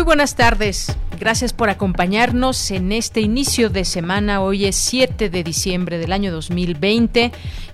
Muy buenas tardes. Gracias por acompañarnos en este inicio de semana. Hoy es 7 de diciembre del año 2020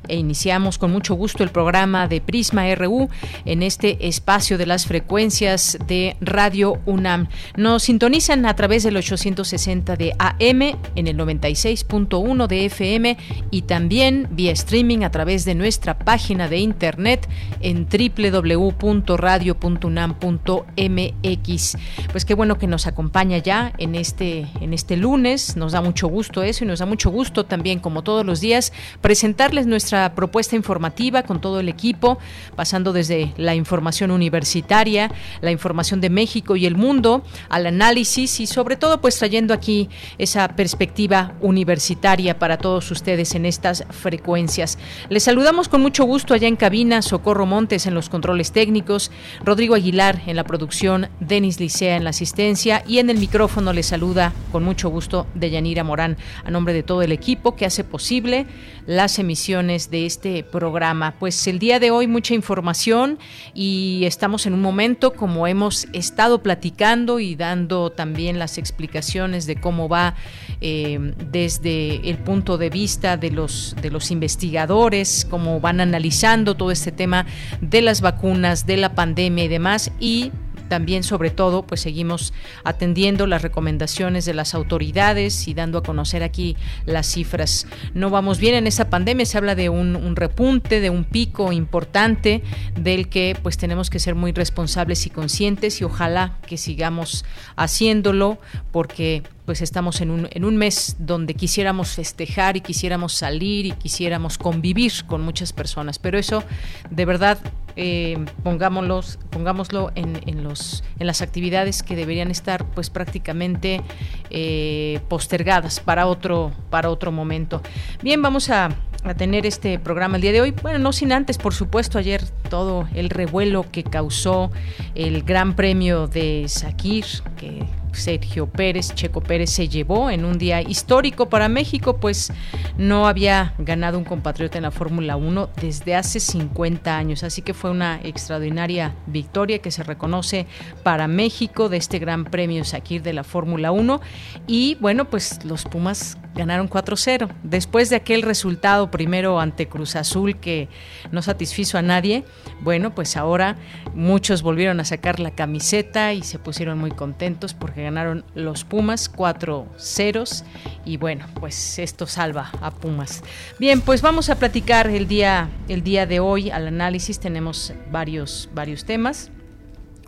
e iniciamos con mucho gusto el programa de Prisma RU en este espacio de las frecuencias de Radio UNAM. Nos sintonizan a través del 860 de AM en el 96.1 de FM y también vía streaming a través de nuestra página de internet en www.radio.unam.mx. Pues qué bueno que nos acompaña ya en este, en este lunes. Nos da mucho gusto eso y nos da mucho gusto también, como todos los días, presentarles nuestra propuesta informativa con todo el equipo, pasando desde la información universitaria, la información de México y el mundo, al análisis y sobre todo pues trayendo aquí esa perspectiva universitaria para todos ustedes en estas frecuencias. Les saludamos con mucho gusto allá en cabina, Socorro Montes en los controles técnicos, Rodrigo Aguilar en la producción, Denis Licea en la asistencia y en el micrófono le saluda con mucho gusto Deyanira Morán a nombre de todo el equipo que hace posible las emisiones de este programa. Pues el día de hoy mucha información y estamos en un momento como hemos estado platicando y dando también las explicaciones de cómo va eh, desde el punto de vista de los de los investigadores, cómo van analizando todo este tema de las vacunas, de la pandemia y demás y también, sobre todo, pues seguimos atendiendo las recomendaciones de las autoridades y dando a conocer aquí las cifras. No vamos bien en esa pandemia, se habla de un, repunte, de un pico importante del que pues tenemos que ser muy responsables y conscientes y ojalá que sigamos haciéndolo porque pues estamos en un, en un mes donde quisiéramos festejar y quisiéramos salir y quisiéramos convivir con muchas personas, pero eso de verdad eh, pongámoslos, pongámoslo en, en, los, en las actividades que deberían estar pues prácticamente eh, postergadas para otro, para otro momento. Bien, vamos a, a tener este programa el día de hoy. Bueno, no sin antes, por supuesto, ayer todo el revuelo que causó el Gran Premio de Sakir, que Sergio Pérez, Checo Pérez se llevó en un día histórico para México, pues no había ganado un compatriota en la Fórmula 1 desde hace 50 años, así que fue una extraordinaria victoria que se reconoce para México de este Gran Premio Sakir de la Fórmula 1 y bueno, pues los Pumas ganaron 4-0. Después de aquel resultado primero ante Cruz Azul que no satisfizo a nadie, bueno, pues ahora muchos volvieron a sacar la camiseta y se pusieron muy contentos porque ganaron los Pumas 4-0 y bueno, pues esto salva a Pumas. Bien, pues vamos a platicar el día el día de hoy al análisis tenemos varios varios temas.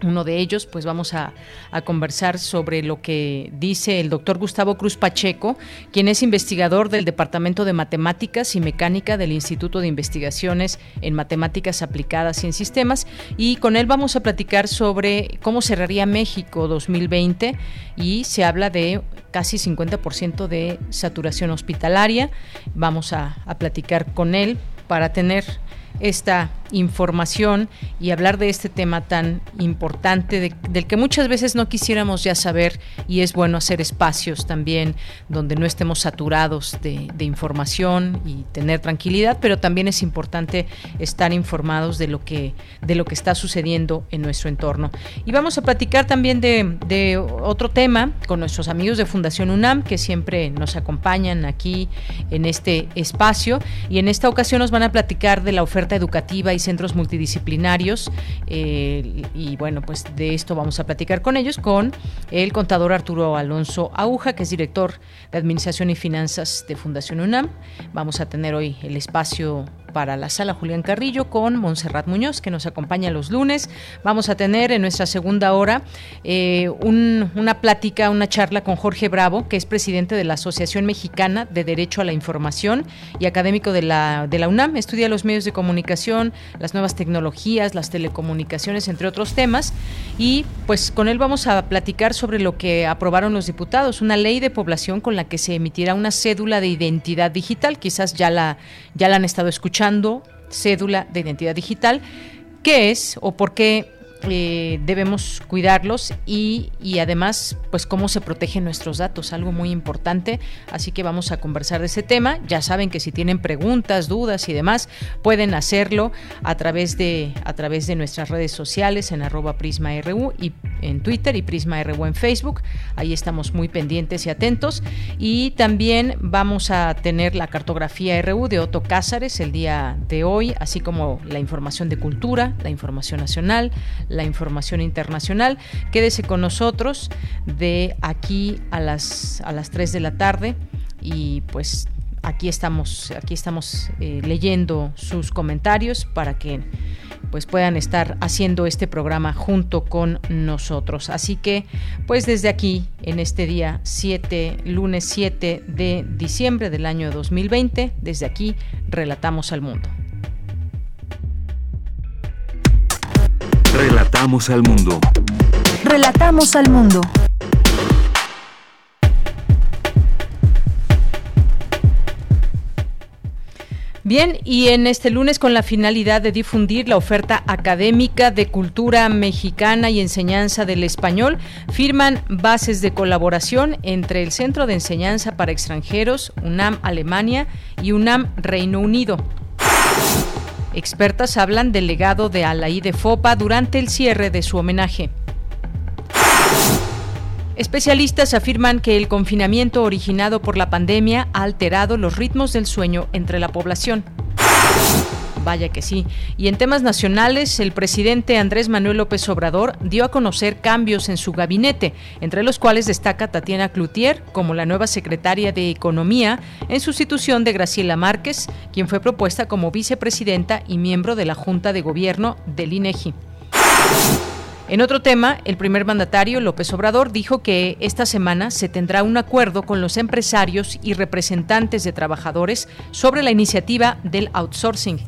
Uno de ellos, pues vamos a, conversar sobre lo que dice el doctor Gustavo Cruz Pacheco, quien es investigador del Departamento de Matemáticas y Mecánica del Instituto de Investigaciones en Matemáticas Aplicadas y en Sistemas. Y con él vamos a platicar sobre cómo cerraría México 2020 y se habla de casi 50% de saturación hospitalaria. Vamos a platicar con él para tener esta información y hablar de este tema tan importante del que muchas veces no quisiéramos ya saber y es bueno hacer espacios también donde no estemos saturados de, información y tener tranquilidad, pero también es importante estar informados de lo que de lo que está sucediendo en nuestro entorno. Y vamos a platicar también de, de otro tema con nuestros amigos de Fundación UNAM que siempre nos acompañan aquí en este espacio y en esta ocasión nos van a platicar de la oferta educativa centros multidisciplinarios eh, y bueno, pues de esto vamos a platicar con ellos, con el contador Arturo Alonso Aguja, que es director de Administración y Finanzas de Fundación UNAM. Vamos a tener hoy el espacio para la sala Julián Carrillo con Montserrat Muñoz, que nos acompaña los lunes. Vamos a tener en nuestra segunda hora eh, una plática, una charla con Jorge Bravo, que es presidente de la Asociación Mexicana de Derecho a la Información y académico de la, de la UNAM. Estudia los medios de comunicación, las nuevas tecnologías, las telecomunicaciones, entre otros temas. Y pues con él vamos a platicar sobre lo que aprobaron los diputados, una ley de población con la que se emitirá una cédula de identidad digital. Quizás ya la, ya la han estado escuchando, cédula de identidad digital. ¿Qué es o por qué eh, debemos cuidarlos y, y, además, pues cómo se protegen nuestros datos, algo muy importante. Así que vamos a conversar de ese tema. Ya saben que si tienen preguntas, dudas y demás, pueden hacerlo a través de, a través de nuestras redes sociales en arroba PrismaRU y en Twitter y PrismaRU en Facebook. Ahí estamos muy pendientes y atentos. Y también vamos a tener la cartografía RU de Otto Cázares el día de hoy, así como la información de cultura, la información nacional, la información internacional. Quédese con nosotros de aquí a las, a las 3 de la tarde y pues aquí estamos, aquí estamos eh, leyendo sus comentarios para que pues puedan estar haciendo este programa junto con nosotros. Así que, pues desde aquí, en este día 7, lunes 7 de diciembre del año 2020, desde aquí, relatamos al mundo. Relatamos al mundo. Relatamos al mundo. Bien, y en este lunes con la finalidad de difundir la oferta académica de cultura mexicana y enseñanza del español, firman bases de colaboración entre el Centro de Enseñanza para Extranjeros, UNAM Alemania y UNAM Reino Unido. Expertas hablan del legado de Alaí de Fopa durante el cierre de su homenaje. Especialistas afirman que el confinamiento originado por la pandemia ha alterado los ritmos del sueño entre la población. Vaya que sí. Y en temas nacionales, el presidente Andrés Manuel López Obrador dio a conocer cambios en su gabinete, entre los cuales destaca Tatiana Cloutier como la nueva secretaria de Economía en sustitución de Graciela Márquez, quien fue propuesta como vicepresidenta y miembro de la Junta de Gobierno del INEGI. En otro tema, el primer mandatario, López Obrador, dijo que esta semana se tendrá un acuerdo con los empresarios y representantes de trabajadores sobre la iniciativa del outsourcing.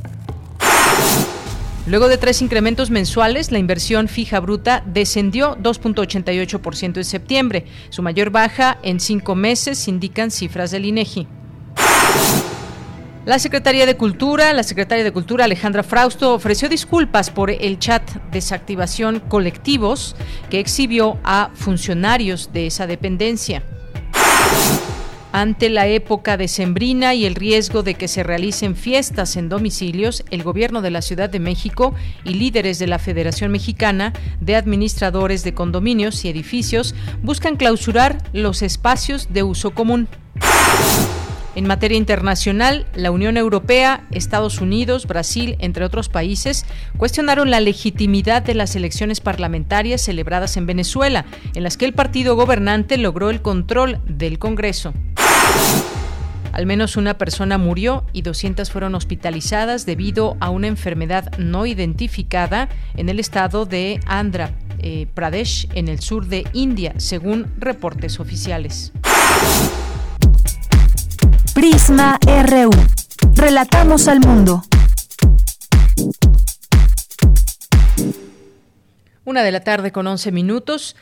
Luego de tres incrementos mensuales, la inversión fija bruta descendió 2.88% en septiembre, su mayor baja en cinco meses, indican cifras del INEGI. La Secretaría de Cultura, la Secretaria de Cultura Alejandra Frausto ofreció disculpas por el chat desactivación colectivos que exhibió a funcionarios de esa dependencia. Ante la época decembrina y el riesgo de que se realicen fiestas en domicilios, el gobierno de la Ciudad de México y líderes de la Federación Mexicana de Administradores de Condominios y Edificios buscan clausurar los espacios de uso común. En materia internacional, la Unión Europea, Estados Unidos, Brasil, entre otros países, cuestionaron la legitimidad de las elecciones parlamentarias celebradas en Venezuela, en las que el partido gobernante logró el control del Congreso. Al menos una persona murió y 200 fueron hospitalizadas debido a una enfermedad no identificada en el estado de Andhra eh, Pradesh, en el sur de India, según reportes oficiales. Prisma RU. Relatamos al mundo. Una de la tarde con 11 minutos.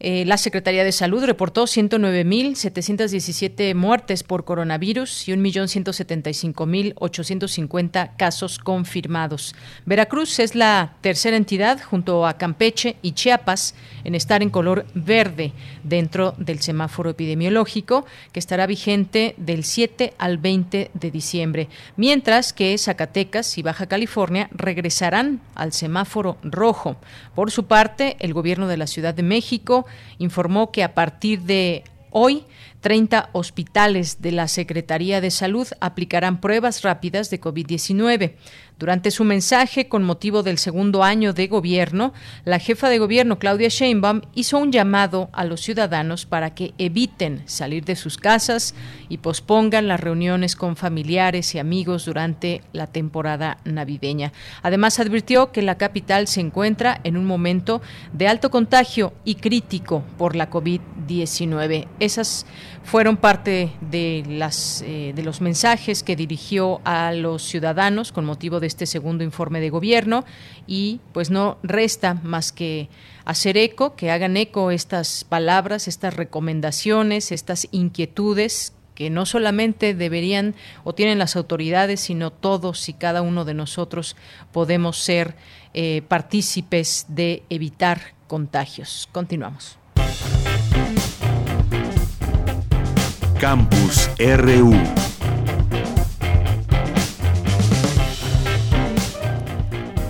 Eh, la Secretaría de Salud reportó 109.717 muertes por coronavirus y 1.175.850 casos confirmados. Veracruz es la tercera entidad junto a Campeche y Chiapas en estar en color verde dentro del semáforo epidemiológico que estará vigente del 7 al 20 de diciembre, mientras que Zacatecas y Baja California regresarán al semáforo rojo. Por su parte, el gobierno de la Ciudad de México informó que a partir de hoy 30 hospitales de la Secretaría de Salud aplicarán pruebas rápidas de COVID-19. Durante su mensaje con motivo del segundo año de gobierno, la jefa de gobierno Claudia Sheinbaum hizo un llamado a los ciudadanos para que eviten salir de sus casas y pospongan las reuniones con familiares y amigos durante la temporada navideña. Además advirtió que la capital se encuentra en un momento de alto contagio y crítico por la COVID-19. Esas fueron parte de, las, eh, de los mensajes que dirigió a los ciudadanos con motivo de este segundo informe de gobierno y pues no resta más que hacer eco, que hagan eco estas palabras, estas recomendaciones, estas inquietudes que no solamente deberían o tienen las autoridades, sino todos y cada uno de nosotros podemos ser eh, partícipes de evitar contagios. Continuamos. Campus RU.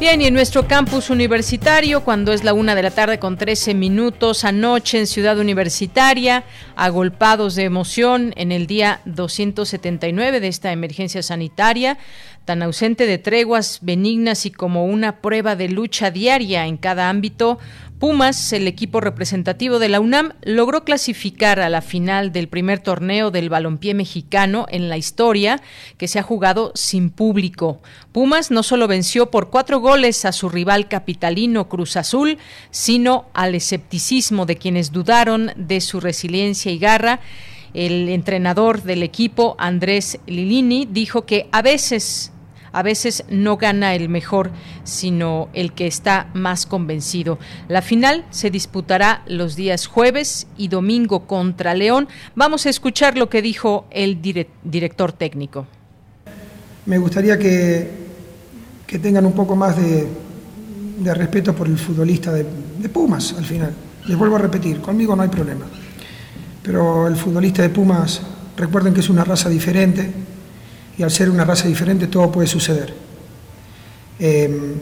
Bien, y en nuestro campus universitario, cuando es la una de la tarde con 13 minutos, anoche en Ciudad Universitaria, agolpados de emoción en el día 279 de esta emergencia sanitaria, tan ausente de treguas benignas y como una prueba de lucha diaria en cada ámbito, Pumas, el equipo representativo de la UNAM, logró clasificar a la final del primer torneo del balompié mexicano en la historia que se ha jugado sin público. Pumas no solo venció por cuatro goles a su rival capitalino Cruz Azul, sino al escepticismo de quienes dudaron de su resiliencia y garra. El entrenador del equipo, Andrés Lilini, dijo que a veces a veces no gana el mejor, sino el que está más convencido. La final se disputará los días jueves y domingo contra León. Vamos a escuchar lo que dijo el director técnico. Me gustaría que, que tengan un poco más de, respeto por el futbolista de, de Pumas al final. Les vuelvo a repetir, conmigo no hay problema. Pero el futbolista de Pumas, recuerden que es una raza diferente, y al ser una raza diferente todo puede suceder. Em,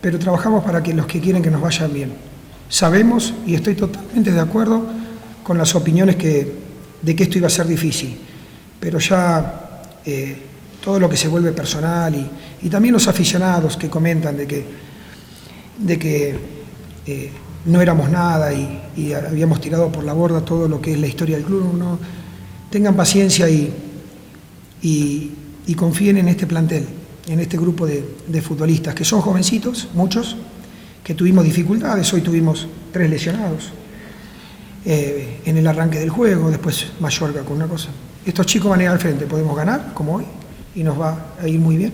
pero trabajamos para que los que quieren que nos vayan bien. Sabemos y estoy totalmente de acuerdo con las opiniones que, de que esto iba a ser difícil, pero ya eh, todo lo que se vuelve personal y, también los aficionados que comentan de que, de que eh, no éramos nada y, habíamos tirado por la borda todo lo que es la historia del club, tengan paciencia y, y confíen en este plantel, en este grupo de, futbolistas, que son jovencitos, muchos, que tuvimos dificultades, hoy tuvimos tres lesionados eh, en el arranque del juego, después Mayorga con una cosa. Estos chicos van a ir al frente, podemos ganar, como hoy, y nos va a ir muy bien,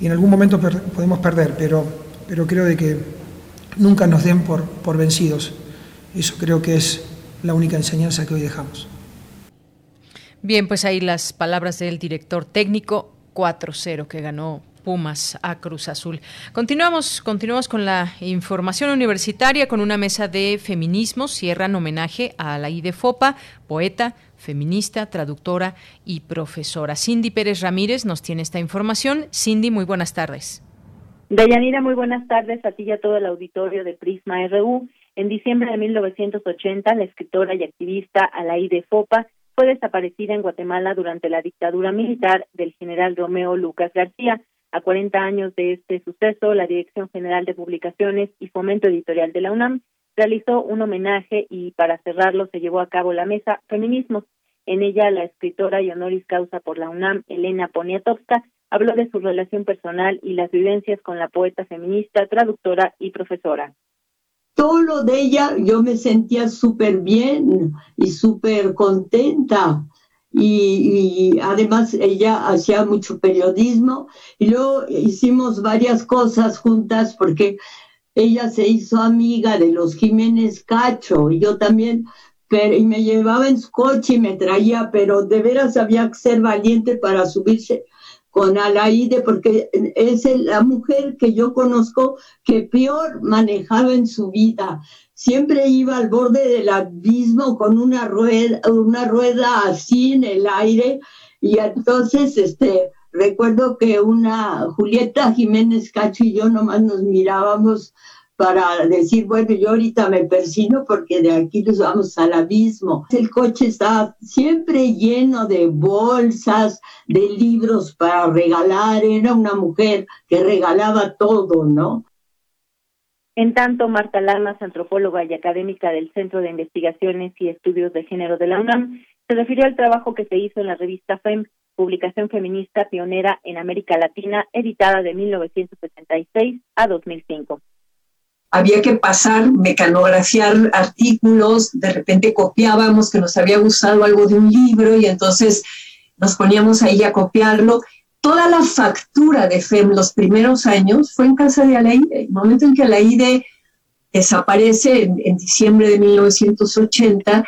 y en algún momento podemos perder, pero, pero creo de que nunca nos den por, por vencidos. Eso creo que es la única enseñanza que hoy dejamos. Bien, pues ahí las palabras del director técnico 4-0 que ganó Pumas a Cruz Azul. Continuamos, continuamos con la información universitaria con una mesa de feminismo. Cierran homenaje a la de Fopa, poeta, feminista, traductora y profesora. Cindy Pérez Ramírez nos tiene esta información. Cindy, muy buenas tardes. Dayanira, muy buenas tardes a ti y a todo el auditorio de Prisma RU. En diciembre de 1980, la escritora y activista Alaide Fopa fue desaparecida en Guatemala durante la dictadura militar del general Romeo Lucas García. A 40 años de este suceso, la Dirección General de Publicaciones y Fomento Editorial de la UNAM realizó un homenaje y para cerrarlo se llevó a cabo la mesa Feminismos. En ella, la escritora y honoris causa por la UNAM, Elena Poniatowska, habló de su relación personal y las vivencias con la poeta feminista, traductora y profesora todo lo de ella yo me sentía súper bien y súper contenta. Y, además ella hacía mucho periodismo y luego hicimos varias cosas juntas porque ella se hizo amiga de los Jiménez Cacho y yo también pero, y me llevaba en su coche y me traía, pero de veras había que ser valiente para subirse con Alaide porque es la mujer que yo conozco que peor manejaba en su vida. Siempre iba al borde del abismo con una rueda, una rueda así en el aire y entonces este recuerdo que una Julieta Jiménez Cacho y yo nomás nos mirábamos para decir, bueno, yo ahorita me persino porque de aquí nos vamos al abismo. El coche estaba siempre lleno de bolsas, de libros para regalar. Era una mujer que regalaba todo, ¿no? En tanto, Marta Lamas, antropóloga y académica del Centro de Investigaciones y Estudios de Género de la UNAM, se refirió al trabajo que se hizo en la revista FEM, publicación feminista pionera en América Latina, editada de 1976 a 2005 había que pasar, mecanografiar artículos, de repente copiábamos que nos había gustado algo de un libro y entonces nos poníamos ahí a copiarlo. Toda la factura de FEM los primeros años fue en casa de Alaide. El momento en que Alaide desaparece en, en diciembre de 1980,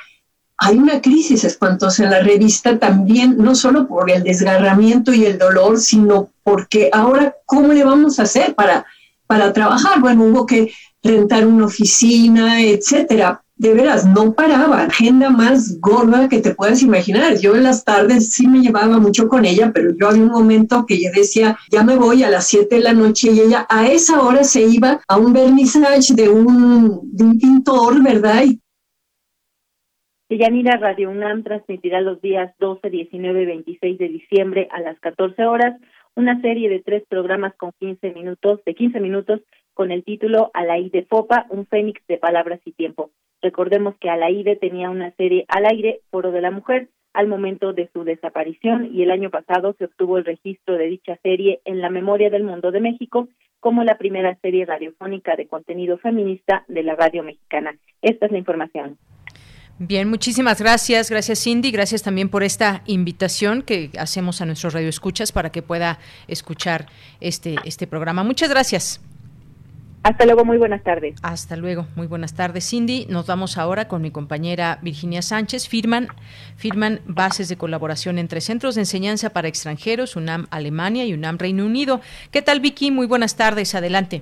hay una crisis espantosa en la revista también, no solo por el desgarramiento y el dolor, sino porque ahora, ¿cómo le vamos a hacer para, para trabajar? Bueno, hubo que rentar una oficina, etcétera. De veras, no paraba, agenda más gorda que te puedas imaginar. Yo en las tardes sí me llevaba mucho con ella, pero yo había un momento que yo decía, ya me voy a las 7 de la noche y ella a esa hora se iba a un vernissage de un, de un pintor, ¿verdad? Yanira Radio UNAM transmitirá los días 12, 19 y 26 de diciembre a las 14 horas una serie de tres programas con 15 minutos, de 15 minutos con el título Alaide Fopa, un fénix de palabras y tiempo. Recordemos que Alaide tenía una serie al aire, Foro de la Mujer, al momento de su desaparición y el año pasado se obtuvo el registro de dicha serie en la memoria del mundo de México como la primera serie radiofónica de contenido feminista de la radio mexicana. Esta es la información. Bien, muchísimas gracias. Gracias, Cindy. Gracias también por esta invitación que hacemos a nuestros radioescuchas para que pueda escuchar este, este programa. Muchas gracias. Hasta luego, muy buenas tardes. Hasta luego, muy buenas tardes, Cindy. Nos vamos ahora con mi compañera Virginia Sánchez. Firman, firman bases de colaboración entre centros de enseñanza para extranjeros, UNAM Alemania y UNAM Reino Unido. ¿Qué tal, Vicky? Muy buenas tardes, adelante.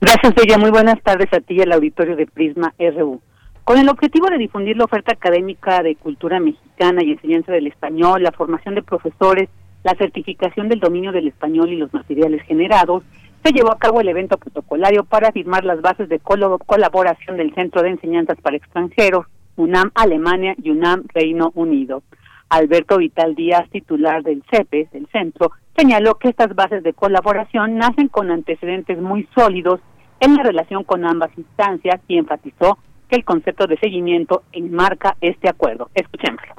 Gracias, Bella. Muy buenas tardes a ti y al auditorio de Prisma RU. Con el objetivo de difundir la oferta académica de cultura mexicana y enseñanza del español, la formación de profesores, la certificación del dominio del español y los materiales generados, se llevó a cabo el evento protocolario para firmar las bases de colaboración del Centro de Enseñanzas para Extranjeros, UNAM Alemania y UNAM Reino Unido. Alberto Vital Díaz, titular del CEPE, del centro, señaló que estas bases de colaboración nacen con antecedentes muy sólidos en la relación con ambas instancias y enfatizó que el concepto de seguimiento enmarca este acuerdo. Escuchémoslo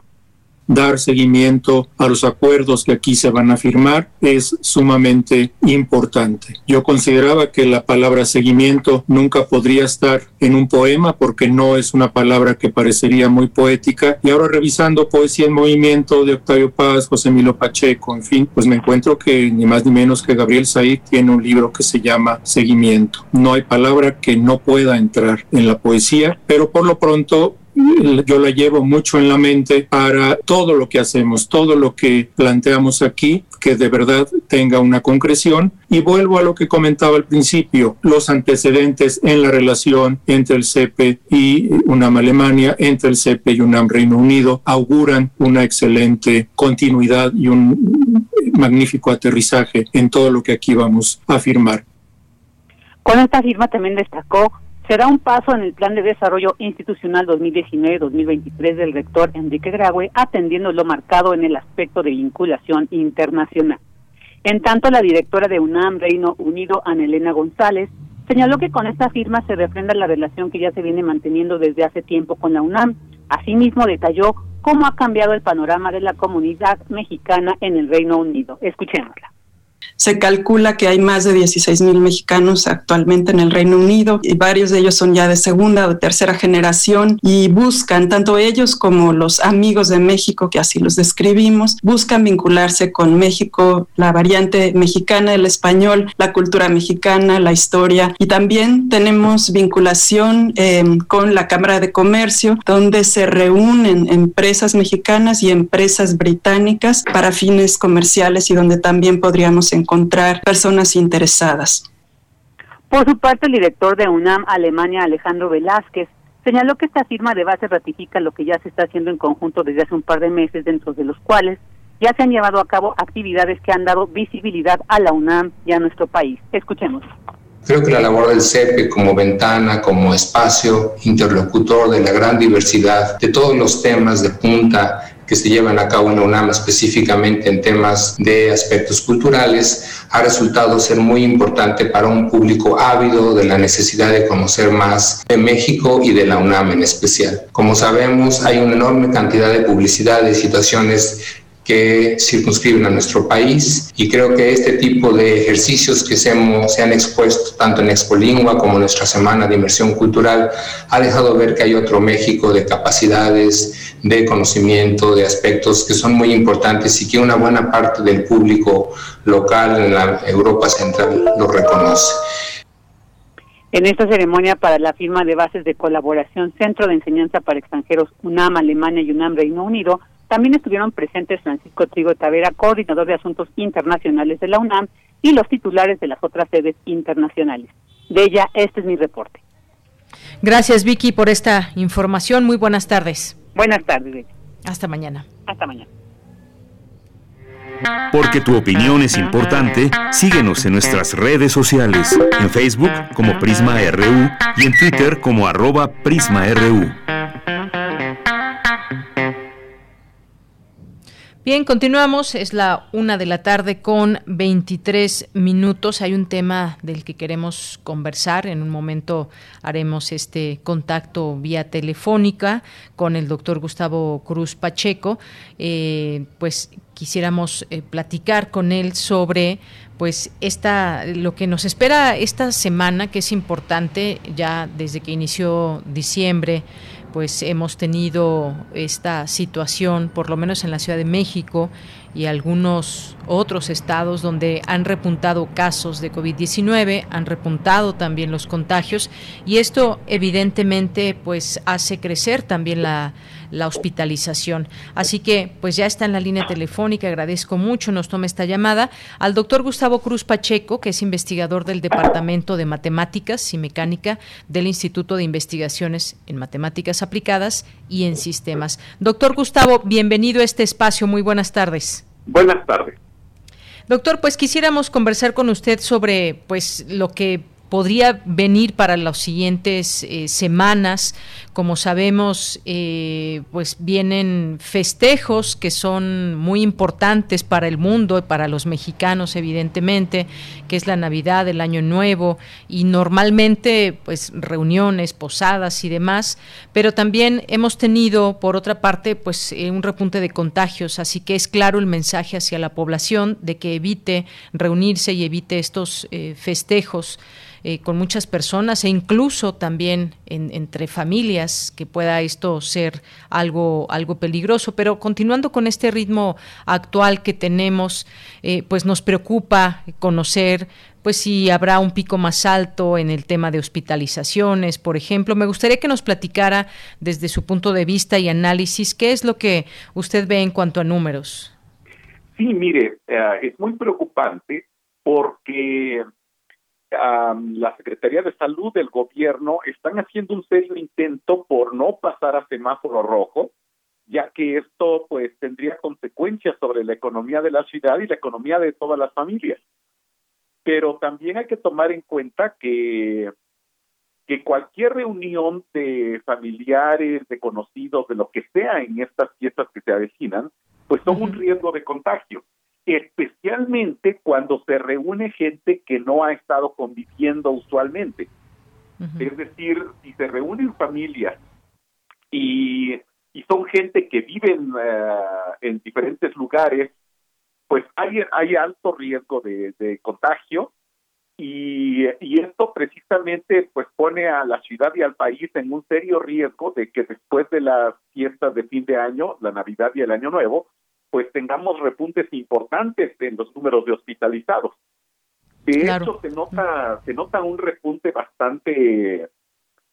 dar seguimiento a los acuerdos que aquí se van a firmar es sumamente importante. Yo consideraba que la palabra seguimiento nunca podría estar en un poema porque no es una palabra que parecería muy poética y ahora revisando Poesía en Movimiento de Octavio Paz, José Milo Pacheco, en fin, pues me encuentro que ni más ni menos que Gabriel Said tiene un libro que se llama Seguimiento. No hay palabra que no pueda entrar en la poesía, pero por lo pronto yo la llevo mucho en la mente para todo lo que hacemos, todo lo que planteamos aquí, que de verdad tenga una concreción. Y vuelvo a lo que comentaba al principio, los antecedentes en la relación entre el CEPE y UNAM Alemania, entre el CEPE y UNAM Reino Unido, auguran una excelente continuidad y un magnífico aterrizaje en todo lo que aquí vamos a firmar. Con esta firma también destacó será un paso en el Plan de Desarrollo Institucional 2019-2023 del rector Enrique Graue, atendiendo lo marcado en el aspecto de vinculación internacional. En tanto, la directora de UNAM Reino Unido, Ana Elena González, señaló que con esta firma se refrenda la relación que ya se viene manteniendo desde hace tiempo con la UNAM. Asimismo, detalló cómo ha cambiado el panorama de la comunidad mexicana en el Reino Unido. Escuchémosla. Se calcula que hay más de 16 mil mexicanos actualmente en el Reino Unido y varios de ellos son ya de segunda o tercera generación y buscan, tanto ellos como los amigos de México, que así los describimos, buscan vincularse con México, la variante mexicana, el español, la cultura mexicana, la historia. Y también tenemos vinculación em, con la Cámara de Comercio, donde se reúnen empresas mexicanas y empresas británicas para fines comerciales y donde también podríamos encontrar personas interesadas. Por su parte, el director de UNAM Alemania, Alejandro Velázquez, señaló que esta firma de base ratifica lo que ya se está haciendo en conjunto desde hace un par de meses, dentro de los cuales ya se han llevado a cabo actividades que han dado visibilidad a la UNAM y a nuestro país. Escuchemos Creo que la labor del CEPE como ventana, como espacio interlocutor de la gran diversidad de todos los temas de punta que se llevan a cabo en la UNAM específicamente en temas de aspectos culturales, ha resultado ser muy importante para un público ávido de la necesidad de conocer más de México y de la UNAM en especial. Como sabemos, hay una enorme cantidad de publicidad de situaciones que circunscriben a nuestro país y creo que este tipo de ejercicios que se, han expuesto tanto en Expolingua como en nuestra Semana de Inmersión Cultural ha dejado ver que hay otro México de capacidades, de conocimiento, de aspectos que son muy importantes y que una buena parte del público local en la Europa Central lo reconoce. En esta ceremonia para la firma de bases de colaboración Centro de Enseñanza para Extranjeros UNAM Alemania y UNAM Reino Unido, también estuvieron presentes Francisco Trigo Tavera, coordinador de Asuntos Internacionales de la UNAM, y los titulares de las otras sedes internacionales. De ella, este es mi reporte. Gracias, Vicky, por esta información. Muy buenas tardes. Buenas tardes. Hasta mañana. Hasta mañana. Porque tu opinión es importante, síguenos en nuestras redes sociales, en Facebook como Prisma RU y en Twitter como arroba PrismaRU. Bien, continuamos. Es la una de la tarde con 23 minutos. Hay un tema del que queremos conversar. En un momento haremos este contacto vía telefónica con el doctor Gustavo Cruz Pacheco. Eh, pues quisiéramos eh, platicar con él sobre pues esta lo que nos espera esta semana que es importante ya desde que inició diciembre pues hemos tenido esta situación, por lo menos en la Ciudad de México y algunos otros estados donde han repuntado casos de COVID-19, han repuntado también los contagios y esto evidentemente pues hace crecer también la la hospitalización. Así que, pues ya está en la línea telefónica, agradezco mucho, nos toma esta llamada al doctor Gustavo Cruz Pacheco, que es investigador del Departamento de Matemáticas y Mecánica del Instituto de Investigaciones en Matemáticas Aplicadas y en Sistemas. Doctor Gustavo, bienvenido a este espacio, muy buenas tardes. Buenas tardes. Doctor, pues quisiéramos conversar con usted sobre pues lo que podría venir para las siguientes eh, semanas. Como sabemos, eh, pues vienen festejos que son muy importantes para el mundo y para los mexicanos, evidentemente, que es la Navidad, el Año Nuevo y normalmente, pues reuniones, posadas y demás. Pero también hemos tenido, por otra parte, pues eh, un repunte de contagios. Así que es claro el mensaje hacia la población de que evite reunirse y evite estos festejos. Eh, con muchas personas e incluso también entre familias que pueda esto ser algo algo peligroso pero continuando con este ritmo actual que tenemos eh, pues nos preocupa conocer pues si habrá un pico más alto en el tema de hospitalizaciones, por ejemplo. Me gustaría que nos platicara desde su punto de vista y análisis qué es lo que usted ve en cuanto a números. Sí, mire, eh, es muy preocupante porque la Secretaría de Salud del gobierno están haciendo un serio intento por no pasar a semáforo rojo, ya que esto pues tendría consecuencias sobre la economía de la ciudad y la economía de todas las familias. Pero también hay que tomar en cuenta que que cualquier reunión de familiares, de conocidos, de lo que sea en estas fiestas que se avecinan, pues son un riesgo de contagio especialmente cuando se reúne gente que no ha estado conviviendo usualmente. Es decir, si se reúnen familias y, y son gente que viven eh, en diferentes lugares, pues hay, hay alto riesgo de, de contagio y, y, esto precisamente pues pone a la ciudad y al país en un serio riesgo de que después de las fiestas de fin de año, la Navidad y el Año Nuevo, pues tengamos repuntes importantes en los números de hospitalizados. De hecho, se nota, se nota un repunte bastante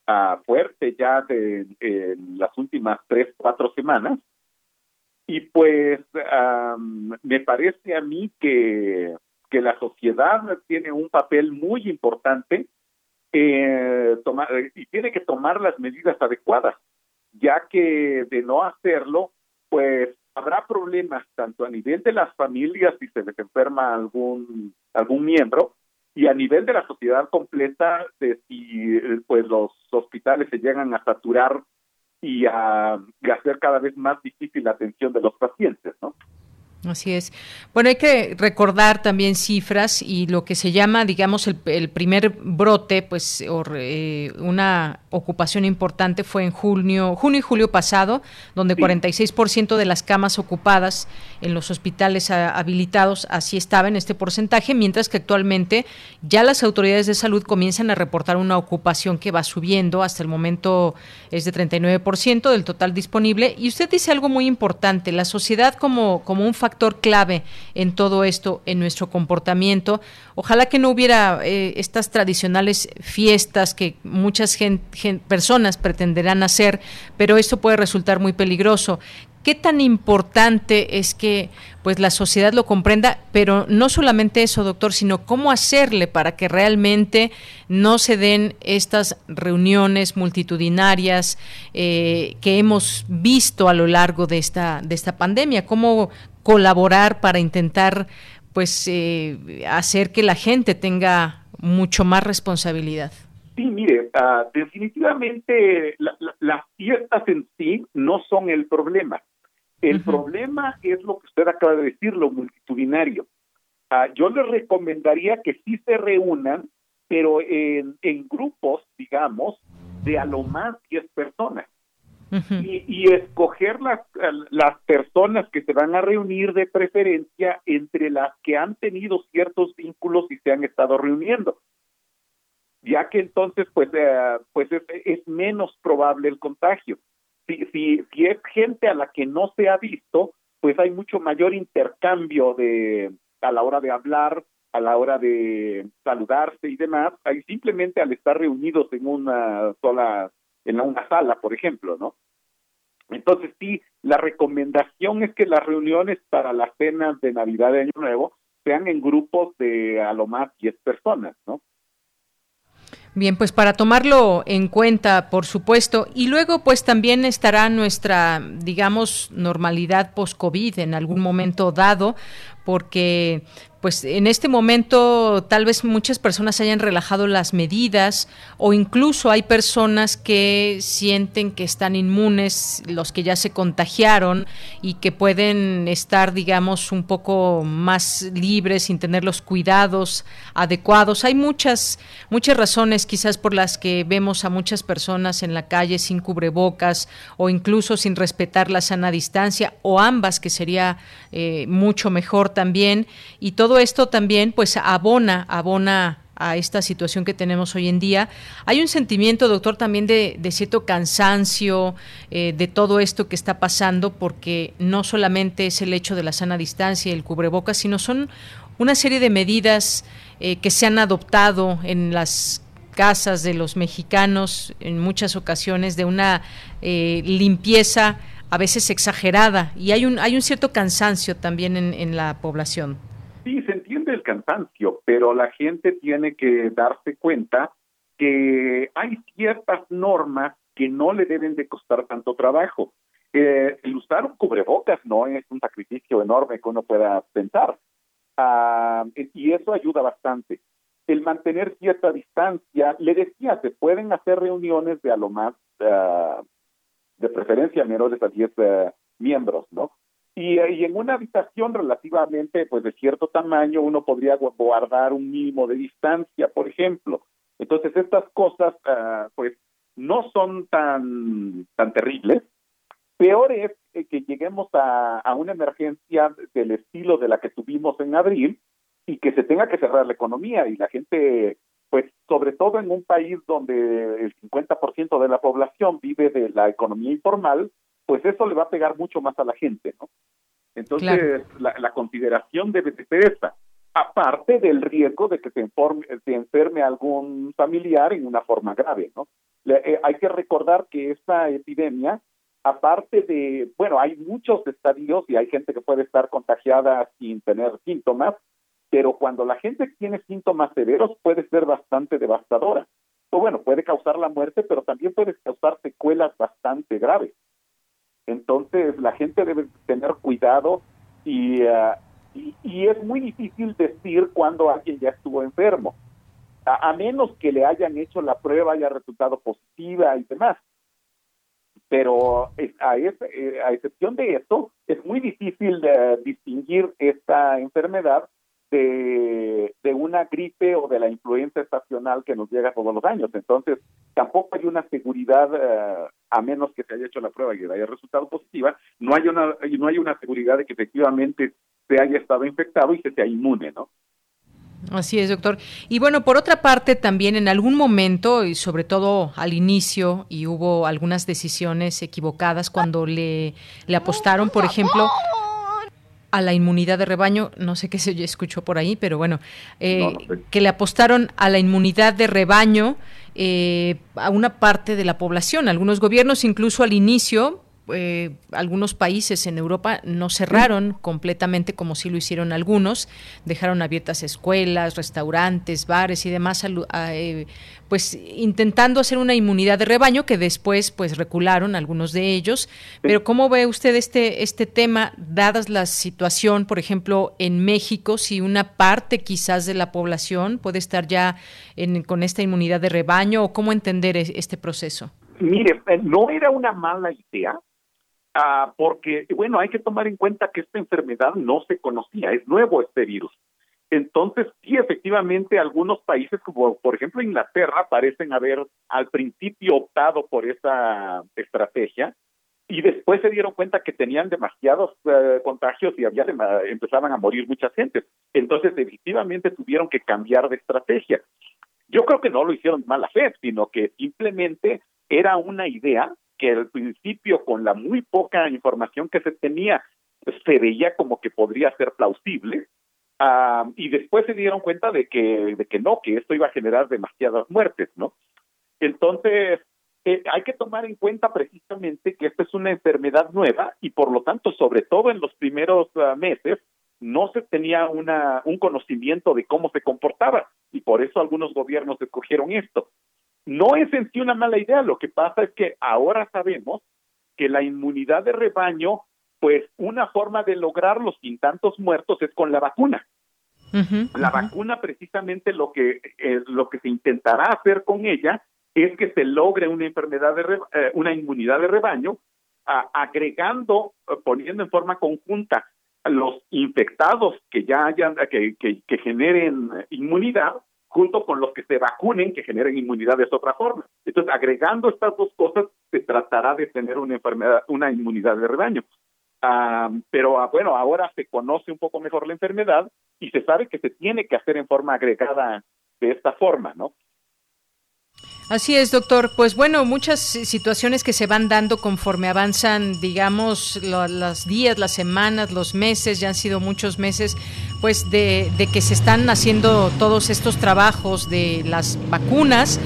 uh, fuerte ya de, en las últimas tres, cuatro semanas. Y pues me parece a mí que, que la sociedad tiene un papel muy importante eh, tomar, y tiene que tomar las medidas adecuadas, ya que de no hacerlo, pues habrá problemas tanto a nivel de las familias si se les enferma algún algún miembro y a nivel de la sociedad completa, de si pues los hospitales se llegan a saturar y a, y a hacer cada vez más difícil la atención de los pacientes, ¿no? Así es. Bueno, hay que recordar también cifras y lo que se llama, digamos, el, primer brote, pues eh, una ocupación importante fue en junio, junio y julio pasado, donde 46% de las camas ocupadas en los hospitales habilitados así estaba en este porcentaje, mientras que actualmente ya las autoridades de salud comienzan a reportar una ocupación que va subiendo, hasta el momento es de 39% del total disponible. Y usted dice algo muy importante, la sociedad como, como un factor factor clave en todo esto, en nuestro comportamiento. Ojalá que no hubiera eh, estas tradicionales fiestas que muchas personas pretenderán hacer, pero esto puede resultar muy peligroso. ¿Qué tan importante es que pues la sociedad lo comprenda, pero no solamente eso, doctor, sino cómo hacerle para que realmente no se den estas reuniones multitudinarias eh, que hemos visto a lo largo de esta de esta pandemia? ¿Cómo colaborar para intentar pues eh, hacer que la gente tenga mucho más responsabilidad? Sí, mire, ah, definitivamente las fiestas en sí no son el problema. El problema es lo que usted acaba de decir, lo multitudinario. Ah, yo les recomendaría que sí se reúnan, pero en, en grupos, digamos, de a lo más 10 personas y, escoger las, las personas que se van a reunir de preferencia entre las que han tenido ciertos vínculos y se han estado reuniendo. Ya que entonces pues eh, pues es, menos probable el contagio. Si, si si es gente a la que no se ha visto pues hay mucho mayor intercambio de a la hora de hablar a la hora de saludarse y demás. Ahí simplemente al estar reunidos en una sola en una sala, por ejemplo, ¿no? Entonces, sí, la recomendación es que las reuniones para las cenas de Navidad de Año Nuevo sean en grupos de a lo más 10 personas, ¿no? Bien, pues para tomarlo en cuenta, por supuesto, y luego pues también estará nuestra, digamos, normalidad post-COVID en algún momento dado, porque pues en este momento tal vez muchas personas hayan relajado las medidas o incluso hay personas que sienten que están inmunes, los que ya se contagiaron y que pueden estar, digamos, un poco más libres sin tener los cuidados adecuados. Hay muchas, muchas razones quizás por las que vemos a muchas personas en la calle sin cubrebocas o incluso sin respetar la sana distancia o ambas, que sería eh, mucho mejor también. Y todo todo esto también pues abona, abona a esta situación que tenemos hoy en día. Hay un sentimiento, doctor, también de, cierto cansancio eh, de todo esto que está pasando, porque no solamente es el hecho de la sana distancia y el cubrebocas, sino son una serie de medidas eh, que se han adoptado en las casas de los mexicanos en muchas ocasiones de una eh, limpieza a veces exagerada y hay un hay un cierto cansancio también en, en la población. Sí, se entiende el cansancio, pero la gente tiene que darse cuenta que hay ciertas normas que no le deben de costar tanto trabajo. Eh, el usar un cubrebocas no es un sacrificio enorme que uno pueda pensar. Ah, y eso ayuda bastante. El mantener cierta distancia, le decía, se pueden hacer reuniones de a lo más, ah, de preferencia menores a 10 eh, miembros, ¿no? Y, en una habitación relativamente pues de cierto tamaño uno podría guardar un mínimo de distancia, por ejemplo. Entonces estas cosas ah, pues no son tan, tan terribles. Peor es que lleguemos a, a una emergencia del estilo de la que tuvimos en abril y que se tenga que cerrar la economía y la gente, pues sobre todo en un país donde el 50% de la población vive de la economía informal, pues eso le va a pegar mucho más a la gente, ¿no? Entonces, la, consideración debe ser esta, aparte del riesgo de que se, informe, se enferme algún familiar en una forma grave, ¿no? Eh, hay que recordar que esta epidemia, aparte de, bueno, hay muchos estadios y hay gente que puede estar contagiada sin tener síntomas, pero cuando la gente tiene síntomas severos puede ser bastante devastadora. O bueno, puede causar la muerte, pero también puede causar secuelas bastante graves. Entonces la gente debe tener cuidado y, uh, y, es muy difícil decir cuándo alguien ya estuvo enfermo, a, menos que le hayan hecho la prueba, haya resultado positiva y demás. Pero a, eh, a excepción de esto, es muy difícil distinguir esta enfermedad de, una gripe o de la influenza estacional que nos llega todos los años. Entonces, tampoco hay una seguridad, eh, a menos que se haya hecho la prueba y haya resultado positiva, no hay una, no hay una seguridad de que efectivamente se haya estado infectado y se sea inmune, ¿no? Así es, doctor. Y bueno, por otra parte, también en algún momento, y sobre todo al inicio, y hubo algunas decisiones equivocadas cuando le, le apostaron, por ejemplo, a la inmunidad de rebaño, no sé qué se escuchó por ahí, pero bueno, eh, que le apostaron a la inmunidad de rebaño eh, a una parte de la población. Algunos gobiernos, incluso al inicio, eh, algunos países en Europa no cerraron completamente como sí lo hicieron algunos, dejaron abiertas escuelas, restaurantes, bares y demás, eh, pues intentando hacer una inmunidad de rebaño que después pues recularon algunos de ellos. Pero ¿cómo ve usted este, este tema, dadas la situación, por ejemplo, en México, si una parte quizás de la población puede estar ya con esta inmunidad de rebaño o cómo entender este proceso? Mire, eh, no era una mala idea Ah, porque, bueno, hay que tomar en cuenta que esta enfermedad no se conocía, es nuevo este virus. Entonces, sí, efectivamente, algunos países, como por ejemplo Inglaterra, parecen haber al principio optado por esa estrategia y después se dieron cuenta que tenían demasiados eh, contagios y había empezaban a morir mucha gente. Entonces, efectivamente, tuvieron que cambiar de estrategia. Yo creo que no lo hicieron de mala fe, sino que simplemente era una idea que al principio con la muy poca información que se tenía pues, se veía como que podría ser plausible ah, y después se dieron cuenta de que de que no que esto iba a generar demasiadas muertes no entonces eh, hay que tomar en cuenta precisamente que esta es una enfermedad nueva y por lo tanto sobre todo en los primeros ah, meses no se tenía una un conocimiento de cómo se comportaba y por eso algunos gobiernos escogieron esto no es en sí una mala idea, lo que pasa es que ahora sabemos que la inmunidad de rebaño, pues una forma de lograrlo sin tantos muertos es con la vacuna. la vacuna precisamente lo que eh, lo que se intentará hacer con ella es que se logre una enfermedad de eh, una inmunidad de rebaño agregando eh, poniendo en forma conjunta los infectados que ya hayan que, que generen inmunidad junto con los que se vacunen que generen inmunidad de otra forma. Entonces, agregando estas dos cosas, se tratará de tener una enfermedad, una inmunidad de rebaño. Pero ah, bueno, ahora se conoce un poco mejor la enfermedad y se sabe que se tiene que hacer en forma agregada de esta forma, ¿no? Así es, doctor. Pues bueno, muchas situaciones que se van dando conforme avanzan, digamos, los días, las semanas, los meses, ya han sido muchos meses, pues de, que se están haciendo todos estos trabajos de las vacunas.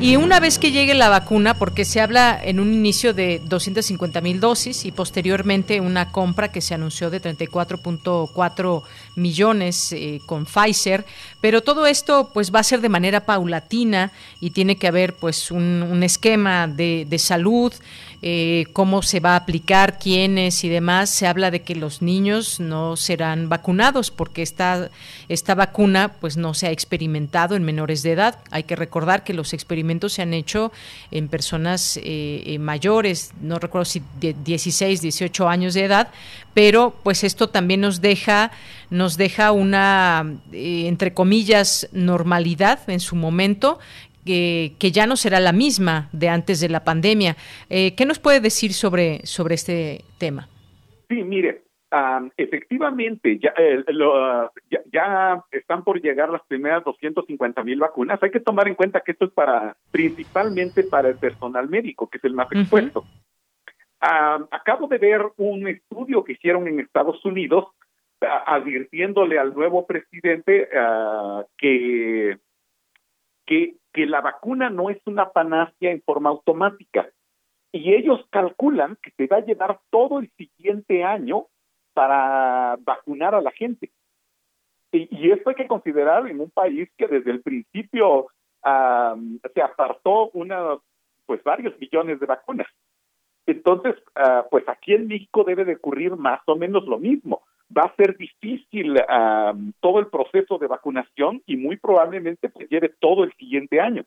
Y una vez que llegue la vacuna, porque se habla en un inicio de 250 mil dosis y posteriormente una compra que se anunció de 34.4 millones eh, con Pfizer, pero todo esto pues va a ser de manera paulatina y tiene que haber pues un, esquema de salud eh, cómo se va a aplicar, quiénes y demás, se habla de que los niños no serán vacunados porque esta, esta vacuna pues no se ha experimentado en menores de edad. Hay que recordar que los experimentos se han hecho en personas eh, eh, mayores, no recuerdo si de 16, 18 años de edad, pero pues esto también nos deja nos deja una entre comillas normalidad en su momento que, ya no será la misma de antes de la pandemia. Eh, ¿Qué nos puede decir sobre, sobre este tema? Sí, mire, efectivamente, ya, eh, ya, ya, están por llegar las primeras 250 mil vacunas. Hay que tomar en cuenta que esto es para principalmente para el personal médico, que es el más expuesto. acabo de ver un estudio que hicieron en Estados Unidos advirtiéndole al nuevo presidente ah, que, que que la vacuna no es una panacea en forma automática y ellos calculan que se va a llevar todo el siguiente año para vacunar a la gente. Y, esto hay que considerar en un país que desde el principio se apartó una, pues varios millones de vacunas. Entonces, ah, pues aquí en México debe de ocurrir más o menos lo mismo. Va a ser difícil todo el proceso de vacunación y muy probablemente pues lleve todo el siguiente año.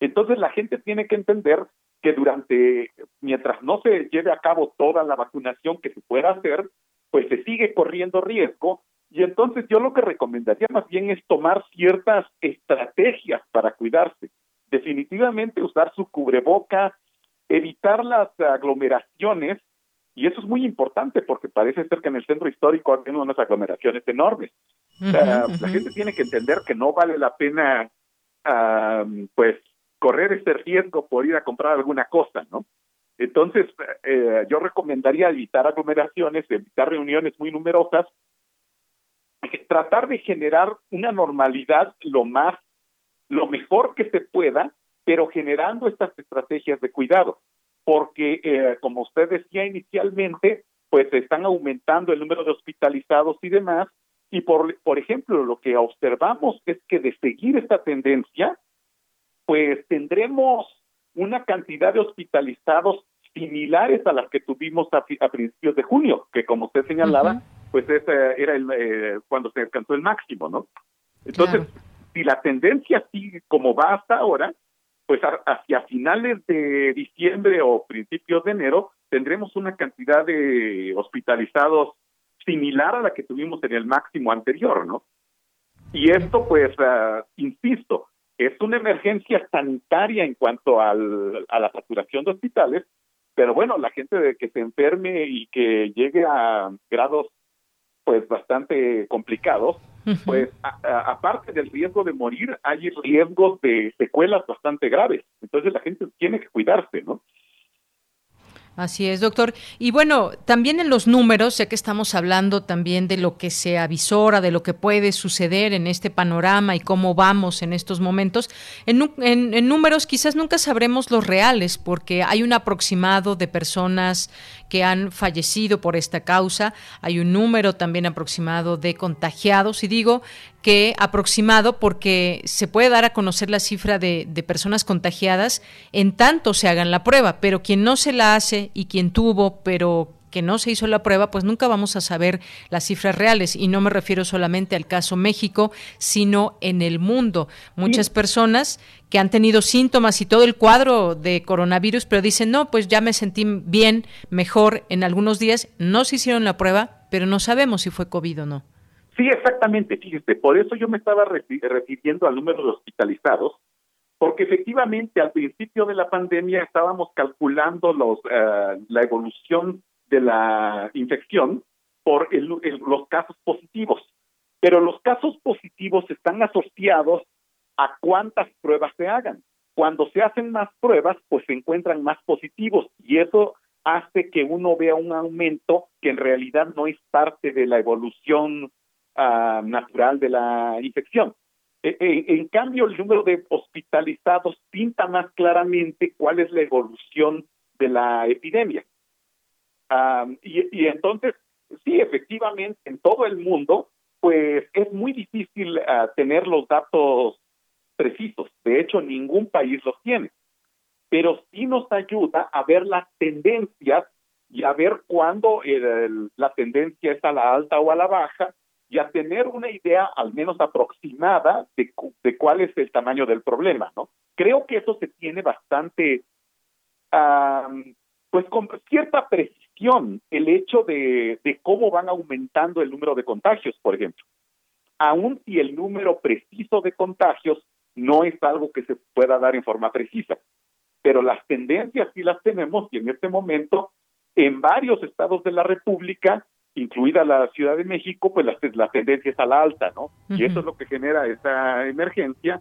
Entonces la gente tiene que entender que durante, mientras no se lleve a cabo toda la vacunación que se pueda hacer, pues se sigue corriendo riesgo y entonces yo lo que recomendaría más bien es tomar ciertas estrategias para cuidarse. Definitivamente usar su cubreboca, evitar las aglomeraciones, y eso es muy importante porque parece ser que en el centro histórico hay unas aglomeraciones enormes. La gente tiene que entender que no vale la pena, pues, correr ese riesgo por ir a comprar alguna cosa, ¿no? Entonces, eh, yo recomendaría evitar aglomeraciones, evitar reuniones muy numerosas, tratar de generar una normalidad lo más, lo mejor que se pueda, pero generando estas estrategias de cuidado, porque eh, como usted decía inicialmente, pues están aumentando el número de hospitalizados y demás, y por, por ejemplo, lo que observamos es que de seguir esta tendencia, pues tendremos una cantidad de hospitalizados similares a las que tuvimos a, principios de junio, que como usted señalaba, pues ese era el, eh, cuando se alcanzó el máximo, ¿no? Entonces, si la tendencia sigue como va hasta ahora, pues hacia finales de diciembre o principios de enero tendremos una cantidad de hospitalizados similar a la que tuvimos en el máximo anterior, ¿no? Y esto, pues, ah, insisto, es una emergencia sanitaria en cuanto al, a la saturación de hospitales, pero bueno, la gente de que se enferme y que llegue a grados pues bastante complicados, pues aparte del riesgo de morir, hay riesgos de secuelas bastante graves. Entonces la gente tiene que cuidarse, ¿no? Así es, doctor. Y bueno, también en los números, ya que estamos hablando también de lo que se avisora, de lo que puede suceder en este panorama y cómo vamos en estos momentos, en, en, números quizás nunca sabremos los reales, porque hay un aproximado de personas que han fallecido por esta causa, hay un número también aproximado de contagiados, y digo que aproximado porque se puede dar a conocer la cifra de, de, personas contagiadas en tanto se hagan la prueba, pero quien no se la hace y quien tuvo, pero que no se hizo la prueba, pues nunca vamos a saber las cifras reales. Y no me refiero solamente al caso México, sino en el mundo. Muchas personas que han tenido síntomas y todo el cuadro de coronavirus, pero dicen, no, pues ya me sentí bien, mejor en algunos días, no se hicieron la prueba, pero no sabemos si fue COVID o no. Sí, exactamente, fíjese, por eso yo me estaba refiriendo al número de hospitalizados, porque efectivamente al principio de la pandemia estábamos calculando los, eh, la evolución de la infección por los casos positivos, pero los casos positivos están asociados a cuántas pruebas se hagan. Cuando se hacen más pruebas, pues se encuentran más positivos y eso hace que uno vea un aumento que en realidad no es parte de la evolución Ah, natural de la infección. E, e, en cambio, el número de hospitalizados pinta más claramente cuál es la evolución de la epidemia. Ah, y, entonces, sí, efectivamente, en todo el mundo, pues es muy difícil ah, tener los datos precisos. De hecho, ningún país los tiene. Pero sí nos ayuda a ver las tendencias y a ver cuándo la tendencia es a la alta o a la baja y a tener una idea al menos aproximada de, de cuál es el tamaño del problema, ¿no? Creo que eso se tiene bastante, pues con cierta precisión, el hecho de, de cómo van aumentando el número de contagios, por ejemplo. Aun si el número preciso de contagios no es algo que se pueda dar en forma precisa, pero las tendencias sí las tenemos y en este momento en varios estados de la República incluida la Ciudad de México, pues la, la tendencia es a la alta, ¿no? Y eso es lo que genera esta emergencia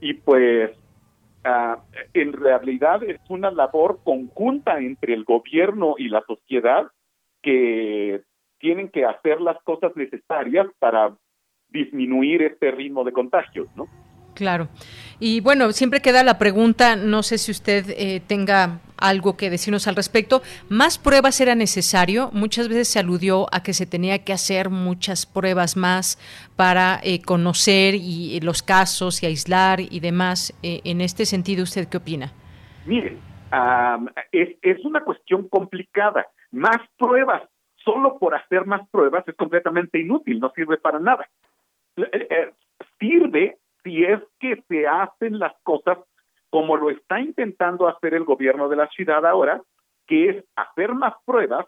y pues ah, en realidad es una labor conjunta entre el gobierno y la sociedad que tienen que hacer las cosas necesarias para disminuir este ritmo de contagios, ¿no? Claro. Y bueno, siempre queda la pregunta, no sé si usted eh, tenga algo que decirnos al respecto. ¿Más pruebas era necesario? Muchas veces se aludió a que se tenía que hacer muchas pruebas más para eh, conocer y, los casos y aislar y demás. Eh, en este sentido, ¿usted qué opina? Mire, es, es una cuestión complicada. Más pruebas solo por hacer más pruebas es completamente inútil, no sirve para nada. Eh, eh, sirve si es que se hacen las cosas como lo está intentando hacer el gobierno de la ciudad ahora, que es hacer más pruebas,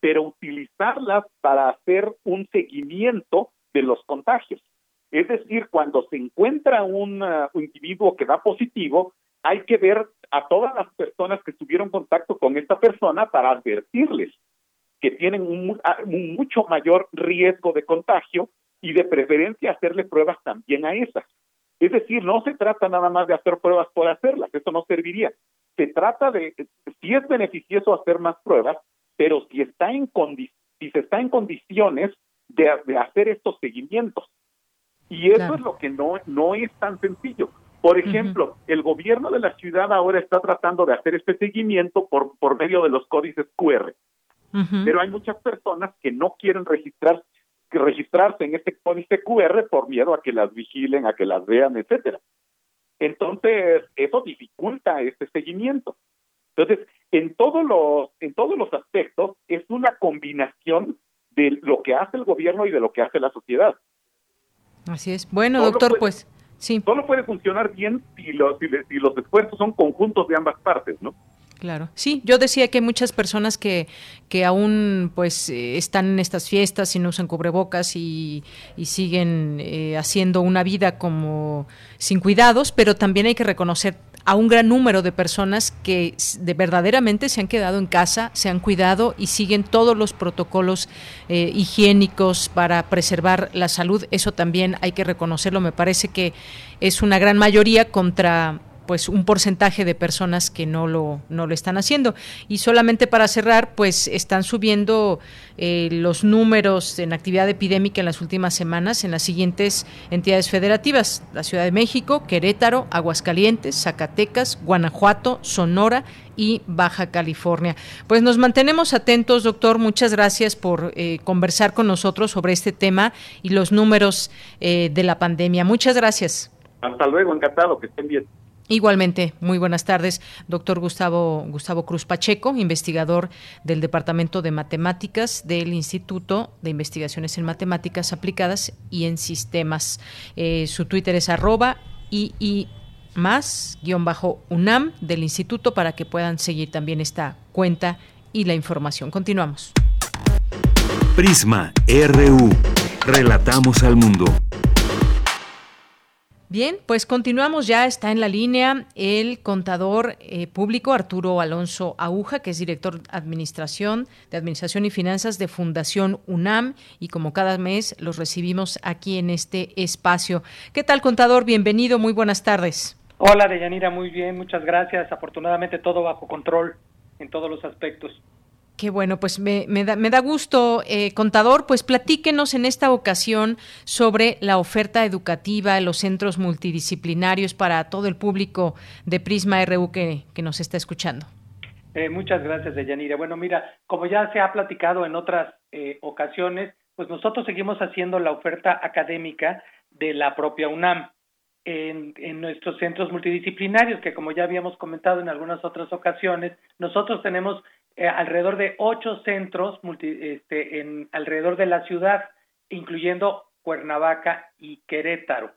pero utilizarlas para hacer un seguimiento de los contagios. Es decir, cuando se encuentra un, uh, individuo que da positivo, hay que ver a todas las personas que tuvieron contacto con esta persona para advertirles que tienen un, un mucho mayor riesgo de contagio y de preferencia hacerle pruebas también a esas. Es decir, no se trata nada más de hacer pruebas por hacerlas, eso no serviría. Se trata de, si es beneficioso hacer más pruebas, pero si está en si se está en condiciones de, hacer estos seguimientos. Y eso es lo que no, no es tan sencillo. Por ejemplo, el gobierno de la ciudad ahora está tratando de hacer este seguimiento por, por medio de los códices QR. Pero hay muchas personas que no quieren registrar que registrarse en este códice QR por miedo a que las vigilen, a que las vean, etcétera. Entonces, eso dificulta este seguimiento. Entonces, en todos los en todos los aspectos es una combinación de lo que hace el gobierno y de lo que hace la sociedad. Así es. Bueno, doctor, pues sí. Solo puede funcionar bien si los si los esfuerzos son conjuntos de ambas partes, ¿no? Claro. Sí, yo decía que hay muchas personas que, que aún pues eh, están en estas fiestas y no usan cubrebocas y, y siguen eh, haciendo una vida como sin cuidados, pero también hay que reconocer a un gran número de personas que de verdaderamente se han quedado en casa, se han cuidado y siguen todos los protocolos eh, higiénicos para preservar la salud. Eso también hay que reconocerlo. Me parece que es una gran mayoría contra pues un porcentaje de personas que no lo, no lo están haciendo. Y solamente para cerrar, pues están subiendo eh, los números en actividad epidémica en las últimas semanas en las siguientes entidades federativas, la Ciudad de México, Querétaro, Aguascalientes, Zacatecas, Guanajuato, Sonora y Baja California. Pues nos mantenemos atentos, doctor. Muchas gracias por eh, conversar con nosotros sobre este tema y los números eh, de la pandemia. Muchas gracias. Hasta luego, encantado, que estén bien. Igualmente, muy buenas tardes, doctor Gustavo, Gustavo Cruz Pacheco, investigador del Departamento de Matemáticas del Instituto de Investigaciones en Matemáticas Aplicadas y en Sistemas. Eh, su Twitter es arroba y, más guion bajo UNAM del instituto para que puedan seguir también esta cuenta y la información. Continuamos. Prisma RU. Relatamos al mundo. Bien, pues continuamos ya, está en la línea el contador eh, público Arturo Alonso Aguja, que es director de administración, de administración y finanzas de Fundación UNAM y como cada mes los recibimos aquí en este espacio. ¿Qué tal contador? Bienvenido, muy buenas tardes. Hola Deyanira, muy bien, muchas gracias. Afortunadamente todo bajo control en todos los aspectos. Qué bueno, pues me, da, me da, gusto, eh, contador, pues platíquenos en esta ocasión sobre la oferta educativa en los centros multidisciplinarios para todo el público de Prisma RU que, nos está escuchando. Eh, muchas gracias, Deyanira. Bueno, mira, como ya se ha platicado en otras eh, ocasiones, pues nosotros seguimos haciendo la oferta académica de la propia UNAM. En, nuestros centros multidisciplinarios, que como ya habíamos comentado en algunas otras ocasiones, nosotros tenemos eh, alrededor de ocho centros este, en, alrededor de la ciudad, incluyendo Cuernavaca y Querétaro.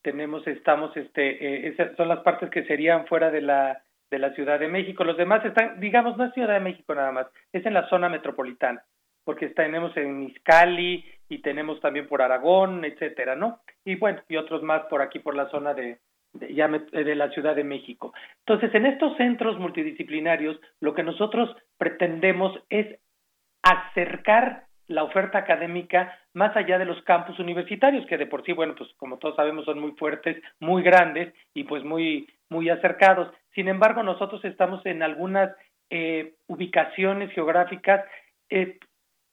Tenemos, estamos, este, eh, esas son las partes que serían fuera de la, de la Ciudad de México. Los demás están, digamos, no es Ciudad de México nada más, es en la zona metropolitana, porque tenemos en Izcali y tenemos también por Aragón, etcétera, ¿no? Y bueno, y otros más por aquí, por la zona de, eh, de, la Ciudad de México. Entonces, en estos centros multidisciplinarios, lo que nosotros pretendemos es acercar la oferta académica más allá de los campus universitarios, que de por sí, bueno, pues como todos sabemos son muy fuertes, muy grandes y pues muy, muy acercados. Sin embargo, nosotros estamos en algunas eh, ubicaciones geográficas eh,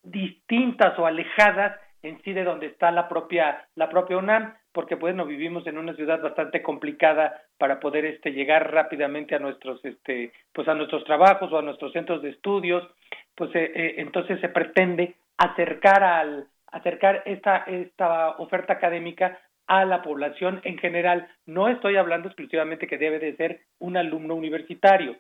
distintas o alejadas en sí de donde está la propia, la propia UNAM porque bueno vivimos en una ciudad bastante complicada para poder este llegar rápidamente a nuestros este pues a nuestros trabajos o a nuestros centros de estudios pues eh, eh, entonces se pretende acercar al acercar esta esta oferta académica a la población en general. No estoy hablando exclusivamente que debe de ser un alumno universitario.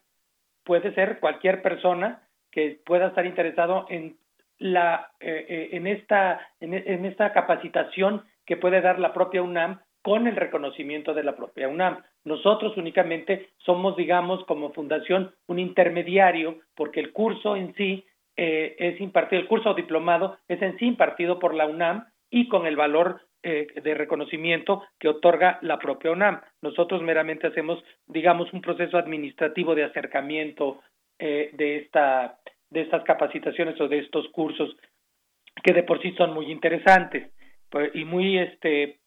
Puede ser cualquier persona que pueda estar interesado en la, en, esta, en esta capacitación que puede dar la propia UNAM con el reconocimiento de la propia UNAM. Nosotros únicamente somos, digamos, como fundación, un intermediario, porque el curso en sí eh, es impartido, el curso diplomado es en sí impartido por la UNAM y con el valor eh, de reconocimiento que otorga la propia UNAM. Nosotros meramente hacemos, digamos, un proceso administrativo de acercamiento eh, de, esta, de estas capacitaciones o de estos cursos que de por sí son muy interesantes y muy este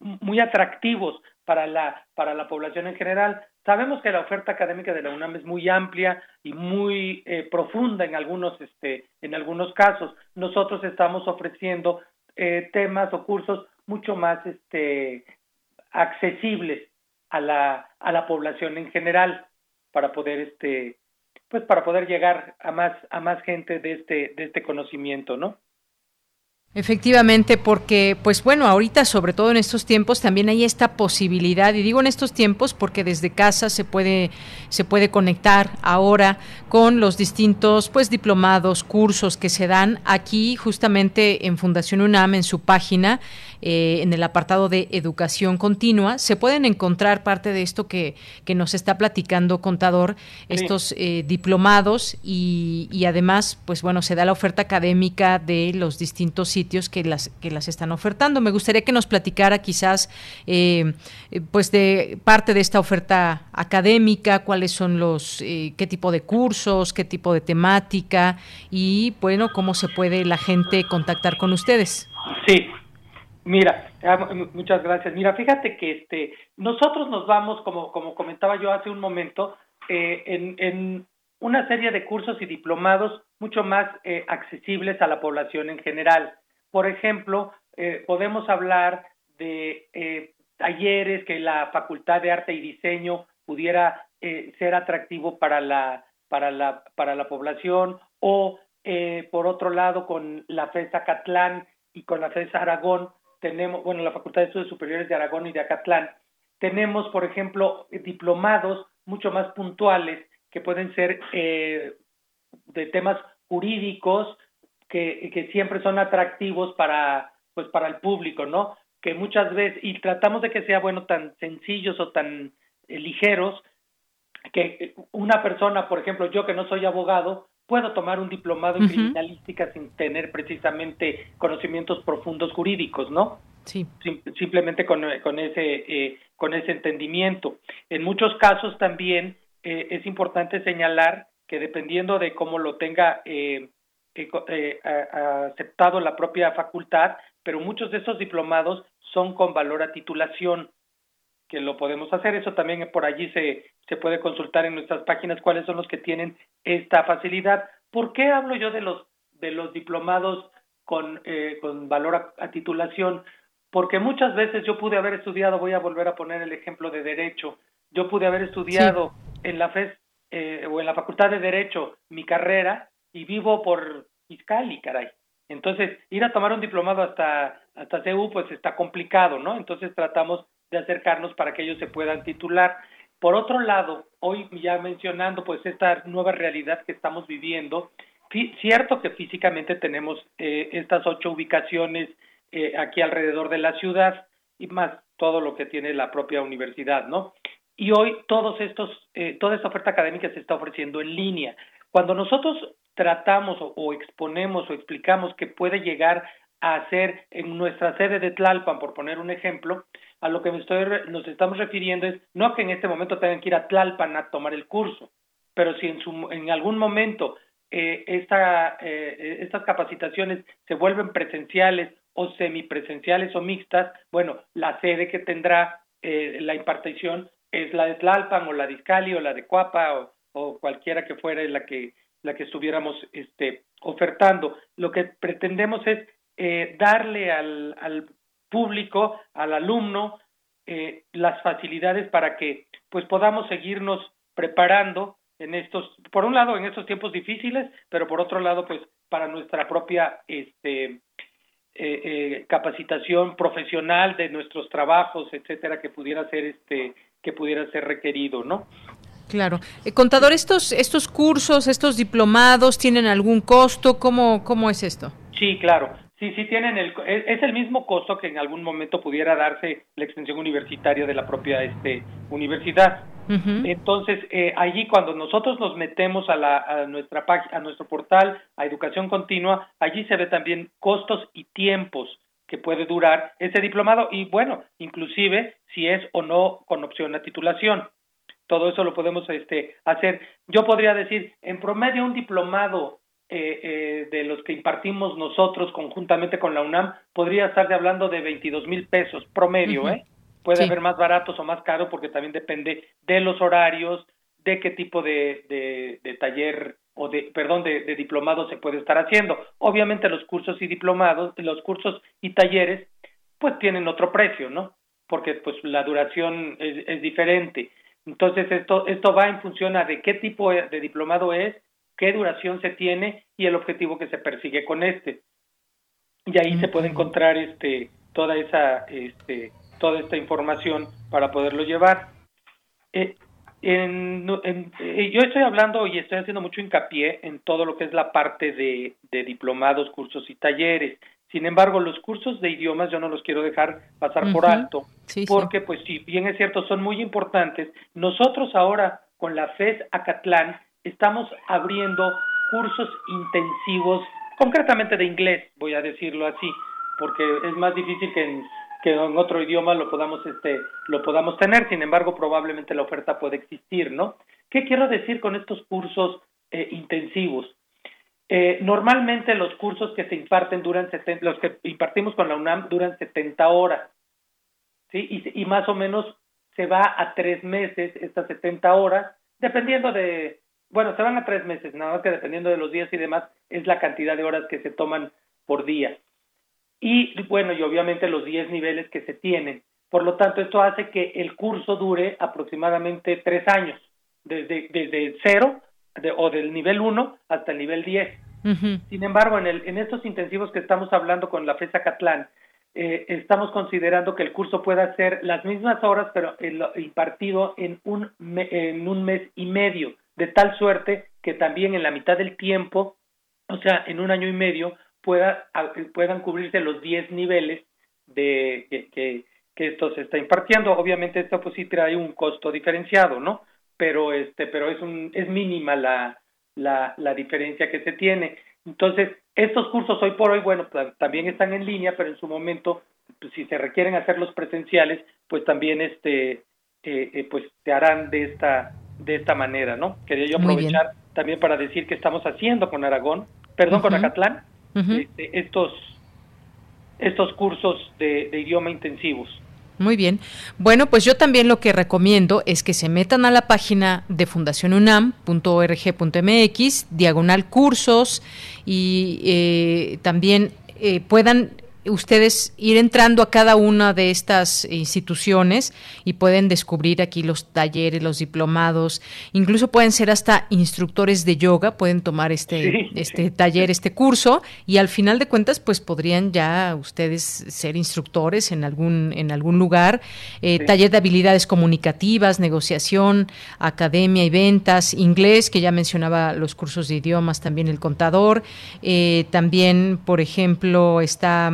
muy atractivos para la, para la población en general. Sabemos que la oferta académica de la UNAM es muy amplia y muy eh, profunda en algunos, este, en algunos casos. Nosotros estamos ofreciendo eh, temas o cursos mucho más este, accesibles a la, a la población en general para poder este, pues para poder llegar a más, a más gente de este, de este conocimiento, ¿no? Efectivamente, porque, pues bueno, ahorita, sobre todo en estos tiempos, también hay esta posibilidad, y digo en estos tiempos porque desde casa se puede, se puede conectar ahora con los distintos, pues, diplomados, cursos que se dan aquí, justamente en Fundación UNAM, en su página, eh, en el apartado de educación continua. Se pueden encontrar parte de esto que, que nos está platicando Contador, estos eh, diplomados y, y, además, pues bueno, se da la oferta académica de los distintos sitios que las, que las están ofertando. Me gustaría que nos platicara quizás eh, pues de parte de esta oferta académica, cuáles son los, qué tipo de cursos, qué tipo de temática y bueno, cómo se puede la gente contactar con ustedes. Sí, Mira, ah, muchas gracias. Mira, fíjate que este, nosotros nos vamos, como, como comentaba yo hace un momento, eh, en, en una serie de cursos y diplomados mucho más eh, accesibles a la población en general. Por ejemplo, eh, podemos hablar de eh, talleres que la Facultad de Arte y Diseño pudiera eh, ser atractivo para la, para la, para la población o, eh, por otro lado, con la FESA Catlán y con la FESA Aragón, tenemos, bueno, la Facultad de Estudios Superiores de Aragón y de Acatlán, tenemos, por ejemplo, diplomados mucho más puntuales que pueden ser eh, de temas jurídicos que, que siempre son atractivos para, pues, para el público, ¿no? Que muchas veces, y tratamos de que sea, bueno, tan sencillos o tan eh, ligeros, que una persona, por ejemplo, yo que no soy abogado, puedo tomar un diplomado en criminalística sin tener precisamente conocimientos profundos jurídicos, ¿no? Sí. simplemente con, con ese eh, con ese entendimiento. En muchos casos también eh, es importante señalar que dependiendo de cómo lo tenga eh, eh aceptado la propia facultad, pero muchos de esos diplomados son con valor a titulación que lo podemos hacer. Eso también por allí se, se puede consultar en nuestras páginas cuáles son los que tienen esta facilidad. ¿Por qué hablo yo de los, de los diplomados con, eh, con valor a, titulación? Porque muchas veces yo pude haber estudiado, voy a volver a poner el ejemplo de Derecho, yo pude haber estudiado en la FES eh, o en la Facultad de Derecho mi carrera y vivo por Izcali, caray. Entonces, ir a tomar un diplomado hasta, hasta CEU, pues está complicado, ¿no? Entonces tratamos de acercarnos para que ellos se puedan titular. Por otro lado, hoy ya mencionando pues esta nueva realidad que estamos viviendo, cierto que físicamente tenemos eh, estas ocho ubicaciones eh, aquí alrededor de la ciudad y más todo lo que tiene la propia universidad, ¿no? Y hoy todos estos, eh, toda esta oferta académica se está ofreciendo en línea. Cuando nosotros tratamos o, o exponemos o explicamos que puede llegar a hacer en nuestra sede de Tlalpan, por poner un ejemplo, a lo que me estoy, nos estamos refiriendo es no que en este momento tengan que ir a Tlalpan a tomar el curso, pero si en, su, en algún momento eh, esta, eh, estas capacitaciones se vuelven presenciales o semipresenciales o mixtas, bueno, la sede que tendrá eh, la impartición es la de Tlalpan o la de Iscali o la de Cuapa o cualquiera que fuera la que la que estuviéramos este, ofertando. Lo que pretendemos es eh, darle al, al público, al alumno, eh, las facilidades para que pues podamos seguirnos preparando en estos, por un lado en estos tiempos difíciles, pero por otro lado pues para nuestra propia este eh, eh, capacitación profesional de nuestros trabajos, etcétera, que pudiera ser este que pudiera ser requerido, ¿no? Claro. Eh, contador, estos, estos cursos, estos diplomados, ¿tienen algún costo? ¿Cómo, cómo es esto? Sí, claro. Sí, sí tienen el es, el mismo costo que en algún momento pudiera darse la extensión universitaria de la propia este universidad. Entonces, eh, allí cuando nosotros nos metemos a, la, a nuestra a nuestro portal, a Educación Continua, allí se ve también costos y tiempos que puede durar ese diplomado y bueno, inclusive si es o no con opción a titulación. Todo eso lo podemos este, hacer. Yo podría decir, en promedio un diplomado eh, eh, de los que impartimos nosotros conjuntamente con la UNAM podría estar hablando de 22 mil pesos promedio, ¿eh? Puede haber más baratos o más caros porque también depende de los horarios, de qué tipo de, de, taller o de, perdón, de, diplomado se puede estar haciendo. Obviamente los cursos y diplomados, los cursos y talleres, pues tienen otro precio, ¿no? Porque pues la duración es, es diferente. Entonces esto, esto va en función a de qué tipo de diplomado es, qué duración se tiene y el objetivo que se persigue con este. Y ahí se puede encontrar este toda esa este toda esta información para poderlo llevar. Eh, en, eh, yo estoy hablando y estoy haciendo mucho hincapié en todo lo que es la parte de, de, diplomados, cursos y talleres. Sin embargo, los cursos de idiomas yo no los quiero dejar pasar por alto, porque pues si bien es cierto, son muy importantes. Nosotros ahora con la FES Acatlán estamos abriendo cursos intensivos, concretamente de inglés, voy a decirlo así, porque es más difícil que en, que en otro idioma lo podamos, este, lo podamos tener, sin embargo, probablemente la oferta puede existir, ¿no? ¿Qué quiero decir con estos cursos eh, intensivos? Eh, normalmente los cursos que se imparten duran 70, los que impartimos con la UNAM duran 70 horas, ¿sí? Y, y más o menos se va a tres meses estas 70 horas, dependiendo de, bueno, se van a tres meses, nada más que dependiendo de los días y demás, es la cantidad de horas que se toman por día. Y bueno, y obviamente los 10 niveles que se tienen. Por lo tanto, esto hace que el curso dure aproximadamente tres años, desde, desde cero o del nivel 1 hasta el nivel 10. Sin embargo, en, el, en estos intensivos que estamos hablando con la FESA Catlán, eh, estamos considerando que el curso pueda ser las mismas horas, pero impartido en un, en un mes y medio de tal suerte que también en la mitad del tiempo, o sea, en un año y medio, pueda, puedan cubrirse los 10 niveles de que, que, esto se está impartiendo. Obviamente esto pues sí trae un costo diferenciado, ¿no? Pero este, pero es un, es mínima la, la, la diferencia que se tiene. Entonces, estos cursos hoy por hoy, bueno, también están en línea, pero en su momento, pues, si se requieren hacerlos presenciales, pues también este, eh, eh, pues se harán de esta de esta manera, ¿no? Quería yo aprovechar también para decir que estamos haciendo con Aragón, perdón, con Acatlán, este, estos, estos cursos de, idioma intensivos. Muy bien. Bueno, pues yo también lo que recomiendo es que se metan a la página de fundacionunam.org.mx, diagonal cursos, y eh, también eh, puedan ustedes ir entrando a cada una de estas instituciones y pueden descubrir aquí los talleres, los diplomados, incluso pueden ser hasta instructores de yoga, pueden tomar este, este taller, este curso y al final de cuentas pues podrían ya ustedes ser instructores en algún, en algún lugar, eh, taller de habilidades comunicativas, negociación, academia y ventas, inglés, que ya mencionaba los cursos de idiomas, también el contador, eh, también por ejemplo está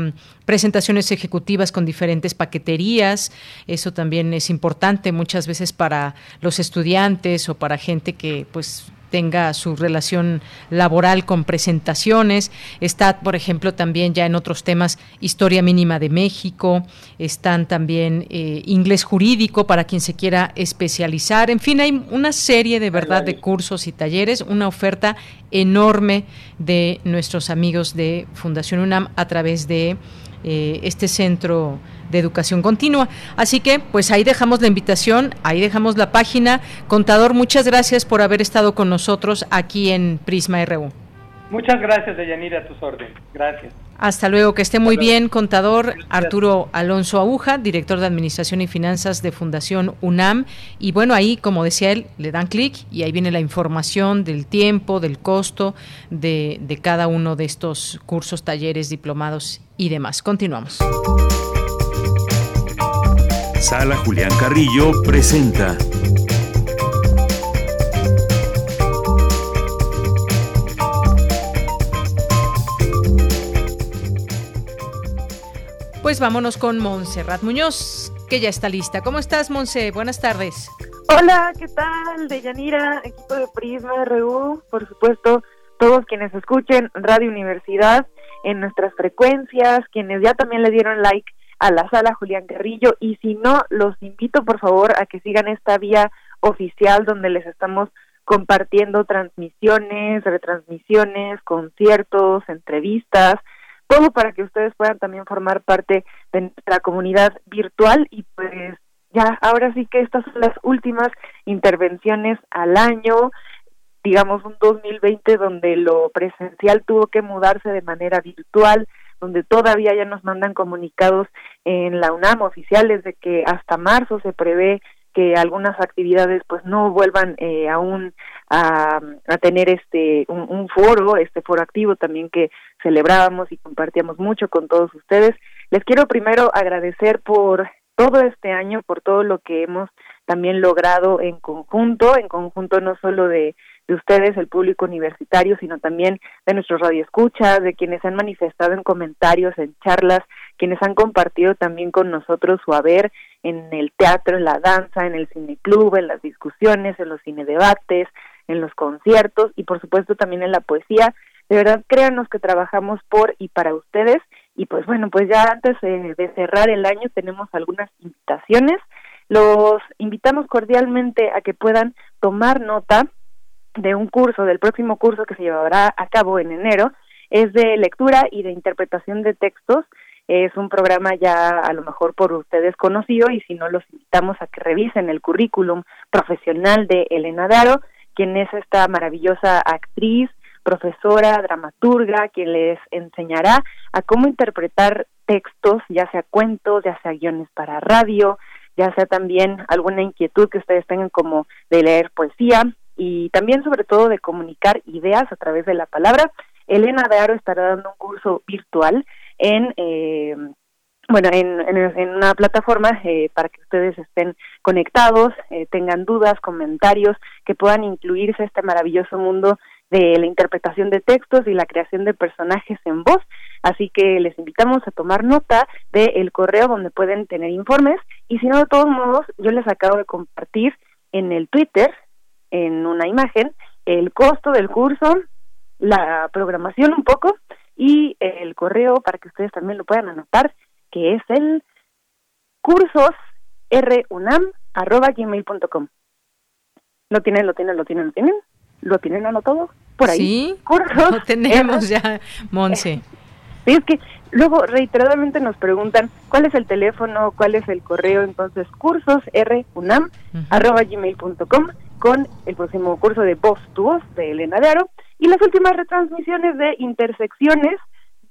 presentaciones ejecutivas con diferentes paqueterías. Eso también es importante muchas veces para los estudiantes o para gente que pues tenga su relación laboral con presentaciones. Está, por ejemplo, también ya en otros temas Historia Mínima de México, están también eh, Inglés Jurídico para quien se quiera especializar. En fin, hay una serie de verdad de cursos y talleres, una oferta enorme de nuestros amigos de Fundación UNAM a través de eh, este centro de educación continua. Así que, pues ahí dejamos la invitación, ahí dejamos la página. Contador, muchas gracias por haber estado con nosotros aquí en Prisma RU. Muchas gracias, Deyanira, a tus órdenes. Gracias. Hasta luego, que esté muy bien, contador Arturo Alonso Aguja, director de Administración y Finanzas de Fundación UNAM. Y bueno, ahí, como decía él, le dan clic y ahí viene la información del tiempo, del costo de, de cada uno de estos cursos, talleres, diplomados y demás. Continuamos. Sala Julián Carrillo presenta. Pues vámonos con Montserrat Muñoz, que ya está lista. ¿Cómo estás, Monse? Buenas tardes. Hola, ¿qué tal? Deyanira, equipo de Prisma RU, por supuesto, todos quienes escuchen Radio Universidad en nuestras frecuencias, quienes ya también le dieron like a la sala Julián Carrillo. Y si no, los invito por favor a que sigan esta vía oficial donde les estamos compartiendo transmisiones, retransmisiones, conciertos, entrevistas, todo para que ustedes puedan también formar parte de nuestra comunidad virtual. Y pues ya, ahora sí que estas son las últimas intervenciones al año, digamos un 2020 donde lo presencial tuvo que mudarse de manera virtual, donde todavía ya nos mandan comunicados en la UNAM oficiales de que hasta marzo se prevé que algunas actividades pues no vuelvan eh, aún a, tener este un, foro, este foro activo también que celebrábamos y compartíamos mucho con todos ustedes. Les quiero primero agradecer por todo este año, por todo lo que hemos también logrado en conjunto, en conjunto no solo de, de ustedes, el público universitario, sino también de nuestros radioescuchas, de quienes han manifestado en comentarios, en charlas, quienes han compartido también con nosotros su haber en el teatro, en la danza, en el cineclub, en las discusiones, en los cinedebates, en los conciertos y por supuesto también en la poesía. De verdad, créanos que trabajamos por y para ustedes. Y pues bueno, pues ya antes de cerrar el año tenemos algunas invitaciones. Los invitamos cordialmente a que puedan tomar nota de un curso, del próximo curso que se llevará a cabo en enero. Es de lectura y de interpretación de textos es un programa ya a lo mejor por ustedes conocido y si no los invitamos a que revisen el currículum profesional de Elena Daro, quien es esta maravillosa actriz, profesora, dramaturga, quien les enseñará a cómo interpretar textos, ya sea cuentos, ya sea guiones para radio, ya sea también alguna inquietud que ustedes tengan como de leer poesía y también sobre todo de comunicar ideas a través de la palabra. Elena Daro estará dando un curso virtual en eh, bueno, en, en, una plataforma eh, para que ustedes estén conectados, eh, tengan dudas, comentarios, que puedan incluirse a este maravilloso mundo de la interpretación de textos y la creación de personajes en voz. Así que les invitamos a tomar nota del correo donde pueden tener informes y si no, de todos modos, yo les acabo de compartir en el Twitter, en una imagen, el costo del curso, la programación un poco y el correo para que ustedes también lo puedan anotar, que es el cursosrunam.gmail.com. ¿Lo tienen, lo tienen, lo tienen, lo tienen? ¿Lo tienen anotado? Por ahí. Sí, cursos. Lo tenemos ya, Monse. Sí, es que luego reiteradamente nos preguntan cuál es el teléfono, cuál es el correo, entonces cursosrunam.gmail.com con el próximo curso de Voz Voz de Elena de Aro y las últimas retransmisiones de Intersecciones,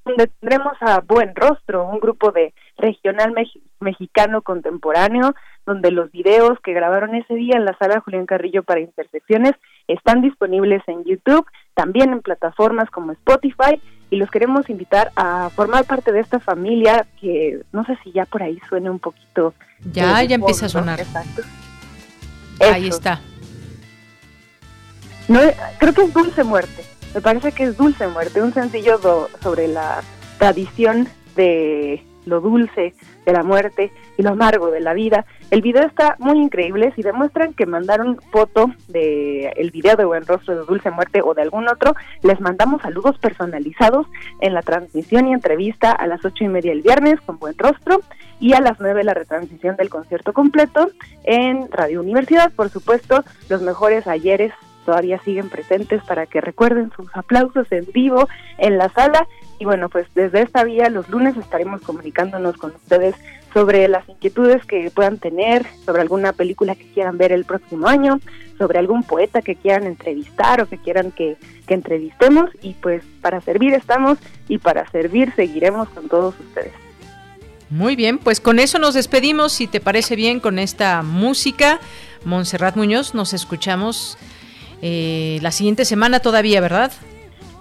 donde tendremos a Buen Rostro, un grupo de regional mexicano contemporáneo, donde los videos que grabaron ese día en la sala Julián Carrillo para Intersecciones están disponibles en YouTube, también en plataformas como Spotify, y los queremos invitar a formar parte de esta familia que no sé si ya por ahí suene un poquito. Ya, ya empieza a sonar. Exacto. Ahí está. No, creo que es Dulce Muerte. Me parece que es Dulce Muerte, un sencillo sobre la tradición de lo dulce de la muerte y lo amargo de la vida. El video está muy increíble. Si demuestran que mandaron foto de el video de Buen Rostro de Dulce Muerte o de algún otro, les mandamos saludos personalizados en la transmisión y entrevista a las ocho y media el viernes con Buen Rostro y a las nueve la retransmisión del concierto completo en Radio Universidad. Por supuesto, los mejores ayeres todavía siguen presentes para que recuerden sus aplausos en vivo en la sala. Y bueno, pues desde esta vía los lunes estaremos comunicándonos con ustedes sobre las inquietudes que puedan tener, sobre alguna película que quieran ver el próximo año, sobre algún poeta que quieran entrevistar o que quieran que, que entrevistemos. Y pues para servir estamos y para servir seguiremos con todos ustedes. Muy bien, pues con eso nos despedimos, si te parece bien, con esta música. Montserrat Muñoz, nos escuchamos eh, la siguiente semana todavía, ¿verdad?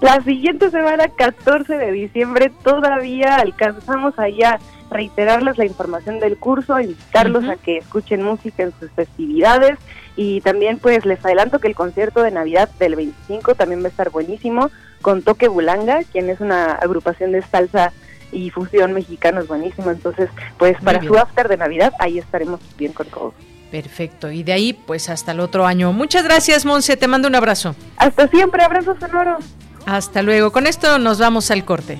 La siguiente semana, 14 de diciembre, todavía alcanzamos ahí a reiterarles la información del curso, invitarlos a que escuchen música en sus festividades y también pues les adelanto que el concierto de Navidad del 25 también va a estar buenísimo con Toque Bulanga, quien es una agrupación de salsa y fusión mexicano es buenísimo. Entonces, pues para su after de Navidad, ahí estaremos bien con todos. Perfecto. Y de ahí, pues hasta el otro año. Muchas gracias, Monse. Te mando un abrazo. Hasta siempre. Abrazos sonoros. Hasta luego. Con esto nos vamos al corte.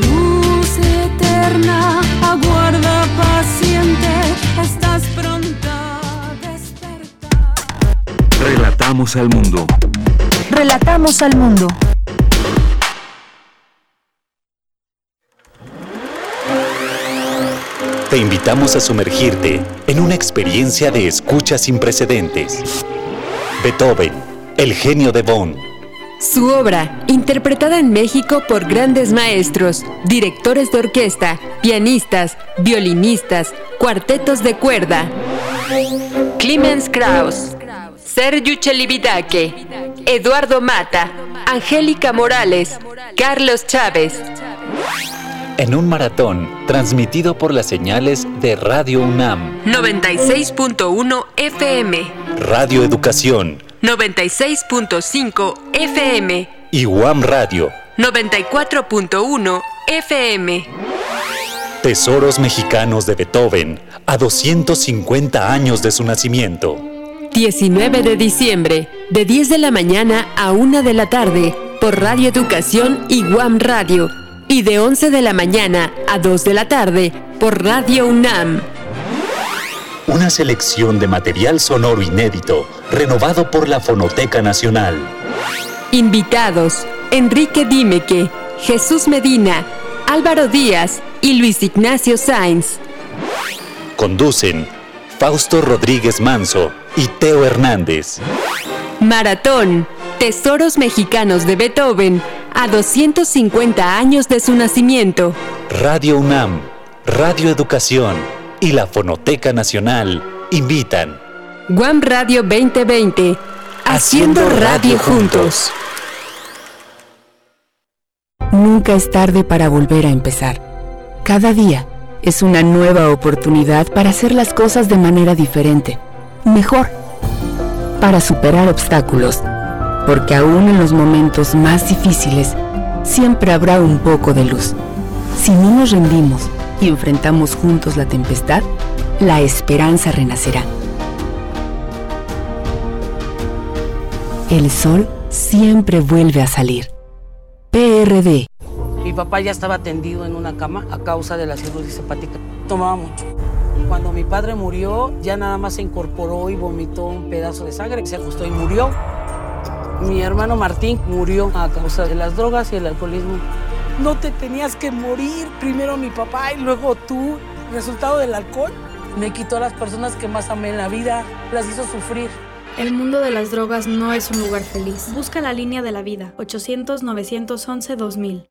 Luz eterna, aguarda paciente, estás pronta a despertar. Relatamos al mundo. Relatamos al mundo. Te invitamos a sumergirte en una experiencia de escucha sin precedentes. Beethoven, el genio de Bonn. Su obra, interpretada en México por grandes maestros, directores de orquesta, pianistas, violinistas, cuartetos de cuerda. Clemens Krauss, Sergio Chelividake, Eduardo Mata, Angélica Morales, Carlos Chávez. En un maratón transmitido por las señales de Radio UNAM, 96.1 FM, Radio Educación 96.5 FM y UAM Radio. 94.1 FM. Tesoros mexicanos de Beethoven a 250 años de su nacimiento. 19 de diciembre, de 10 de la mañana a 1 de la tarde, por Radio Educación y Guam Radio. Y de 11 de la mañana a 2 de la tarde, por Radio UNAM. Una selección de material sonoro inédito, renovado por la Fonoteca Nacional. Invitados: Enrique Dimeque, Jesús Medina, Álvaro Díaz y Luis Ignacio Sainz. Conducen Fausto Rodríguez Manso y Teo Hernández. Maratón: Tesoros Mexicanos de Beethoven a 250 años de su nacimiento. Radio UNAM, Radio Educación y la Fonoteca Nacional invitan. Guam Radio 2020. Haciendo radio juntos. Nunca es tarde para volver a empezar. Cada día es una nueva oportunidad para hacer las cosas de manera diferente, mejor, para superar obstáculos, porque aún en los momentos más difíciles siempre habrá un poco de luz. Si no nos rendimos y enfrentamos juntos la tempestad, la esperanza renacerá. El sol siempre vuelve a salir. PRD. Mi papá ya estaba tendido en una cama a causa de la cirrosis hepática. Tomaba mucho. Cuando mi padre murió, ya nada más se incorporó y vomitó un pedazo de sangre, se ajustó y murió. Mi hermano Martín murió a causa de las drogas y el alcoholismo. No te tenías que morir, primero mi papá y luego tú. Resultado del alcohol me quitó a las personas que más amé en la vida, las hizo sufrir. El mundo de las drogas no es un lugar feliz. Busca la línea de la vida, 800-911-2000.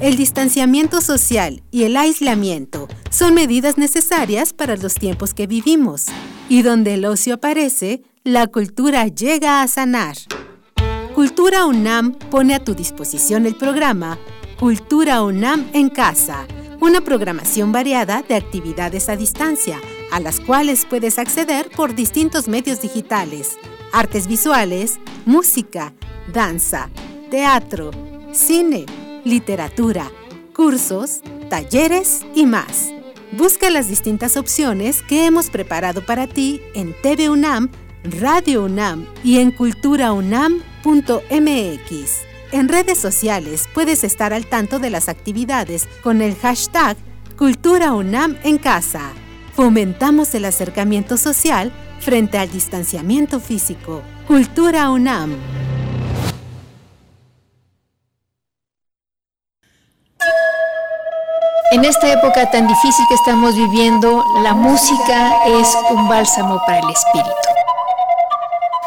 El distanciamiento social y el aislamiento son medidas necesarias para los tiempos que vivimos. Y donde el ocio aparece, la cultura llega a sanar. Cultura UNAM pone a tu disposición el programa Cultura UNAM en Casa, una programación variada de actividades a distancia, a las cuales puedes acceder por distintos medios digitales, artes visuales, música, danza, teatro, cine, literatura, cursos, talleres y más. Busca las distintas opciones que hemos preparado para ti en TV UNAM, Radio UNAM y en culturaunam.mx. En redes sociales puedes estar al tanto de las actividades con el hashtag Cultura UNAM en casa. Fomentamos el acercamiento social frente al distanciamiento físico. Cultura UNAM. En esta época tan difícil que estamos viviendo, la música es un bálsamo para el espíritu.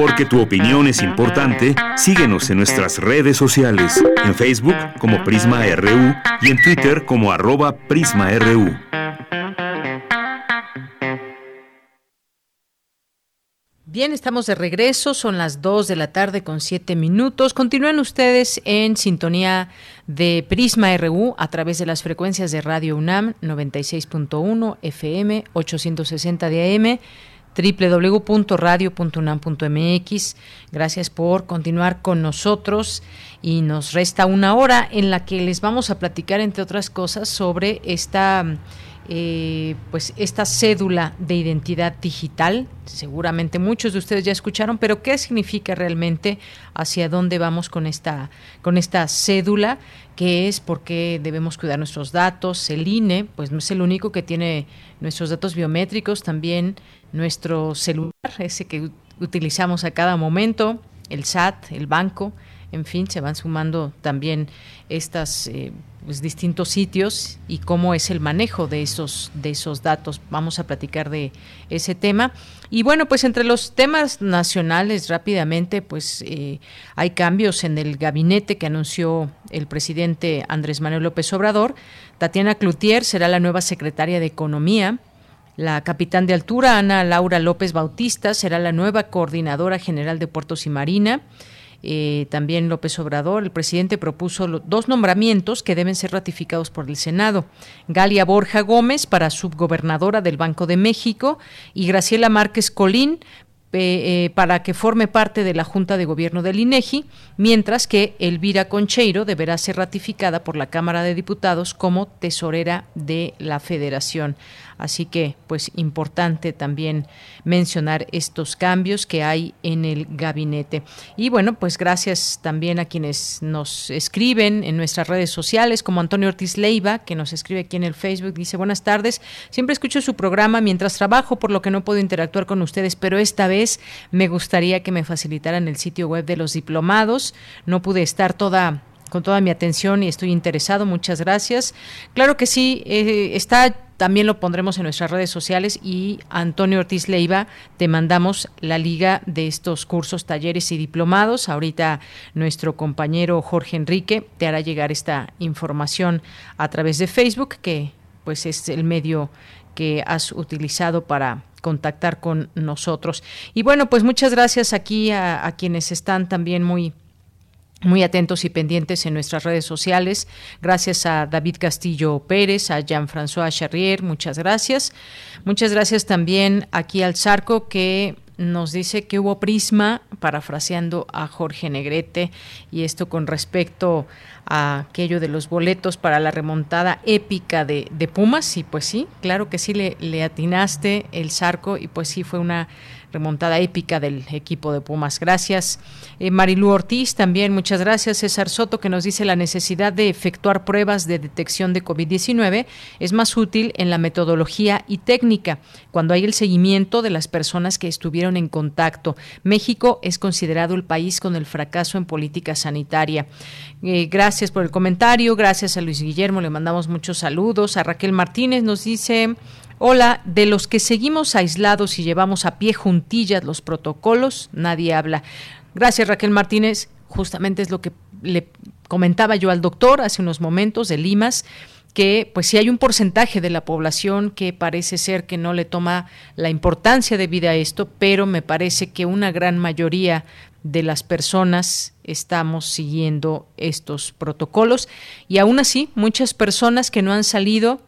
Porque tu opinión es importante, síguenos en nuestras redes sociales, en Facebook como Prisma RU y en Twitter como arroba PrismaRU. Bien, estamos de regreso, son las 2 de la tarde con 7 minutos. Continúen ustedes en sintonía de Prisma RU a través de las frecuencias de Radio UNAM 96.1 FM 860 de AM www.radio.unam.mx. Gracias por continuar con nosotros y nos resta una hora en la que les vamos a platicar, entre otras cosas, sobre esta eh, pues esta cédula de identidad digital. Seguramente muchos de ustedes ya escucharon, pero ¿qué significa realmente? ¿Hacia dónde vamos con esta, con esta cédula? ¿Qué es? ¿Por qué debemos cuidar nuestros datos? El INE, pues no es el único que tiene nuestros datos biométricos, también nuestro celular, ese que utilizamos a cada momento, el SAT, el banco, en fin, se van sumando también estas eh, pues, distintos sitios y cómo es el manejo de esos de esos datos. Vamos a platicar de ese tema. Y bueno, pues entre los temas nacionales rápidamente, pues eh, hay cambios en el gabinete que anunció el presidente Andrés Manuel López Obrador. Tatiana Cloutier será la nueva secretaria de Economía. La capitán de altura, Ana Laura López Bautista, será la nueva coordinadora general de Puertos y Marina. Eh, también López Obrador, el presidente propuso dos nombramientos que deben ser ratificados por el Senado. Galia Borja Gómez para subgobernadora del Banco de México y Graciela Márquez Colín eh, para que forme parte de la Junta de Gobierno del INEGI, mientras que Elvira Concheiro deberá ser ratificada por la Cámara de Diputados como tesorera de la Federación. Así que, pues, importante también mencionar estos cambios que hay en el gabinete. Y bueno, pues gracias también a quienes nos escriben en nuestras redes sociales, como Antonio Ortiz Leiva, que nos escribe aquí en el Facebook, dice, buenas tardes, siempre escucho su programa mientras trabajo, por lo que no puedo interactuar con ustedes, pero esta vez me gustaría que me facilitaran el sitio web de los diplomados. No pude estar toda con toda mi atención y estoy interesado. Muchas gracias. Claro que sí, eh, está también lo pondremos en nuestras redes sociales y Antonio Ortiz Leiva, te mandamos la liga de estos cursos, talleres y diplomados. Ahorita nuestro compañero Jorge Enrique te hará llegar esta información a través de Facebook, que pues es el medio que has utilizado para contactar con nosotros. Y bueno, pues muchas gracias aquí a, a quienes están también muy muy atentos y pendientes en nuestras redes sociales. Gracias a David Castillo Pérez, a Jean-François Charrier, muchas gracias. Muchas gracias también aquí al Zarco que nos dice que hubo prisma, parafraseando a Jorge Negrete, y esto con respecto a aquello de los boletos para la remontada épica de, Pumas, y pues sí, claro que sí le, le atinaste el Zarco, y pues sí fue una remontada épica del equipo de Pumas. Gracias. Eh, Marilú Ortiz también, muchas gracias. César Soto que nos dice la necesidad de efectuar pruebas de detección de COVID-19 es más útil en la metodología y técnica cuando hay el seguimiento de las personas que estuvieron en contacto. México es considerado el país con el fracaso en política sanitaria. Eh, gracias por el comentario, gracias a Luis Guillermo, le mandamos muchos saludos. A Raquel Martínez nos dice, Hola, de los que seguimos aislados y llevamos a pie juntillas los protocolos, nadie habla. Gracias Raquel Martínez, justamente es lo que le comentaba yo al doctor hace unos momentos de Limas que pues sí hay un porcentaje de la población que parece ser que no le toma la importancia debida a esto, pero me parece que una gran mayoría de las personas estamos siguiendo estos protocolos y aún así muchas personas que no han salido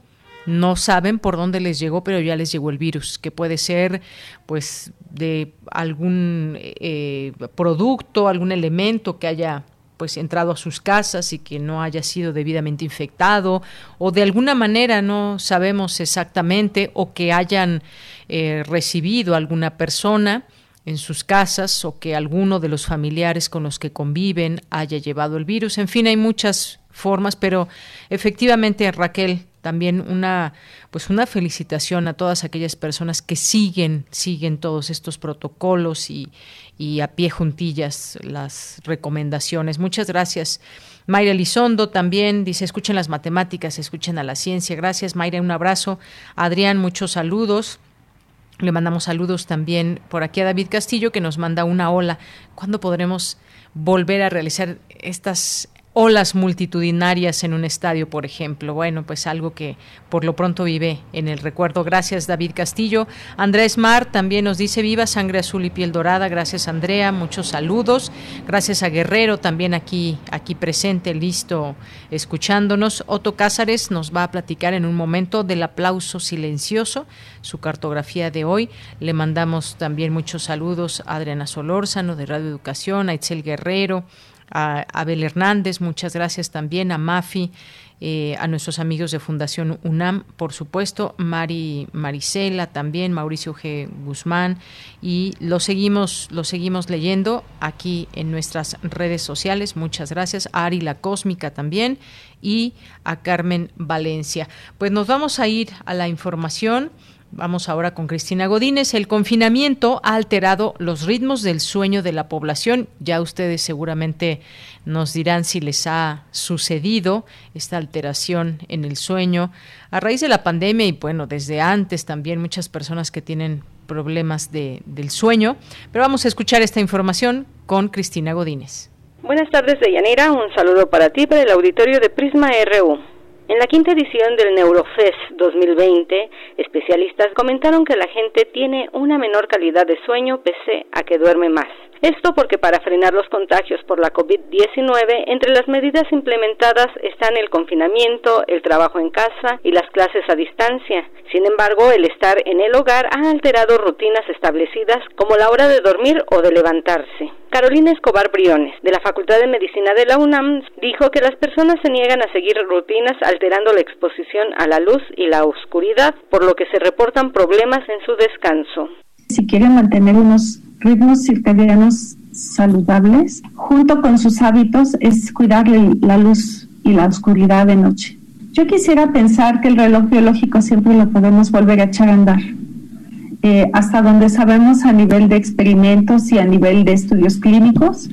no saben por dónde les llegó, pero ya les llegó el virus, que puede ser pues de algún eh, producto, algún elemento que haya pues entrado a sus casas y que no haya sido debidamente infectado o de alguna manera no sabemos exactamente o que hayan eh, recibido alguna persona en sus casas o que alguno de los familiares con los que conviven haya llevado el virus. En fin, hay muchas formas, pero efectivamente Raquel también una pues una felicitación a todas aquellas personas que siguen siguen todos estos protocolos y, y a pie juntillas las recomendaciones. Muchas gracias. Mayra Elizondo también dice, escuchen las matemáticas, escuchen a la ciencia. Gracias, Mayra, un abrazo. Adrián, muchos saludos. Le mandamos saludos también por aquí a David Castillo, que nos manda una ola. ¿Cuándo podremos volver a realizar estas olas multitudinarias en un estadio, por ejemplo. Bueno, pues algo que por lo pronto vive en el recuerdo. Gracias, David Castillo. Andrés Mar también nos dice viva sangre azul y piel dorada. Gracias, Andrea. Muchos saludos. Gracias a Guerrero, también aquí, aquí presente, listo, escuchándonos. Otto Cázares nos va a platicar en un momento del aplauso silencioso, su cartografía de hoy. Le mandamos también muchos saludos a Adriana Solórzano de Radio Educación, a Itzel Guerrero, a Abel Hernández, muchas gracias también a Mafi, eh, a nuestros amigos de Fundación UNAM, por supuesto, Mari Marisela también, Mauricio G. Guzmán, y lo seguimos, lo seguimos leyendo aquí en nuestras redes sociales. Muchas gracias. A Ari La Cósmica también y a Carmen Valencia. Pues nos vamos a ir a la información. Vamos ahora con Cristina Godínez. El confinamiento ha alterado los ritmos del sueño de la población. Ya ustedes seguramente nos dirán si les ha sucedido esta alteración en el sueño a raíz de la pandemia y bueno, desde antes también muchas personas que tienen problemas de, del sueño. Pero vamos a escuchar esta información con Cristina Godínez. Buenas tardes, Deyanira. Un saludo para ti, para el auditorio de Prisma RU. En la quinta edición del Neurofest 2020, especialistas comentaron que la gente tiene una menor calidad de sueño pese a que duerme más. Esto porque para frenar los contagios por la COVID-19, entre las medidas implementadas están el confinamiento, el trabajo en casa y las clases a distancia. Sin embargo, el estar en el hogar ha alterado rutinas establecidas como la hora de dormir o de levantarse. Carolina Escobar Briones, de la Facultad de Medicina de la UNAM, dijo que las personas se niegan a seguir rutinas alterando la exposición a la luz y la oscuridad, por lo que se reportan problemas en su descanso. Si quieren mantener unos ritmos circadianos saludables, junto con sus hábitos, es cuidar la luz y la oscuridad de noche. Yo quisiera pensar que el reloj biológico siempre lo podemos volver a echar a andar. Eh, hasta donde sabemos a nivel de experimentos y a nivel de estudios clínicos,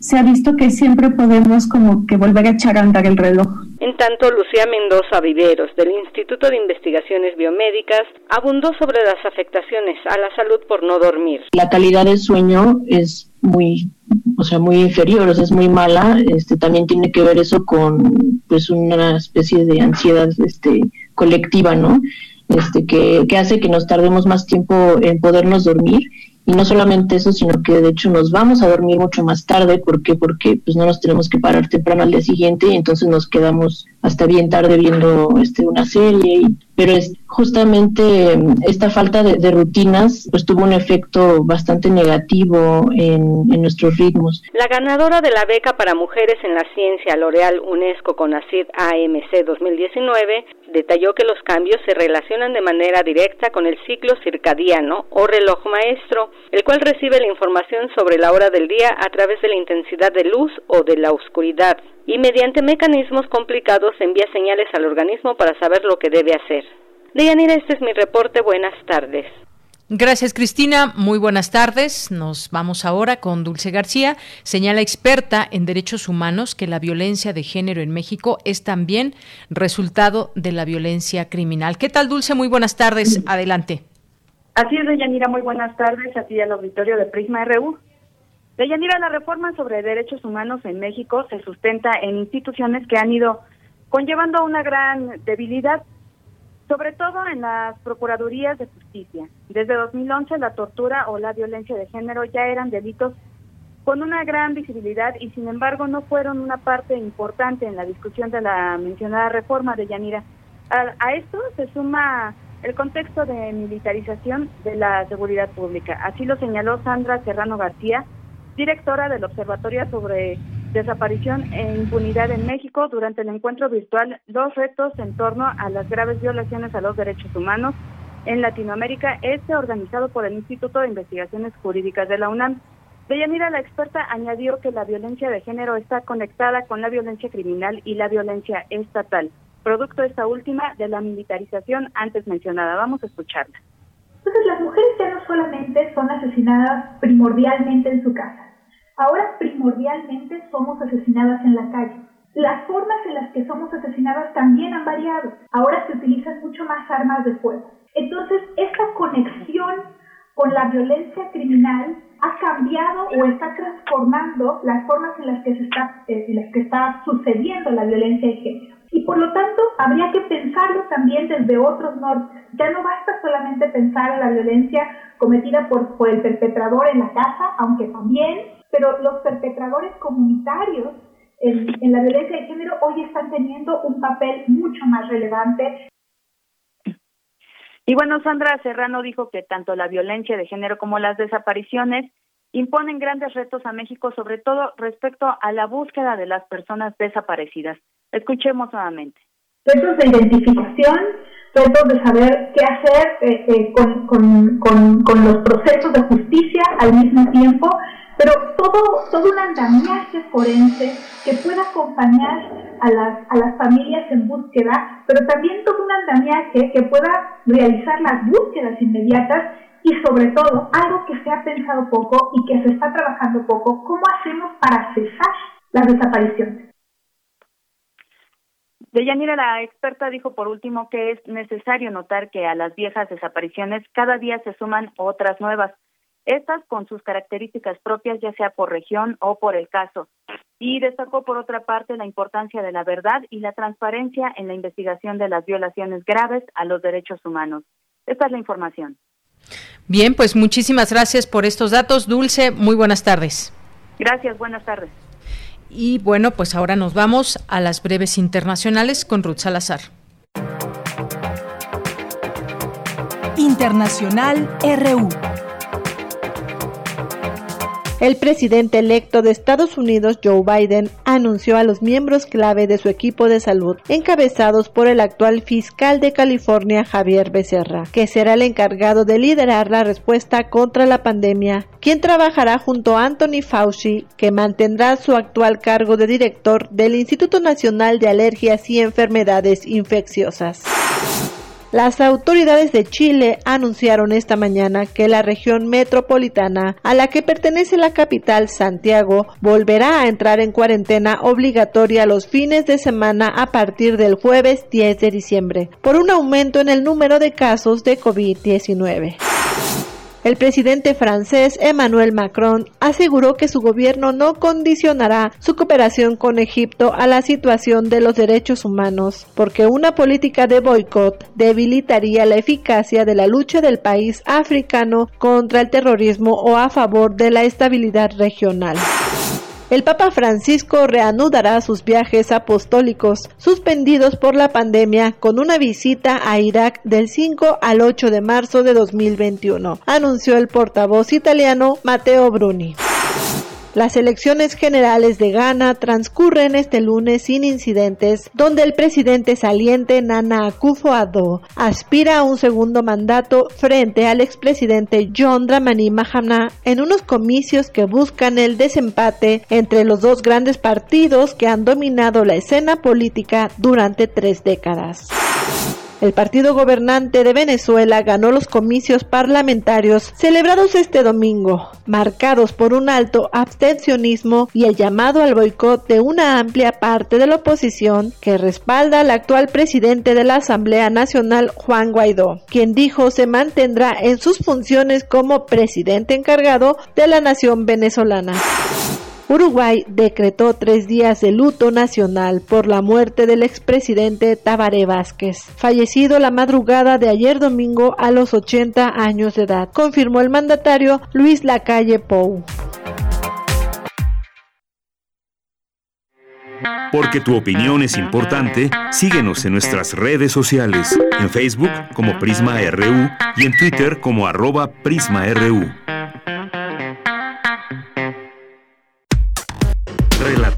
se ha visto que siempre podemos como que volver a echar a andar el reloj. En tanto, Lucía Mendoza Viveros, del Instituto de Investigaciones Biomédicas, abundó sobre las afectaciones a la salud por no dormir. La calidad del sueño es muy o sea muy inferior o sea es muy mala este también tiene que ver eso con pues una especie de ansiedad este colectiva no este que, que hace que nos tardemos más tiempo en podernos dormir y no solamente eso, sino que de hecho nos vamos a dormir mucho más tarde. ¿Por qué? Porque pues no nos tenemos que parar temprano al día siguiente y entonces nos quedamos hasta bien tarde viendo este, una serie. Pero es justamente mm, esta falta de, rutinas pues tuvo un efecto bastante negativo en, en, nuestros ritmos. La ganadora de la beca para mujeres en la ciencia L'Oreal UNESCO con ACID AMC 2019 detalló que los cambios se relacionan de manera directa con el ciclo circadiano o reloj maestro, el cual recibe la información sobre la hora del día a través de la intensidad de luz o de la oscuridad y mediante mecanismos complicados envía señales al organismo para saber lo que debe hacer. Deyanira, este es mi reporte. Buenas tardes. Gracias, Cristina. Muy buenas tardes. Nos vamos ahora con Dulce García. Señala experta en derechos humanos que la violencia de género en México es también resultado de la violencia criminal. ¿Qué tal, Dulce? Muy buenas tardes. Adelante. Así es, Deyanira. Muy buenas tardes. Aquí al auditorio de Prisma RU. Deyanira, la reforma sobre derechos humanos en México se sustenta en instituciones que han ido conllevando una gran debilidad sobre todo en las Procuradurías de Justicia. Desde 2011 la tortura o la violencia de género ya eran delitos con una gran visibilidad y sin embargo no fueron una parte importante en la discusión de la mencionada reforma de Yanira. A, esto se suma el contexto de militarización de la seguridad pública. Así lo señaló Sandra Serrano García, directora del Observatorio sobre desaparición e impunidad en México durante el encuentro virtual Los retos en torno a las graves violaciones a los derechos humanos en Latinoamérica, este organizado por el Instituto de Investigaciones Jurídicas de la UNAM. Deyanira, la experta, añadió que la violencia de género está conectada con la violencia criminal y la violencia estatal, producto esta última de la militarización antes mencionada. Vamos a escucharla. Entonces, las mujeres ya no solamente son asesinadas primordialmente en su casa, Ahora primordialmente somos asesinadas en la calle. Las formas en las que somos asesinadas también han variado. Ahora se utilizan mucho más armas de fuego. Entonces, esta conexión con la violencia criminal ha cambiado o está transformando las formas en las que se está, eh, en las que está sucediendo la violencia de género. Y por lo tanto, habría que pensarlo también desde otros nortes. Ya no basta solamente pensar en la violencia cometida por, por el perpetrador en la casa, aunque también, pero los perpetradores comunitarios en, en, la violencia de género hoy están teniendo un papel mucho más relevante. Y bueno, Sandra Serrano dijo que tanto la violencia de género como las desapariciones imponen grandes retos a México, sobre todo respecto a la búsqueda de las personas desaparecidas. Escuchemos nuevamente. Retos de identificación, retos de saber qué hacer eh, eh, con, con, con, con, los procesos de justicia al mismo tiempo, pero todo, todo un andamiaje forense que pueda acompañar a las, a las familias en búsqueda, pero también todo un andamiaje que pueda realizar las búsquedas inmediatas y sobre todo algo que se ha pensado poco y que se está trabajando poco, ¿cómo hacemos para cesar las desapariciones? Deyanira, la experta, dijo por último que es necesario notar que a las viejas desapariciones cada día se suman otras nuevas, estas con sus características propias, ya sea por región o por el caso. Y destacó por otra parte la importancia de la verdad y la transparencia en la investigación de las violaciones graves a los derechos humanos. Esta es la información. Bien, pues muchísimas gracias por estos datos. Dulce, muy buenas tardes. Gracias, buenas tardes. Y bueno, pues ahora nos vamos a las breves internacionales con Ruth Salazar. Internacional RU. El presidente electo de Estados Unidos, Joe Biden, anunció a los miembros clave de su equipo de salud, encabezados por el actual fiscal de California, Javier Becerra, que será el encargado de liderar la respuesta contra la pandemia, quien trabajará junto a Anthony Fauci, que mantendrá su actual cargo de director del Instituto Nacional de Alergias y Enfermedades Infecciosas. Las autoridades de Chile anunciaron esta mañana que la región metropolitana a la que pertenece la capital Santiago volverá a entrar en cuarentena obligatoria los fines de semana a partir del jueves 10 de diciembre por un aumento en el número de casos de COVID-19. El presidente francés Emmanuel Macron aseguró que su gobierno no condicionará su cooperación con Egipto a la situación de los derechos humanos, porque una política de boicot debilitaría la eficacia de la lucha del país africano contra el terrorismo o a favor de la estabilidad regional. El Papa Francisco reanudará sus viajes apostólicos suspendidos por la pandemia con una visita a Irak del 5 al 8 de marzo de 2021, anunció el portavoz italiano Matteo Bruni. Las elecciones generales de Ghana transcurren este lunes sin incidentes, donde el presidente saliente Nana Akufo-Addo aspira a un segundo mandato frente al expresidente John Dramani Mahama en unos comicios que buscan el desempate entre los dos grandes partidos que han dominado la escena política durante tres décadas. El partido gobernante de Venezuela ganó los comicios parlamentarios celebrados este domingo, marcados por un alto abstencionismo y el llamado al boicot de una amplia parte de la oposición que respalda al actual presidente de la Asamblea Nacional, Juan Guaidó, quien dijo se mantendrá en sus funciones como presidente encargado de la nación venezolana. Uruguay decretó tres días de luto nacional por la muerte del expresidente Tabaré Vázquez, fallecido la madrugada de ayer domingo a los 80 años de edad, confirmó el mandatario Luis Lacalle Pou. Porque tu opinión es importante, síguenos en nuestras redes sociales, en Facebook como Prisma RU y en Twitter como arroba PrismaRU.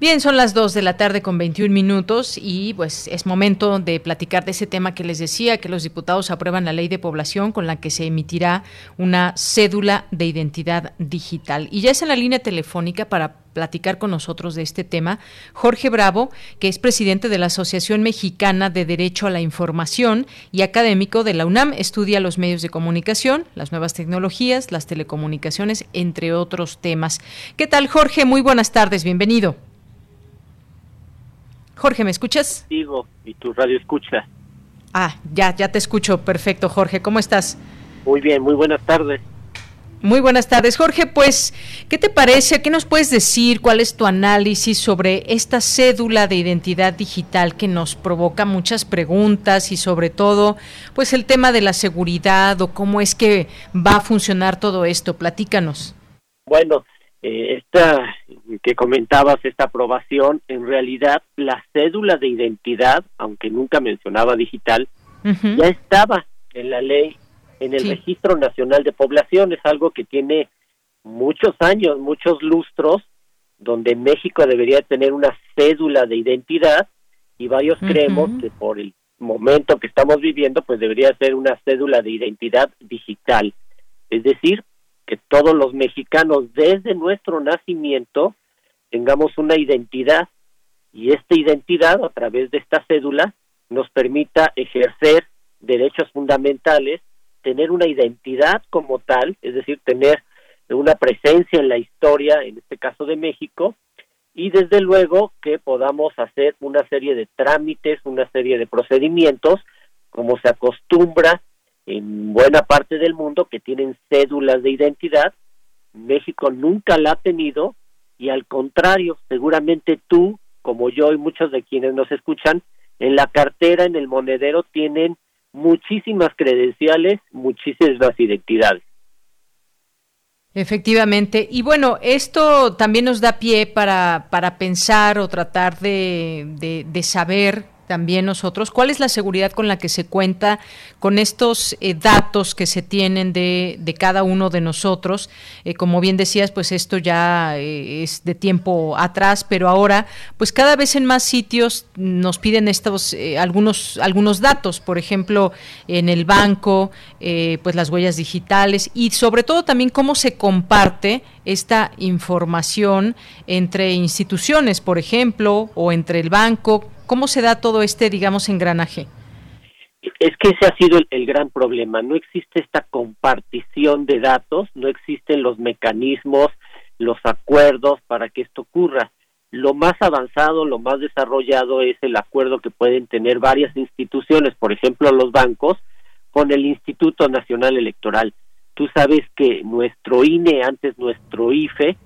Bien, son las 2 de la tarde con 21 minutos y pues es momento de platicar de ese tema que les decía, que los diputados aprueban la ley de población con la que se emitirá una cédula de identidad digital. Y ya es en la línea telefónica para platicar con nosotros de este tema Jorge Bravo, que es presidente de la Asociación Mexicana de Derecho a la Información y académico de la UNAM, estudia los medios de comunicación, las nuevas tecnologías, las telecomunicaciones, entre otros temas. ¿Qué tal, Jorge? Muy buenas tardes, bienvenido. Jorge, ¿me escuchas? Digo, y tu radio escucha. Ah, ya, ya te escucho. Perfecto, Jorge. ¿Cómo estás? Muy bien, muy buenas tardes. Muy buenas tardes, Jorge. Pues, ¿qué te parece? ¿Qué nos puedes decir? ¿Cuál es tu análisis sobre esta cédula de identidad digital que nos provoca muchas preguntas y sobre todo, pues el tema de la seguridad o cómo es que va a funcionar todo esto? Platícanos. Bueno, eh, esta que comentabas, esta aprobación, en realidad la cédula de identidad, aunque nunca mencionaba digital, ya estaba en la ley en el Registro Nacional de Población. Es algo que tiene muchos años, muchos lustros, donde México debería tener una cédula de identidad y varios creemos que por el momento que estamos viviendo, pues debería ser una cédula de identidad digital. Es decir, que todos los mexicanos desde nuestro nacimiento tengamos una identidad. Y esta identidad a través de esta cédula nos permita ejercer derechos fundamentales tener una identidad como tal, es decir, tener una presencia en la historia, en este caso de México, y desde luego que podamos hacer una serie de trámites, una serie de procedimientos, como se acostumbra en buena parte del mundo que tienen cédulas de identidad. México nunca la ha tenido y al contrario, seguramente tú, como yo y muchos de quienes nos escuchan, en la cartera, en el monedero tienen muchísimas credenciales, muchísimas identidades. Efectivamente. Y bueno, esto también nos da pie para, para pensar o tratar de, de, de saber también nosotros, cuál es la seguridad con la que se cuenta con estos eh, datos que se tienen de, de, cada uno de nosotros. Eh, como bien decías, pues esto ya eh, es de tiempo atrás, pero ahora, pues cada vez en más sitios nos piden estos algunos algunos datos, por ejemplo, en el banco, pues las huellas digitales y sobre todo también cómo se comparte esta información entre instituciones, por ejemplo, o entre el banco ¿Cómo se da todo este, digamos, engranaje? Es que ese ha sido el, gran problema. No existe esta compartición de datos, no existen los mecanismos, los acuerdos para que esto ocurra. Lo más avanzado, lo más desarrollado es el acuerdo que pueden tener varias instituciones, por ejemplo los bancos, con el Instituto Nacional Electoral. Tú sabes que nuestro INE, antes nuestro IFE,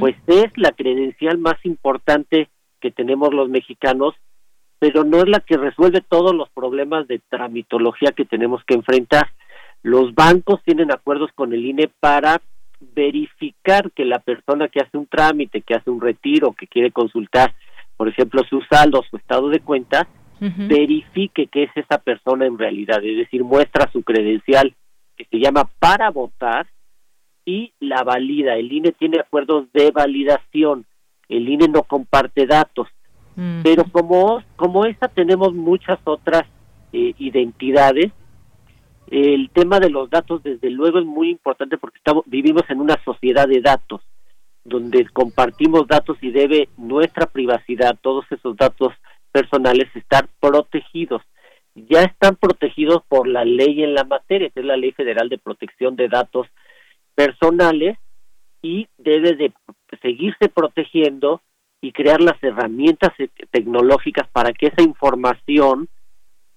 pues es la credencial más importante que tenemos los mexicanos pero no es la que resuelve todos los problemas de tramitología que tenemos que enfrentar. Los bancos tienen acuerdos con el INE para verificar que la persona que hace un trámite, que hace un retiro, que quiere consultar, por ejemplo, su saldo, su estado de cuenta, verifique que es esa persona en realidad, es decir, muestra su credencial que se llama para votar y la valida. El INE tiene acuerdos de validación. El INE no comparte datos pero como, como esta tenemos muchas otras eh, identidades, el tema de los datos desde luego es muy importante porque estamos, vivimos en una sociedad de datos donde compartimos datos y debe nuestra privacidad, todos esos datos personales estar protegidos. Ya están protegidos por la ley en la materia, que es la Ley Federal de Protección de Datos Personales y debe de seguirse protegiendo y crear las herramientas e-, tecnológicas para que esa información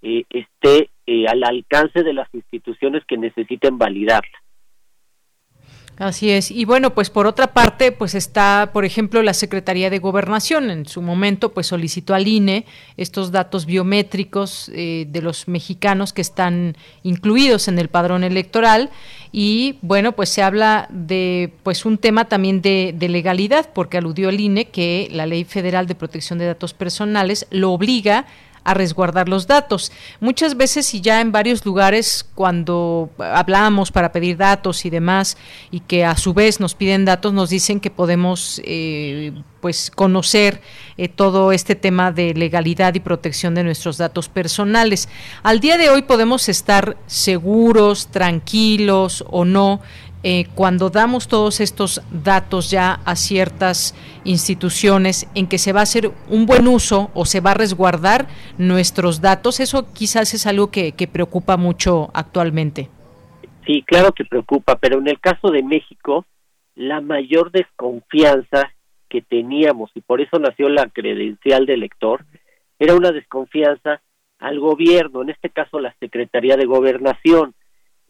eh, esté eh, al alcance de las instituciones que necesiten validarla. Así es. Y bueno, pues por otra parte, pues está, por ejemplo, la Secretaría de Gobernación. En su momento, pues solicitó al INE estos datos biométricos eh, de los mexicanos que están incluidos en el padrón electoral. Y bueno, pues se habla de pues un tema también de, de legalidad, porque aludió el INE que la Ley Federal de Protección de Datos Personales lo obliga a resguardar los datos. Muchas veces y ya en varios lugares cuando hablamos para pedir datos y demás y que a su vez nos piden datos nos dicen que podemos eh, pues conocer eh, todo este tema de legalidad y protección de nuestros datos personales. Al día de hoy podemos estar seguros, tranquilos o no eh, cuando damos todos estos datos ya a ciertas instituciones en que se va a hacer un buen uso o se va a resguardar nuestros datos, eso quizás es algo que, que preocupa mucho actualmente. Sí, claro que preocupa, pero en el caso de México, la mayor desconfianza que teníamos, y por eso nació la credencial de elector, era una desconfianza al gobierno, en este caso la Secretaría de Gobernación.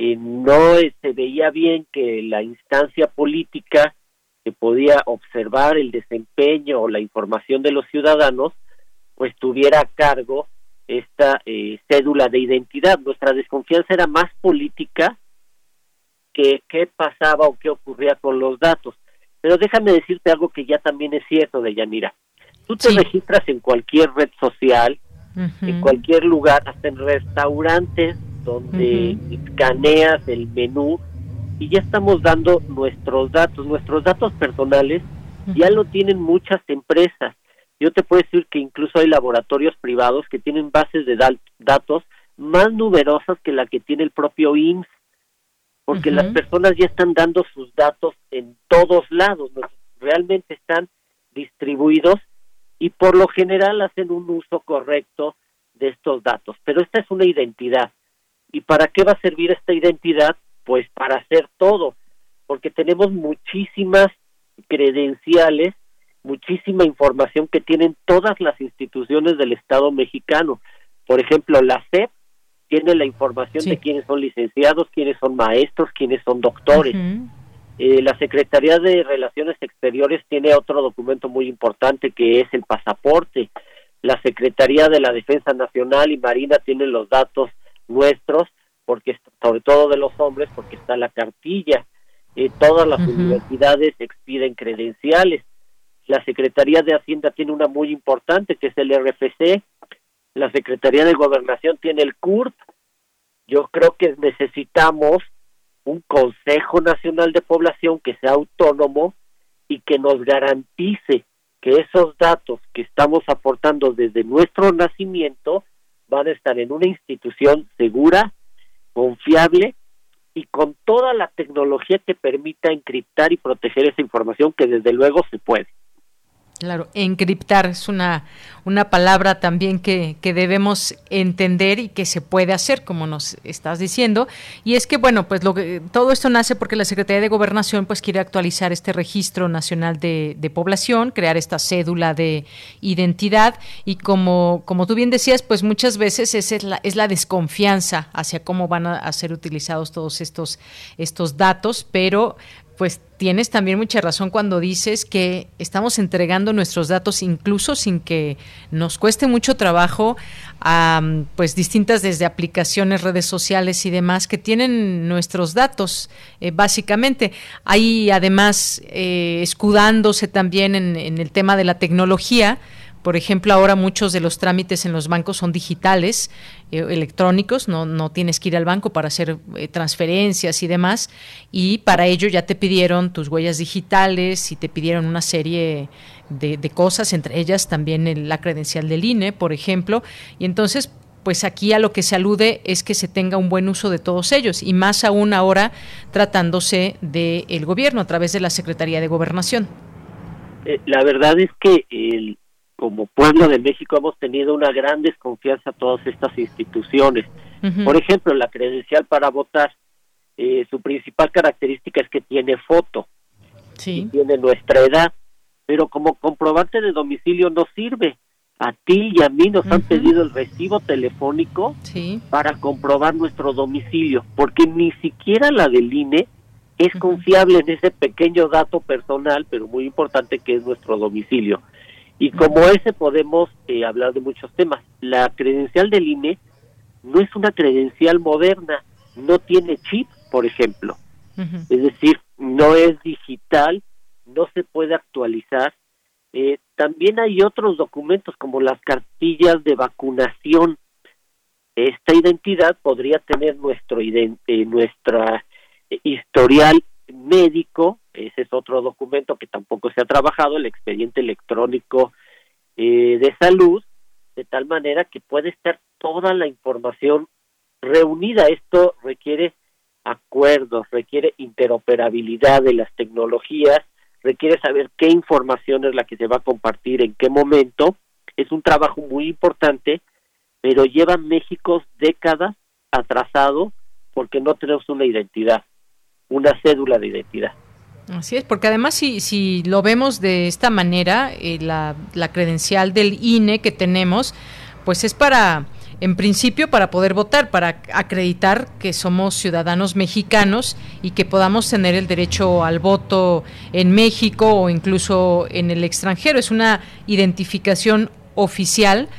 Eh, no se veía bien que la instancia política que podía observar el desempeño o la información de los ciudadanos, pues tuviera a cargo esta eh, cédula de identidad. Nuestra desconfianza era más política que qué pasaba o qué ocurría con los datos. Pero déjame decirte algo que ya también es cierto de Yanira. Tú te registras en cualquier red social, en cualquier lugar, hasta en restaurantes donde escaneas el menú y ya estamos dando nuestros datos, nuestros datos personales ya lo tienen muchas empresas. Yo te puedo decir que incluso hay laboratorios privados que tienen bases de datos más numerosas que la que tiene el propio IMSS, porque las personas ya están dando sus datos en todos lados, realmente están distribuidos y por lo general hacen un uso correcto de estos datos. Pero esta es una identidad. ¿Y para qué va a servir esta identidad? Pues para hacer todo, porque tenemos muchísimas credenciales, muchísima información que tienen todas las instituciones del Estado mexicano. Por ejemplo, la SEP tiene la información de quiénes son licenciados, quiénes son maestros, quiénes son doctores. Eh, la Secretaría de Relaciones Exteriores tiene otro documento muy importante que es el pasaporte. La Secretaría de la Defensa Nacional y Marina tiene los datos nuestros, porque sobre todo de los hombres, porque está la cartilla. Eh, todas las universidades expiden credenciales. La Secretaría de Hacienda tiene una muy importante, que es el RFC. La Secretaría de Gobernación tiene el CURP. Yo creo que necesitamos un Consejo Nacional de Población que sea autónomo y que nos garantice que esos datos que estamos aportando desde nuestro nacimiento van a estar en una institución segura, confiable y con toda la tecnología que permita encriptar y proteger esa información que desde luego se puede. Claro, encriptar es una, una palabra también que, que, debemos entender y que se puede hacer, como nos estás diciendo. Y es que, bueno, pues lo que, todo esto nace porque la Secretaría de Gobernación pues quiere actualizar este registro nacional de, población, crear esta cédula de identidad. Y como, como tú bien decías, pues muchas veces esa es la, es la desconfianza hacia cómo van a, a ser utilizados todos estos, estos datos, pero pues tienes también mucha razón cuando dices que estamos entregando nuestros datos incluso sin que nos cueste mucho trabajo a pues distintas desde aplicaciones, redes sociales y demás que tienen nuestros datos eh, básicamente. Hay además eh, escudándose también en, en el tema de la tecnología por ejemplo, ahora muchos de los trámites en los bancos son digitales, eh, electrónicos, no, no tienes que ir al banco para hacer eh, transferencias y demás, y para ello ya te pidieron tus huellas digitales y te pidieron una serie de, cosas, entre ellas también la credencial del INE, por ejemplo, y entonces pues aquí a lo que se alude es que se tenga un buen uso de todos ellos y más aún ahora tratándose del gobierno a través de la Secretaría de Gobernación. Eh, la verdad es que el, como pueblo de México hemos tenido una gran desconfianza a todas estas instituciones. Por ejemplo, la credencial para votar, eh, su principal característica es que tiene foto, sí. tiene nuestra edad, pero como comprobante de domicilio no sirve. A ti y a mí nos han pedido el recibo telefónico para comprobar nuestro domicilio, porque ni siquiera la del INE es confiable en ese pequeño dato personal, pero muy importante que es nuestro domicilio. Y como ese podemos eh, hablar de muchos temas. La credencial del INE no es una credencial moderna, no tiene chip, por ejemplo. Es decir, no es digital, no se puede actualizar. Eh, también hay otros documentos como las cartillas de vacunación. Esta identidad podría tener nuestro eh, nuestra historial médico, ese es otro documento que tampoco se ha trabajado, el expediente electrónico eh, de salud, de tal manera que puede estar toda la información reunida. Esto requiere acuerdos, requiere interoperabilidad de las tecnologías, requiere saber qué información es la que se va a compartir en qué momento. Es un trabajo muy importante, pero lleva México décadas atrasado porque no tenemos una identidad una cédula de identidad. Así es, porque además si, si lo vemos de esta manera, eh, la, la credencial del INE que tenemos, pues es para en principio para poder votar, para acreditar que somos ciudadanos mexicanos y que podamos tener el derecho al voto en México o incluso en el extranjero. Es una identificación oficial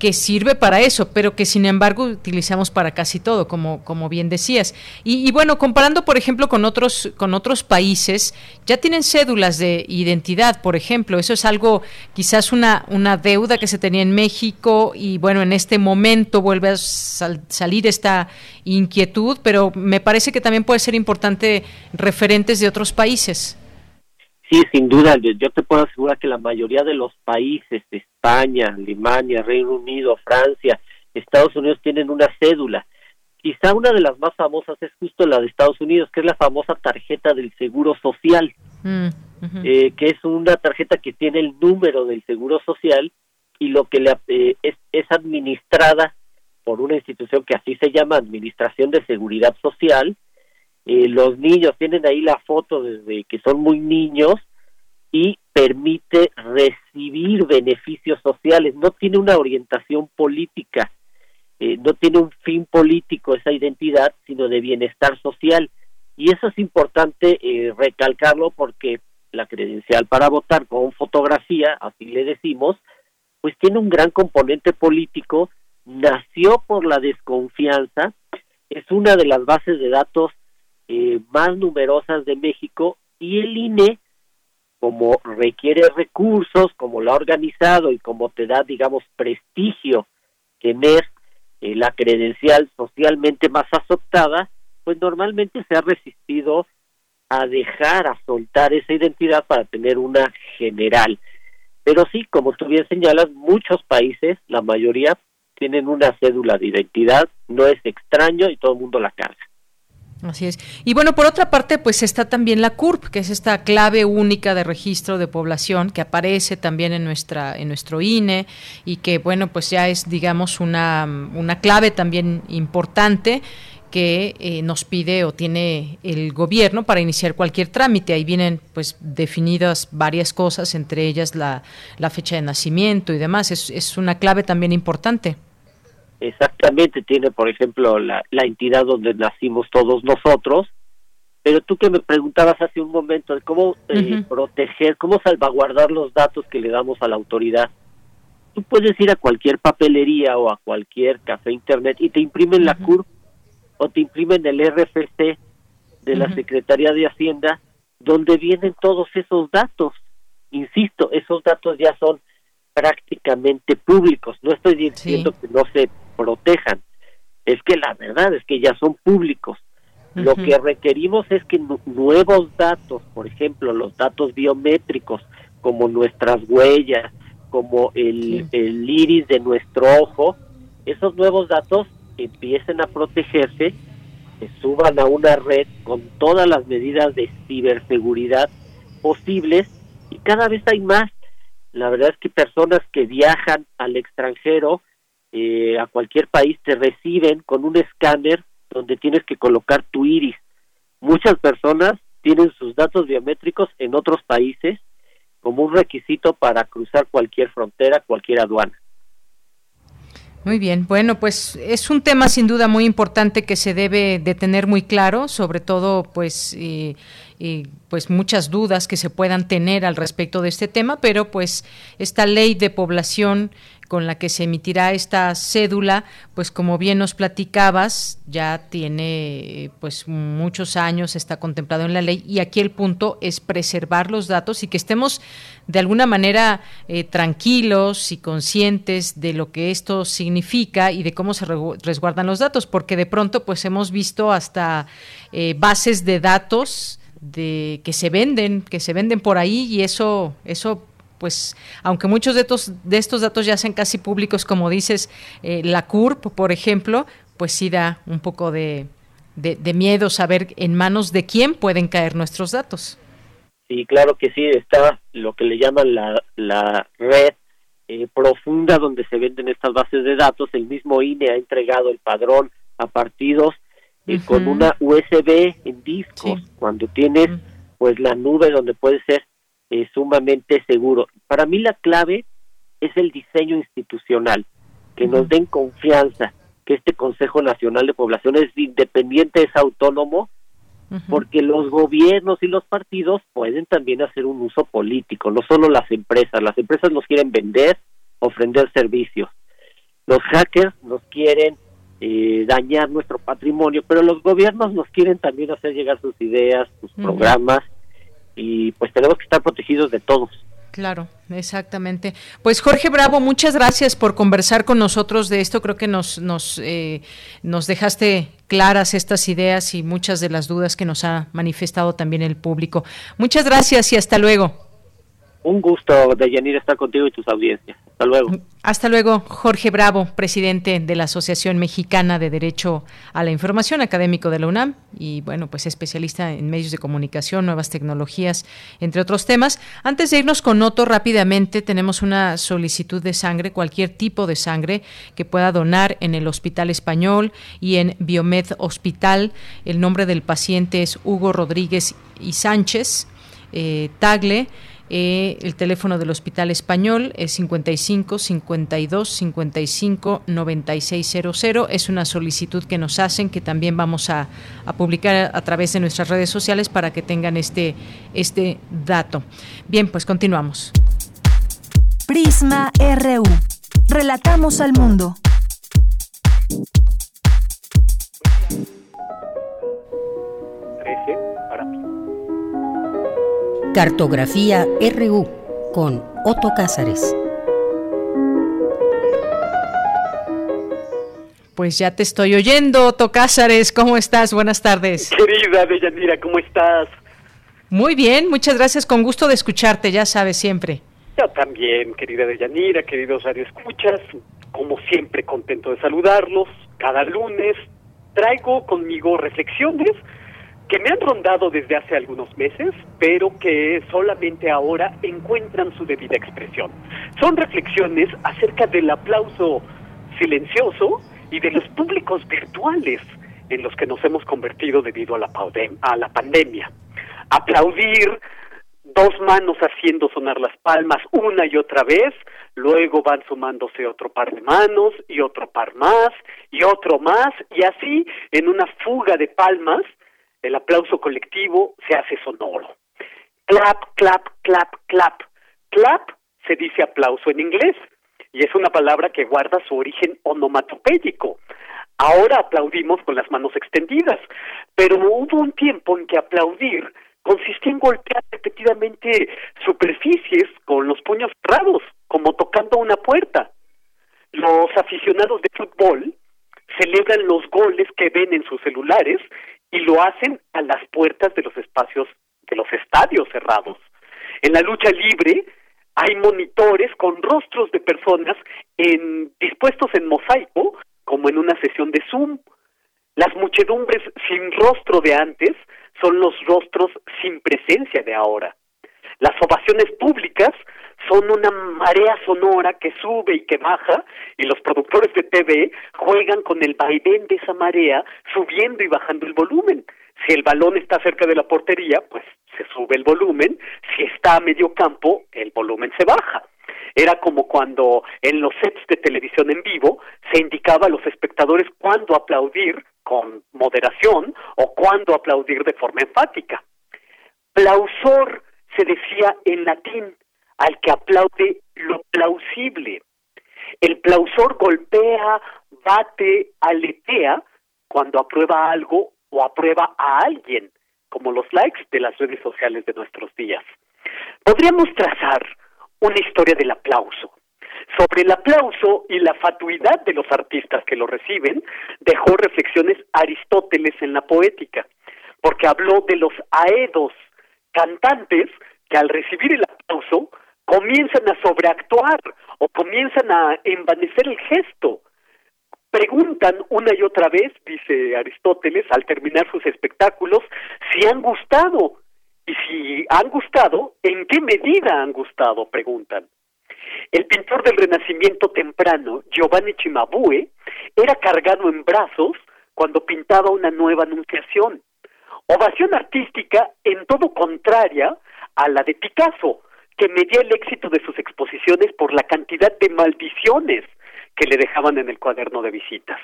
que sirve para eso, pero que sin embargo utilizamos para casi todo, como, como bien decías. Y, bueno, comparando, por ejemplo, con otros, con otros países, ya tienen cédulas de identidad, por ejemplo. Eso es algo, quizás una, una deuda que se tenía en México y bueno, en este momento vuelve a salir esta inquietud, pero me parece que también puede ser importante referentes de otros países. Sí, sin duda, yo te puedo asegurar que la mayoría de los países, España, Alemania, Reino Unido, Francia, Estados Unidos tienen una cédula. Quizá una de las más famosas es justo la de Estados Unidos, que es la famosa tarjeta del Seguro Social, mm, eh, que es una tarjeta que tiene el número del Seguro Social y lo que le, eh, es, es administrada por una institución que así se llama Administración de Seguridad Social, eh, los niños tienen ahí la foto desde que son muy niños y permite recibir beneficios sociales, no tiene una orientación política, eh, no tiene un fin político esa identidad, sino de bienestar social. Y eso es importante eh, recalcarlo porque la credencial para votar con fotografía, así le decimos, pues tiene un gran componente político, nació por la desconfianza, es una de las bases de datos eh, más numerosas de México y el INE, como requiere recursos, como lo ha organizado y como te da, digamos, prestigio tener eh, la credencial socialmente más aceptada, pues normalmente se ha resistido a dejar, a soltar esa identidad para tener una general. Pero sí, como tú bien señalas, muchos países, la mayoría, tienen una cédula de identidad, no es extraño y todo el mundo la carga. Así es. Y bueno, por otra parte, pues está también la CURP, que es esta clave única de registro de población que aparece también en nuestra en nuestro INE y que bueno, pues ya es digamos una, una clave también importante que eh, nos pide o tiene el gobierno para iniciar cualquier trámite. Ahí vienen pues definidas varias cosas, entre ellas la, la fecha de nacimiento y demás. Es, es una clave también importante exactamente tiene, por ejemplo, la, la entidad donde nacimos todos nosotros, pero tú que me preguntabas hace un momento de cómo eh, proteger, cómo salvaguardar los datos que le damos a la autoridad. Tú puedes ir a cualquier papelería o a cualquier café internet y te imprimen la CURP o te imprimen el RFC de la Secretaría de Hacienda donde vienen todos esos datos. Insisto, esos datos ya son prácticamente públicos. No estoy diciendo que no se protejan. Es que la verdad es que ya son públicos. Lo que requerimos es que nuevos datos, por ejemplo, los datos biométricos, como nuestras huellas, como el, el iris de nuestro ojo, esos nuevos datos empiecen a protegerse, se suban a una red con todas las medidas de ciberseguridad posibles y cada vez hay más. La verdad es que personas que viajan al extranjero eh, a cualquier país te reciben con un escáner donde tienes que colocar tu iris. Muchas personas tienen sus datos biométricos en otros países como un requisito para cruzar cualquier frontera, cualquier aduana. Muy bien, bueno, pues es un tema sin duda muy importante que se debe de tener muy claro, sobre todo pues pues muchas dudas que se puedan tener al respecto de este tema, pero pues esta ley de población con la que se emitirá esta cédula, pues como bien nos platicabas, ya tiene pues muchos años, está contemplado en la ley y aquí el punto es preservar los datos y que estemos de alguna manera eh, tranquilos y conscientes de lo que esto significa y de cómo se resguardan los datos, porque de pronto pues hemos visto hasta eh, bases de datos de que se venden, que se venden por ahí y eso eso pues aunque muchos de estos, de estos datos ya sean casi públicos, como dices, eh, la CURP, por ejemplo, pues sí da un poco de, de, miedo saber en manos de quién pueden caer nuestros datos. Sí, claro que sí, está lo que le llaman la, la red eh, profunda donde se venden estas bases de datos. El mismo INE ha entregado el padrón a partidos eh, con una USB en discos, cuando tienes pues la nube donde puede ser sumamente seguro. Para mí la clave es el diseño institucional. que nos den confianza que este Consejo Nacional de Población es independiente, es autónomo, porque los gobiernos y los partidos pueden también hacer un uso político, no solo las empresas. Las empresas nos quieren vender, ofrecer servicios. Los hackers nos quieren eh, dañar nuestro patrimonio, pero los gobiernos nos quieren también hacer llegar sus ideas, sus programas, y pues tenemos que estar protegidos de todos. Claro, exactamente. Pues Jorge Bravo, muchas gracias por conversar con nosotros de esto. Creo que nos nos eh, nos dejaste claras estas ideas y muchas de las dudas que nos ha manifestado también el público. Muchas gracias y hasta luego. Un gusto, Deyanira, estar contigo y tus audiencias. Hasta luego. Hasta luego, Jorge Bravo, presidente de la Asociación Mexicana de Derecho a la Información, académico de la UNAM y, bueno, pues especialista en medios de comunicación, nuevas tecnologías, entre otros temas. Antes de irnos con Otto, rápidamente tenemos una solicitud de sangre, cualquier tipo de sangre que pueda donar en el Hospital Español y en Biomed Hospital. El nombre del paciente es Hugo Rodríguez y Sánchez. Eh, Tagle eh, el teléfono del Hospital Español es 55 52 55 9600. Es una solicitud que nos hacen que también vamos a, a, publicar a través de nuestras redes sociales para que tengan este, este dato. Bien, pues continuamos. Prisma RU. Relatamos al mundo. Cartografía RU con Otto Cázares. Pues ya te estoy oyendo, Otto Cázares. ¿Cómo estás? Buenas tardes. Querida Deyanira, ¿cómo estás? Muy bien, muchas gracias. Con gusto de escucharte, ya sabes, siempre. Yo también, querida Deyanira, queridos radioescuchas. Como siempre, contento de saludarlos. Cada lunes traigo conmigo reflexiones que me han rondado desde hace algunos meses, pero que solamente ahora encuentran su debida expresión. Son reflexiones acerca del aplauso silencioso y de los públicos virtuales en los que nos hemos convertido debido a la, a la pandemia. Aplaudir, dos manos haciendo sonar las palmas una y otra vez, luego van sumándose otro par de manos y otro par más y otro más, y así en una fuga de palmas el aplauso colectivo se hace sonoro. Clap, clap, clap, clap. Clap se dice aplauso en inglés y es una palabra que guarda su origen onomatopéyico. Ahora aplaudimos con las manos extendidas, pero hubo un tiempo en que aplaudir consistía en golpear repetidamente superficies con los puños cerrados, como tocando una puerta. Los aficionados de fútbol celebran los goles que ven en sus celulares y lo hacen a las puertas de los espacios de los estadios cerrados. En la lucha libre hay monitores con rostros de personas en, dispuestos en mosaico, como en una sesión de Zoom. Las muchedumbres sin rostro de antes son los rostros sin presencia de ahora. Las ovaciones públicas son una marea sonora que sube y que baja y los productores de TV juegan con el vaivén de esa marea subiendo y bajando el volumen. Si el balón está cerca de la portería, pues se sube el volumen, si está a medio campo, el volumen se baja. Era como cuando en los sets de televisión en vivo se indicaba a los espectadores cuándo aplaudir con moderación o cuándo aplaudir de forma enfática. Plausor se decía en latín, al que aplaude lo plausible. El plausor golpea, bate, aletea cuando aprueba algo o aprueba a alguien, como los likes de las redes sociales de nuestros días. Podríamos trazar una historia del aplauso. Sobre el aplauso y la fatuidad de los artistas que lo reciben, dejó reflexiones Aristóteles en la poética, porque habló de los aedos, cantantes que al recibir el aplauso comienzan a sobreactuar o comienzan a envanecer el gesto. Preguntan una y otra vez, dice Aristóteles, al terminar sus espectáculos, si han gustado. Y si han gustado, ¿en qué medida han gustado? Preguntan. El pintor del Renacimiento temprano, Giovanni Cimabue, era cargado en brazos cuando pintaba una nueva anunciación. Ovación artística en todo contraria a la de Picasso, que medía el éxito de sus exposiciones por la cantidad de maldiciones que le dejaban en el cuaderno de visitas.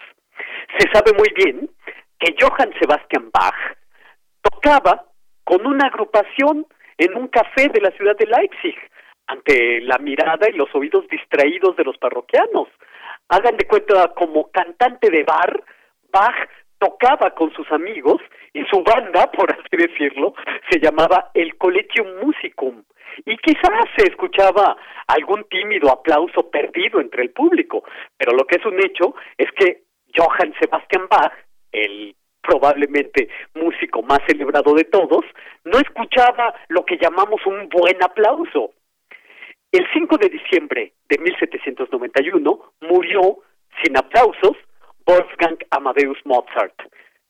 Se sabe muy bien que Johann Sebastian Bach tocaba con una agrupación en un café de la ciudad de Leipzig, ante la mirada y los oídos distraídos de los parroquianos. Hagan de cuenta, como cantante de bar, Bach tocaba con sus amigos y su banda, por así decirlo, se llamaba el Collegium Musicum. Y quizás se escuchaba algún tímido aplauso perdido entre el público, pero lo que es un hecho es que Johann Sebastian Bach, el probablemente músico más celebrado de todos, no escuchaba lo que llamamos un buen aplauso. El 5 de diciembre de 1791 murió sin aplausos Wolfgang Amadeus Mozart,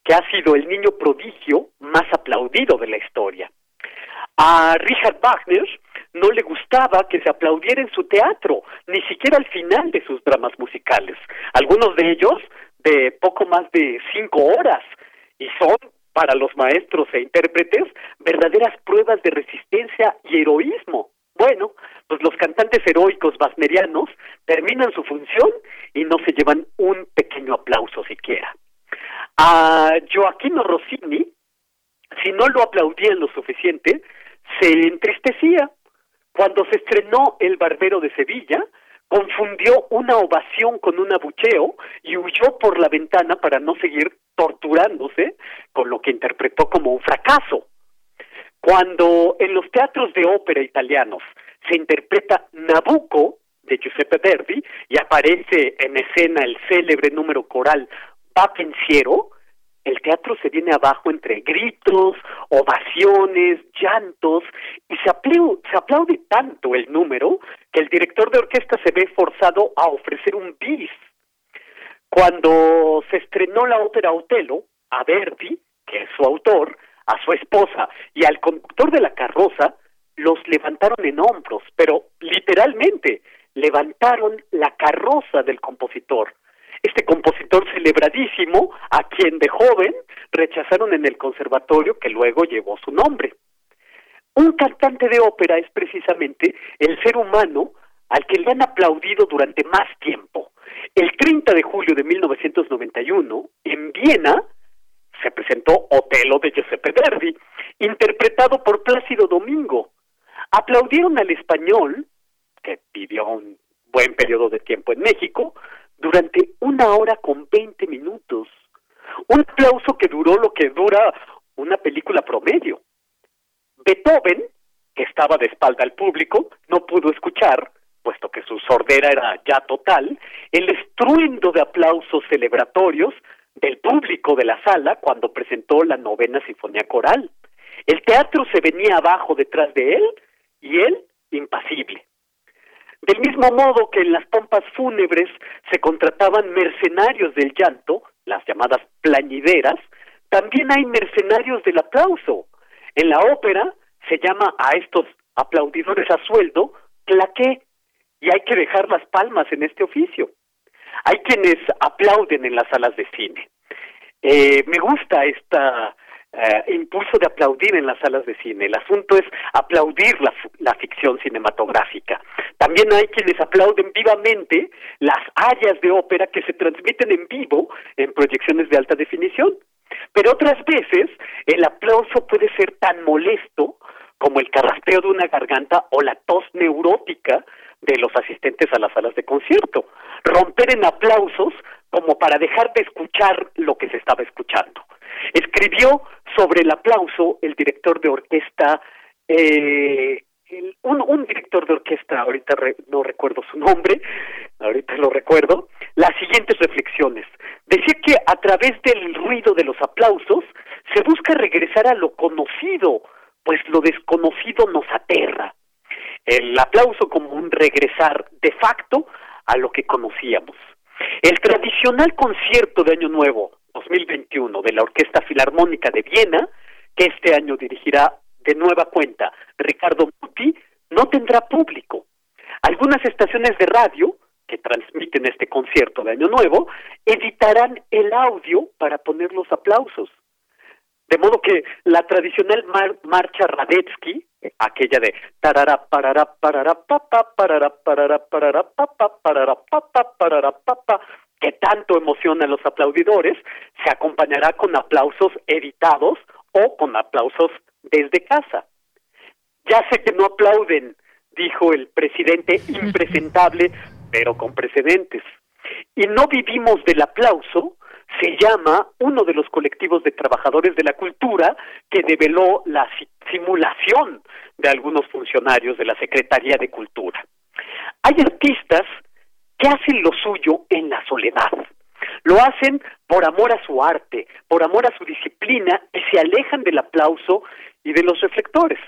que ha sido el niño prodigio más aplaudido de la historia. A Richard Wagner no le gustaba que se aplaudiera en su teatro, ni siquiera al final de sus dramas musicales, algunos de ellos de poco más de cinco horas, y son para los maestros e intérpretes verdaderas pruebas de resistencia y heroísmo. Bueno, pues los cantantes heroicos wagnerianos terminan su función y no se llevan un pequeño aplauso siquiera. A Joaquino Rossini, si no lo aplaudían lo suficiente, se entristecía. Cuando se estrenó El Barbero de Sevilla, confundió una ovación con un abucheo y huyó por la ventana para no seguir torturándose con lo que interpretó como un fracaso. Cuando en los teatros de ópera italianos se interpreta Nabucco de Giuseppe Verdi y aparece en escena el célebre número coral Va Pensiero, el teatro se viene abajo entre gritos, ovaciones, llantos, y se aplaude, se aplaude tanto el número que el director de orquesta se ve forzado a ofrecer un bis. Cuando se estrenó la ópera Otelo, a Verdi, que es su autor, a su esposa y al conductor de la carroza, los levantaron en hombros, pero literalmente levantaron la carroza del compositor este compositor celebradísimo, a quien de joven rechazaron en el conservatorio que luego llevó su nombre. Un cantante de ópera es precisamente el ser humano al que le han aplaudido durante más tiempo. El 30 de julio de 1991, en Viena, se presentó Otelo de Giuseppe Verdi, interpretado por Plácido Domingo. Aplaudieron al español, que vivió un buen periodo de tiempo en México, durante una hora con veinte minutos. Un aplauso que duró lo que dura una película promedio. Beethoven, que estaba de espalda al público, no pudo escuchar, puesto que su sordera era ya total, el estruendo de aplausos celebratorios del público de la sala cuando presentó la novena sinfonía coral. El teatro se venía abajo detrás de él y él impasible. Del mismo modo que en las pompas fúnebres se contrataban mercenarios del llanto, las llamadas plañideras, también hay mercenarios del aplauso. En la ópera se llama a estos aplaudidores a sueldo claqué y hay que dejar las palmas en este oficio. Hay quienes aplauden en las salas de cine. Eh, me gusta esta eh, impulso de aplaudir en las salas de cine. El asunto es aplaudir la, la ficción cinematográfica. También hay quienes aplauden vivamente las áreas de ópera que se transmiten en vivo en proyecciones de alta definición. Pero otras veces el aplauso puede ser tan molesto como el carraspeo de una garganta o la tos neurótica de los asistentes a las salas de concierto. Romper en aplausos como para dejar de escuchar lo que se estaba escuchando. Escribió sobre el aplauso el director de orquesta, eh, un, un, director de orquesta, ahorita no recuerdo su nombre, ahorita lo recuerdo, las siguientes reflexiones. Decía que a través del ruido de los aplausos se busca regresar a lo conocido, pues lo desconocido nos aterra. El aplauso como un regresar de facto a lo que conocíamos. El tradicional concierto de Año Nuevo 2021 de la Orquesta Filarmónica de Viena, que este año dirigirá de nueva cuenta Ricardo Muti, no tendrá público. Algunas estaciones de radio que transmiten este concierto de Año Nuevo editarán el audio para poner los aplausos. De modo que la tradicional marcha Radetzky, aquella de tarara parara parara papa parara parara parara papa parara papa parara papa que tanto emociona a los aplaudidores, se acompañará con aplausos editados o con aplausos desde casa. Ya sé que no aplauden, dijo el presidente impresentable, pero con precedentes. Y no vivimos del aplauso, se llama uno de los colectivos de trabajadores de la cultura que develó la simulación de algunos funcionarios de la Secretaría de Cultura. Hay artistas que hacen lo suyo en la soledad. Lo hacen por amor a su arte, por amor a su disciplina y se alejan del aplauso y de los reflectores.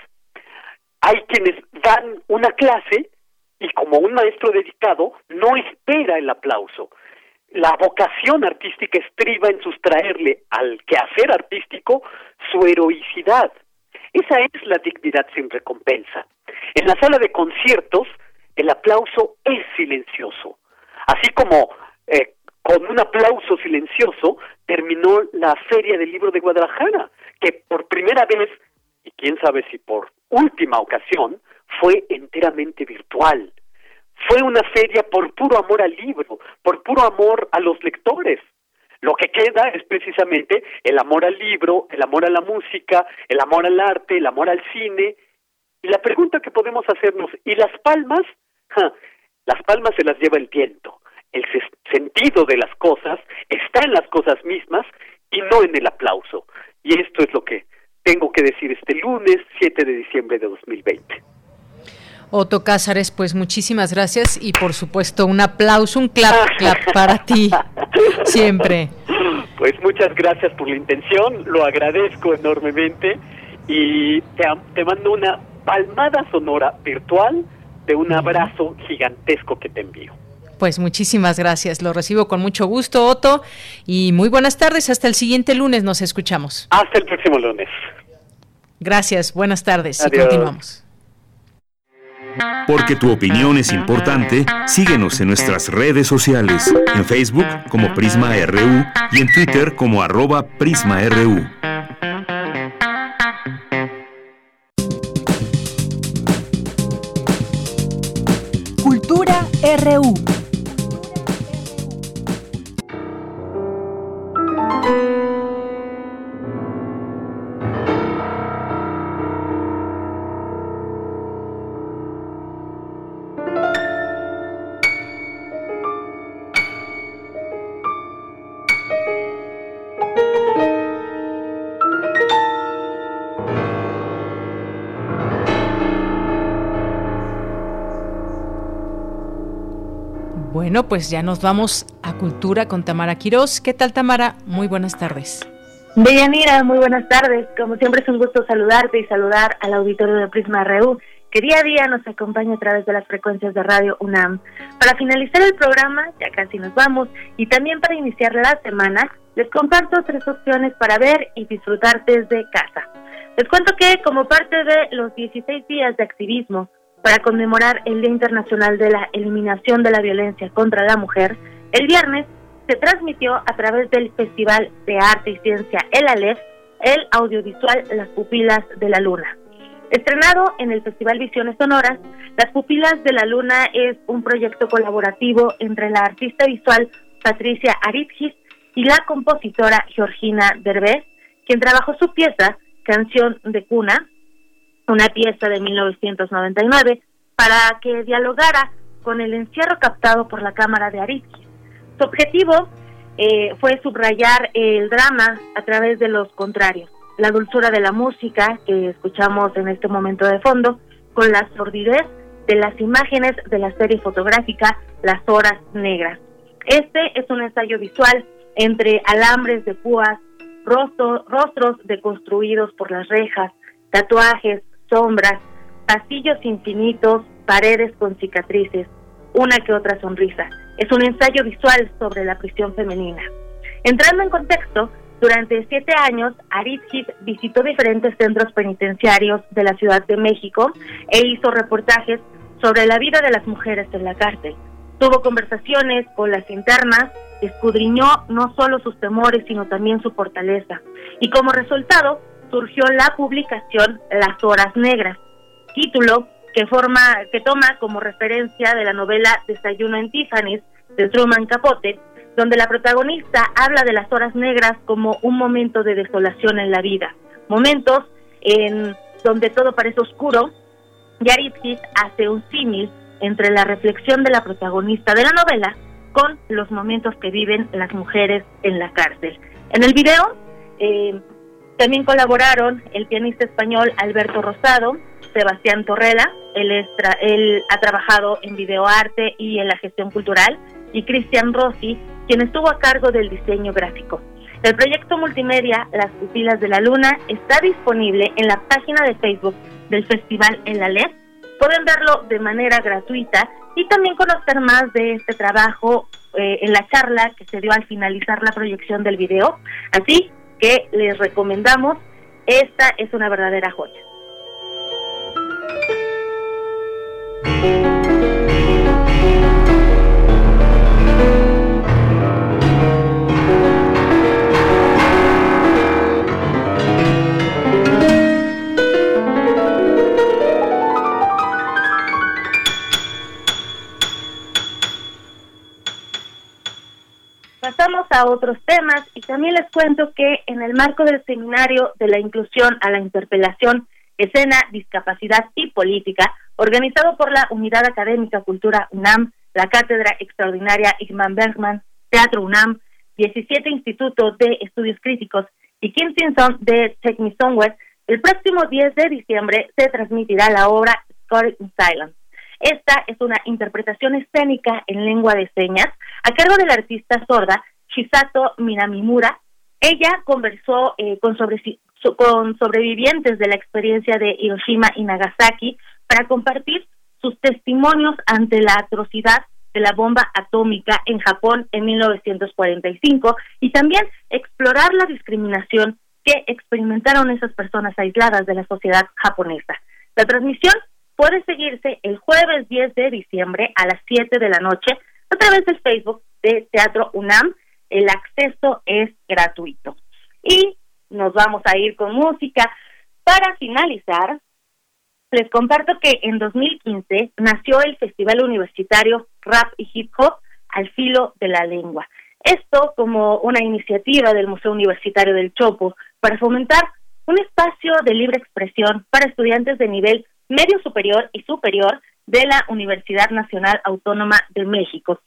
Hay quienes dan una clase y como un maestro dedicado no espera el aplauso. La vocación artística estriba en sustraerle al quehacer artístico su heroicidad. Esa es la dignidad sin recompensa. En la sala de conciertos, el aplauso es silencioso. Así como eh, con un aplauso silencioso terminó la Feria del Libro de Guadalajara, que por primera vez, y quién sabe si por última ocasión, fue enteramente virtual. Fue una feria por puro amor al libro, por puro amor a los lectores. Lo que queda es precisamente el amor al libro, el amor a la música, el amor al arte, el amor al cine. Y la pregunta que podemos hacernos, ¿y las palmas? Las palmas se las lleva el viento. El sentido de las cosas está en las cosas mismas y no en el aplauso. Y esto es lo que tengo que decir este lunes 7 de diciembre de 2020. Otto Cázares, pues muchísimas gracias y por supuesto un aplauso, un clap, clap para ti, siempre. Pues muchas gracias por la intención, lo agradezco enormemente y te, te mando una palmada sonora virtual de un abrazo gigantesco que te envío. Pues muchísimas gracias, lo recibo con mucho gusto, Otto, y muy buenas tardes, hasta el siguiente lunes nos escuchamos. Hasta el próximo lunes. Gracias, buenas tardes y continuamos. Porque tu opinión es importante, síguenos en nuestras redes sociales, en Facebook como Prisma RU y en Twitter como arroba PrismaRU. RU. Bueno, pues ya nos vamos a Cultura con Tamara Quirós. ¿Qué tal, Tamara? Muy buenas tardes. Deyanira, muy buenas tardes. Como siempre es un gusto saludarte y saludar al auditorio de Prisma RU, que día a día nos acompaña a través de las frecuencias de Radio UNAM. Para finalizar el programa, ya casi nos vamos, y también para iniciar la semana, les comparto tres opciones para ver y disfrutar desde casa. Les cuento que como parte de los 16 días de activismo para conmemorar el Día Internacional de la Eliminación de la Violencia contra la Mujer, el viernes se transmitió a través del Festival de Arte y Ciencia El Aleph el audiovisual Las Pupilas de la Luna. Estrenado en el Festival Visiones Sonoras, Las Pupilas de la Luna es un proyecto colaborativo entre la artista visual Patricia Aritgis y la compositora Georgina Derbez, quien trabajó su pieza Canción de Cuna, una pieza de 1999, para que dialogara con el encierro captado por la Cámara de Aritzki. Su objetivo eh, fue subrayar el drama a través de los contrarios, la dulzura de la música que escuchamos en este momento de fondo, con la sordidez de las imágenes de la serie fotográfica Las Horas Negras. Este es un ensayo visual entre alambres de púas, rostros deconstruidos por las rejas, tatuajes, sombras, pasillos infinitos, paredes con cicatrices, una que otra sonrisa. Es un ensayo visual sobre la prisión femenina. Entrando en contexto, durante siete años, Aritgis visitó diferentes centros penitenciarios de la Ciudad de México e hizo reportajes sobre la vida de las mujeres en la cárcel. Tuvo conversaciones con las internas, escudriñó no solo sus temores, sino también su fortaleza. Y como resultado, surgió la publicación Las Horas Negras, título que forma que toma como referencia de la novela Desayuno en Tiffany's de Truman Capote, donde la protagonista habla de las horas negras como un momento de desolación en la vida, momentos en donde todo parece oscuro, y Aripsis hace un símil entre la reflexión de la protagonista de la novela con los momentos que viven las mujeres en la cárcel. En el video eh, también colaboraron el pianista español Alberto Rosado, Sebastián Torrela, él, él ha trabajado en videoarte y en la gestión cultural, y Cristian Rossi, quien estuvo a cargo del diseño gráfico. El proyecto multimedia Las Pupilas de la Luna está disponible en la página de Facebook del Festival En la LED. Pueden verlo de manera gratuita y también conocer más de este trabajo eh, en la charla que se dio al finalizar la proyección del video. Así que les recomendamos, esta es una verdadera joya. Pasamos a otros temas y también les cuento que en el marco del seminario de la inclusión a la interpelación, escena, discapacidad y política, organizado por la Unidad Académica Cultura UNAM, la Cátedra Extraordinaria Igman Bergman, Teatro UNAM, 17 Institutos de Estudios Críticos y Kim Simpson de Somewhere, el próximo 10 de diciembre se transmitirá la obra Score in Silence. Esta es una interpretación escénica en lengua de señas a cargo de la artista sorda Shisato Minamimura. Ella conversó eh, con, con sobrevivientes de la experiencia de Hiroshima y Nagasaki para compartir sus testimonios ante la atrocidad de la bomba atómica en Japón en 1945 y también explorar la discriminación que experimentaron esas personas aisladas de la sociedad japonesa. La transmisión puede seguirse el jueves 10 de diciembre a las 7 de la noche a través del Facebook de Teatro UNAM. El acceso es gratuito. Y nos vamos a ir con música. Para finalizar, les comparto que en 2015 nació el Festival Universitario Rap y Hip Hop al filo de la lengua. Esto como una iniciativa del Museo Universitario del Chopo para fomentar un espacio de libre expresión para estudiantes de nivel medio superior y superior de la Universidad Nacional Autónoma de México.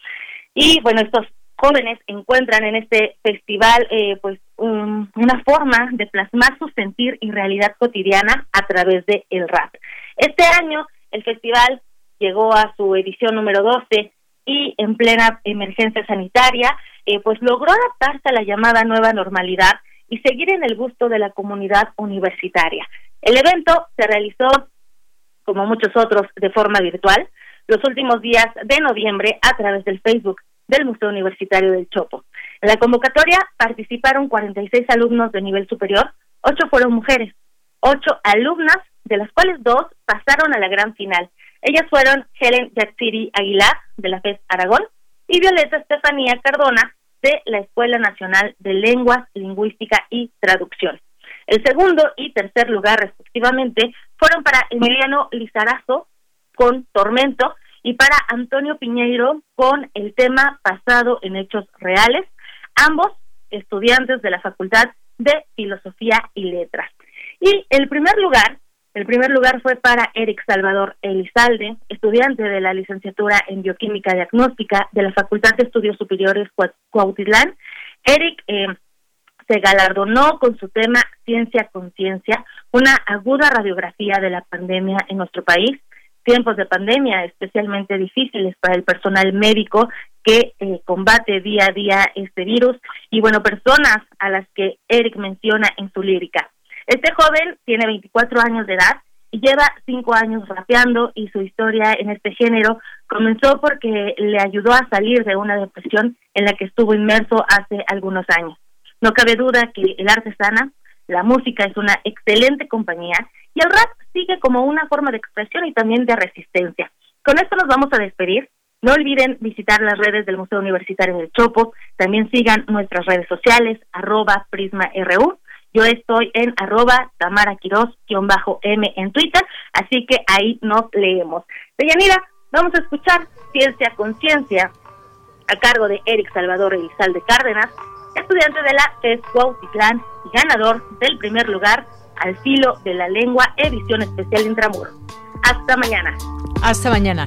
Y bueno, estos jóvenes encuentran en este festival eh, pues una forma de plasmar su sentir y realidad cotidiana a través de el rap. Este año el festival llegó a su edición número 12 y en plena emergencia sanitaria eh, pues logró adaptarse a la llamada nueva normalidad y seguir en el gusto de la comunidad universitaria. El evento se realizó como muchos otros, de forma virtual, los últimos días de noviembre a través del Facebook del Museo Universitario del Chopo. En la convocatoria participaron 46 alumnos de nivel superior, 8 fueron mujeres, 8 alumnas, de las cuales dos pasaron a la gran final. Ellas fueron Helen Yatsiri Aguilar, de la FES Aragón, y Violeta Estefanía Cardona, de la Escuela Nacional de Lenguas, Lingüística y Traducción. El segundo y tercer lugar, respectivamente, fueron para Emiliano Lizarazo con Tormento y para Antonio Piñeiro con el tema Pasado en Hechos Reales, ambos estudiantes de la Facultad de Filosofía y Letras. Y el primer lugar, el primer lugar fue para Eric Salvador Elizalde, estudiante de la licenciatura en Bioquímica Diagnóstica de la Facultad de Estudios Superiores Cuautitlán. Eric eh, se galardonó con su tema Ciencia Conciencia, una aguda radiografía de la pandemia en nuestro país, tiempos de pandemia especialmente difíciles para el personal médico que eh, combate día a día este virus y bueno, personas a las que Eric menciona en su lírica. Este joven tiene 24 años de edad y lleva cinco años rapeando y su historia en este género comenzó porque le ayudó a salir de una depresión en la que estuvo inmerso hace algunos años. No cabe duda que el arte sana, la música es una excelente compañía y el rap sigue como una forma de expresión y también de resistencia. Con esto nos vamos a despedir. No olviden visitar las redes del Museo Universitario del Chopo. También sigan nuestras redes sociales, arroba PrismaRU. Yo estoy en arroba Tamara m en Twitter, así que ahí nos leemos. Deyanira, vamos a escuchar Ciencia Conciencia a cargo de Eric Salvador Elizalde Cárdenas, estudiante de la FES Cuautitlán y ganador del primer lugar al filo de la lengua edición especial Intramuro. Hasta mañana. Hasta mañana.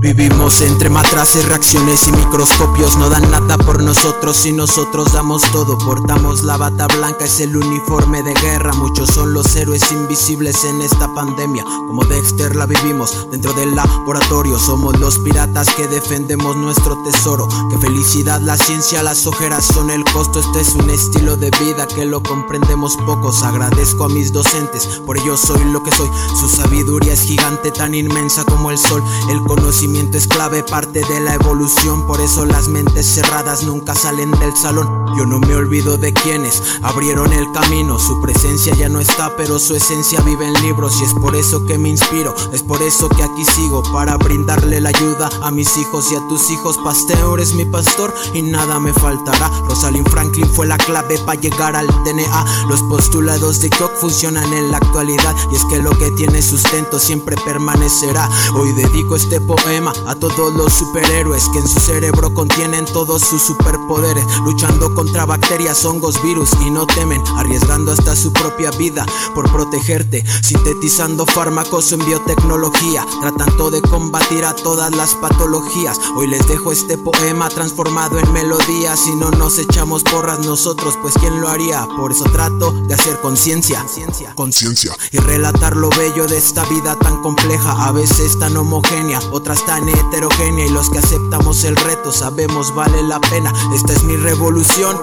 Vivimos entre matraces, reacciones y microscopios. No dan nada por nosotros y nosotros damos todo Portamos la bata blanca, es el uniforme de guerra. Muchos son los héroes invisibles en esta pandemia. Como Dexter la vivimos dentro del laboratorio. Somos los piratas que defendemos nuestro tesoro. Qué felicidad la ciencia, las ojeras son el costo. Este es un estilo de vida que lo comprendemos pocos. Agradezco a mis docentes, por ello soy lo que soy. Su sabiduría es gigante, tan inmensa como el sol. El conocimiento es clave, parte de la evolución. Por eso las mentes cerradas nunca salen del salón. Yo no me olvido de quienes abrieron el camino. Su presencia ya no está, pero su esencia vive en libros. Y es por eso que me inspiro, es por eso que aquí sigo. Para brindarle la ayuda a mis hijos y a tus hijos. Pasteur es mi pastor y nada me faltará. Rosalind Franklin fue la clave para llegar al DNA. Los postulados de Koch funcionan en la actualidad. Y es que lo que tiene sustento siempre permanecerá. Hoy dedico este poema a todos los superhéroes que en su cerebro contienen todos sus superpoderes, luchando contra bacterias, hongos, virus y no temen, arriesgando hasta su propia vida por protegerte, sintetizando fármacos en biotecnología, tratando de combatir a todas las patologías. Hoy les dejo este poema transformado en melodía, si no nos echamos porras nosotros, pues quién lo haría. Por eso trato de hacer conciencia, conciencia. Y relatar lo bello de esta vida tan compleja, a veces tan homogénea, otras tan heterogénea y los que aceptamos el reto sabemos vale la pena. Esta es mi revolución,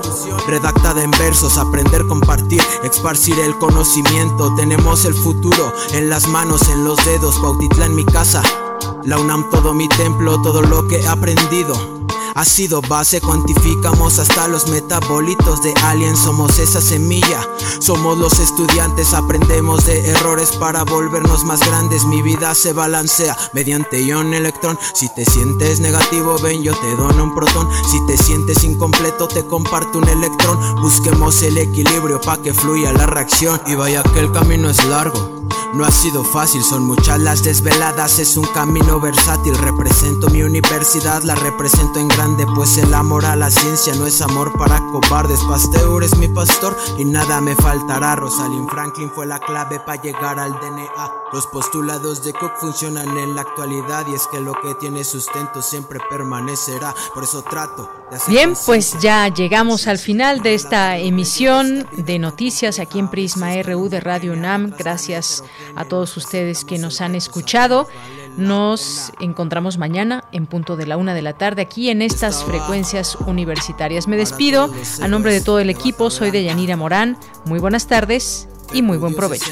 redactada en versos, aprender, compartir, esparcir el conocimiento. Tenemos el futuro en las manos, en los dedos, Pautitla en mi casa. La UNAM todo mi templo, todo lo que he aprendido ha sido base, cuantificamos hasta los metabolitos de alien, somos esa semilla, somos los estudiantes, aprendemos de errores para volvernos más grandes, mi vida se balancea mediante ion electrón, si te sientes negativo ven yo te dono un protón, si te sientes incompleto te comparto un electrón, busquemos el equilibrio para que fluya la reacción. Y vaya que el camino es largo. No ha sido fácil, son muchas las desveladas, es un camino versátil. Represento mi universidad, la represento en grande, pues el amor a la ciencia no es amor para cobardes. Pasteur es mi pastor y nada me faltará. Rosalind Franklin fue la clave para llegar al DNA. Los postulados de Cook funcionan en la actualidad y es que lo que tiene sustento siempre permanecerá. Por eso trato de hacer Bien, pues ya llegamos al final de esta emisión de noticias aquí en Prisma RU de Radio UNAM. Gracias a todos ustedes que nos han escuchado. Nos encontramos mañana en punto de la una de la tarde aquí en estas frecuencias universitarias. Me despido a nombre de todo el equipo. Soy de Yanira Morán. Muy buenas tardes y muy buen provecho.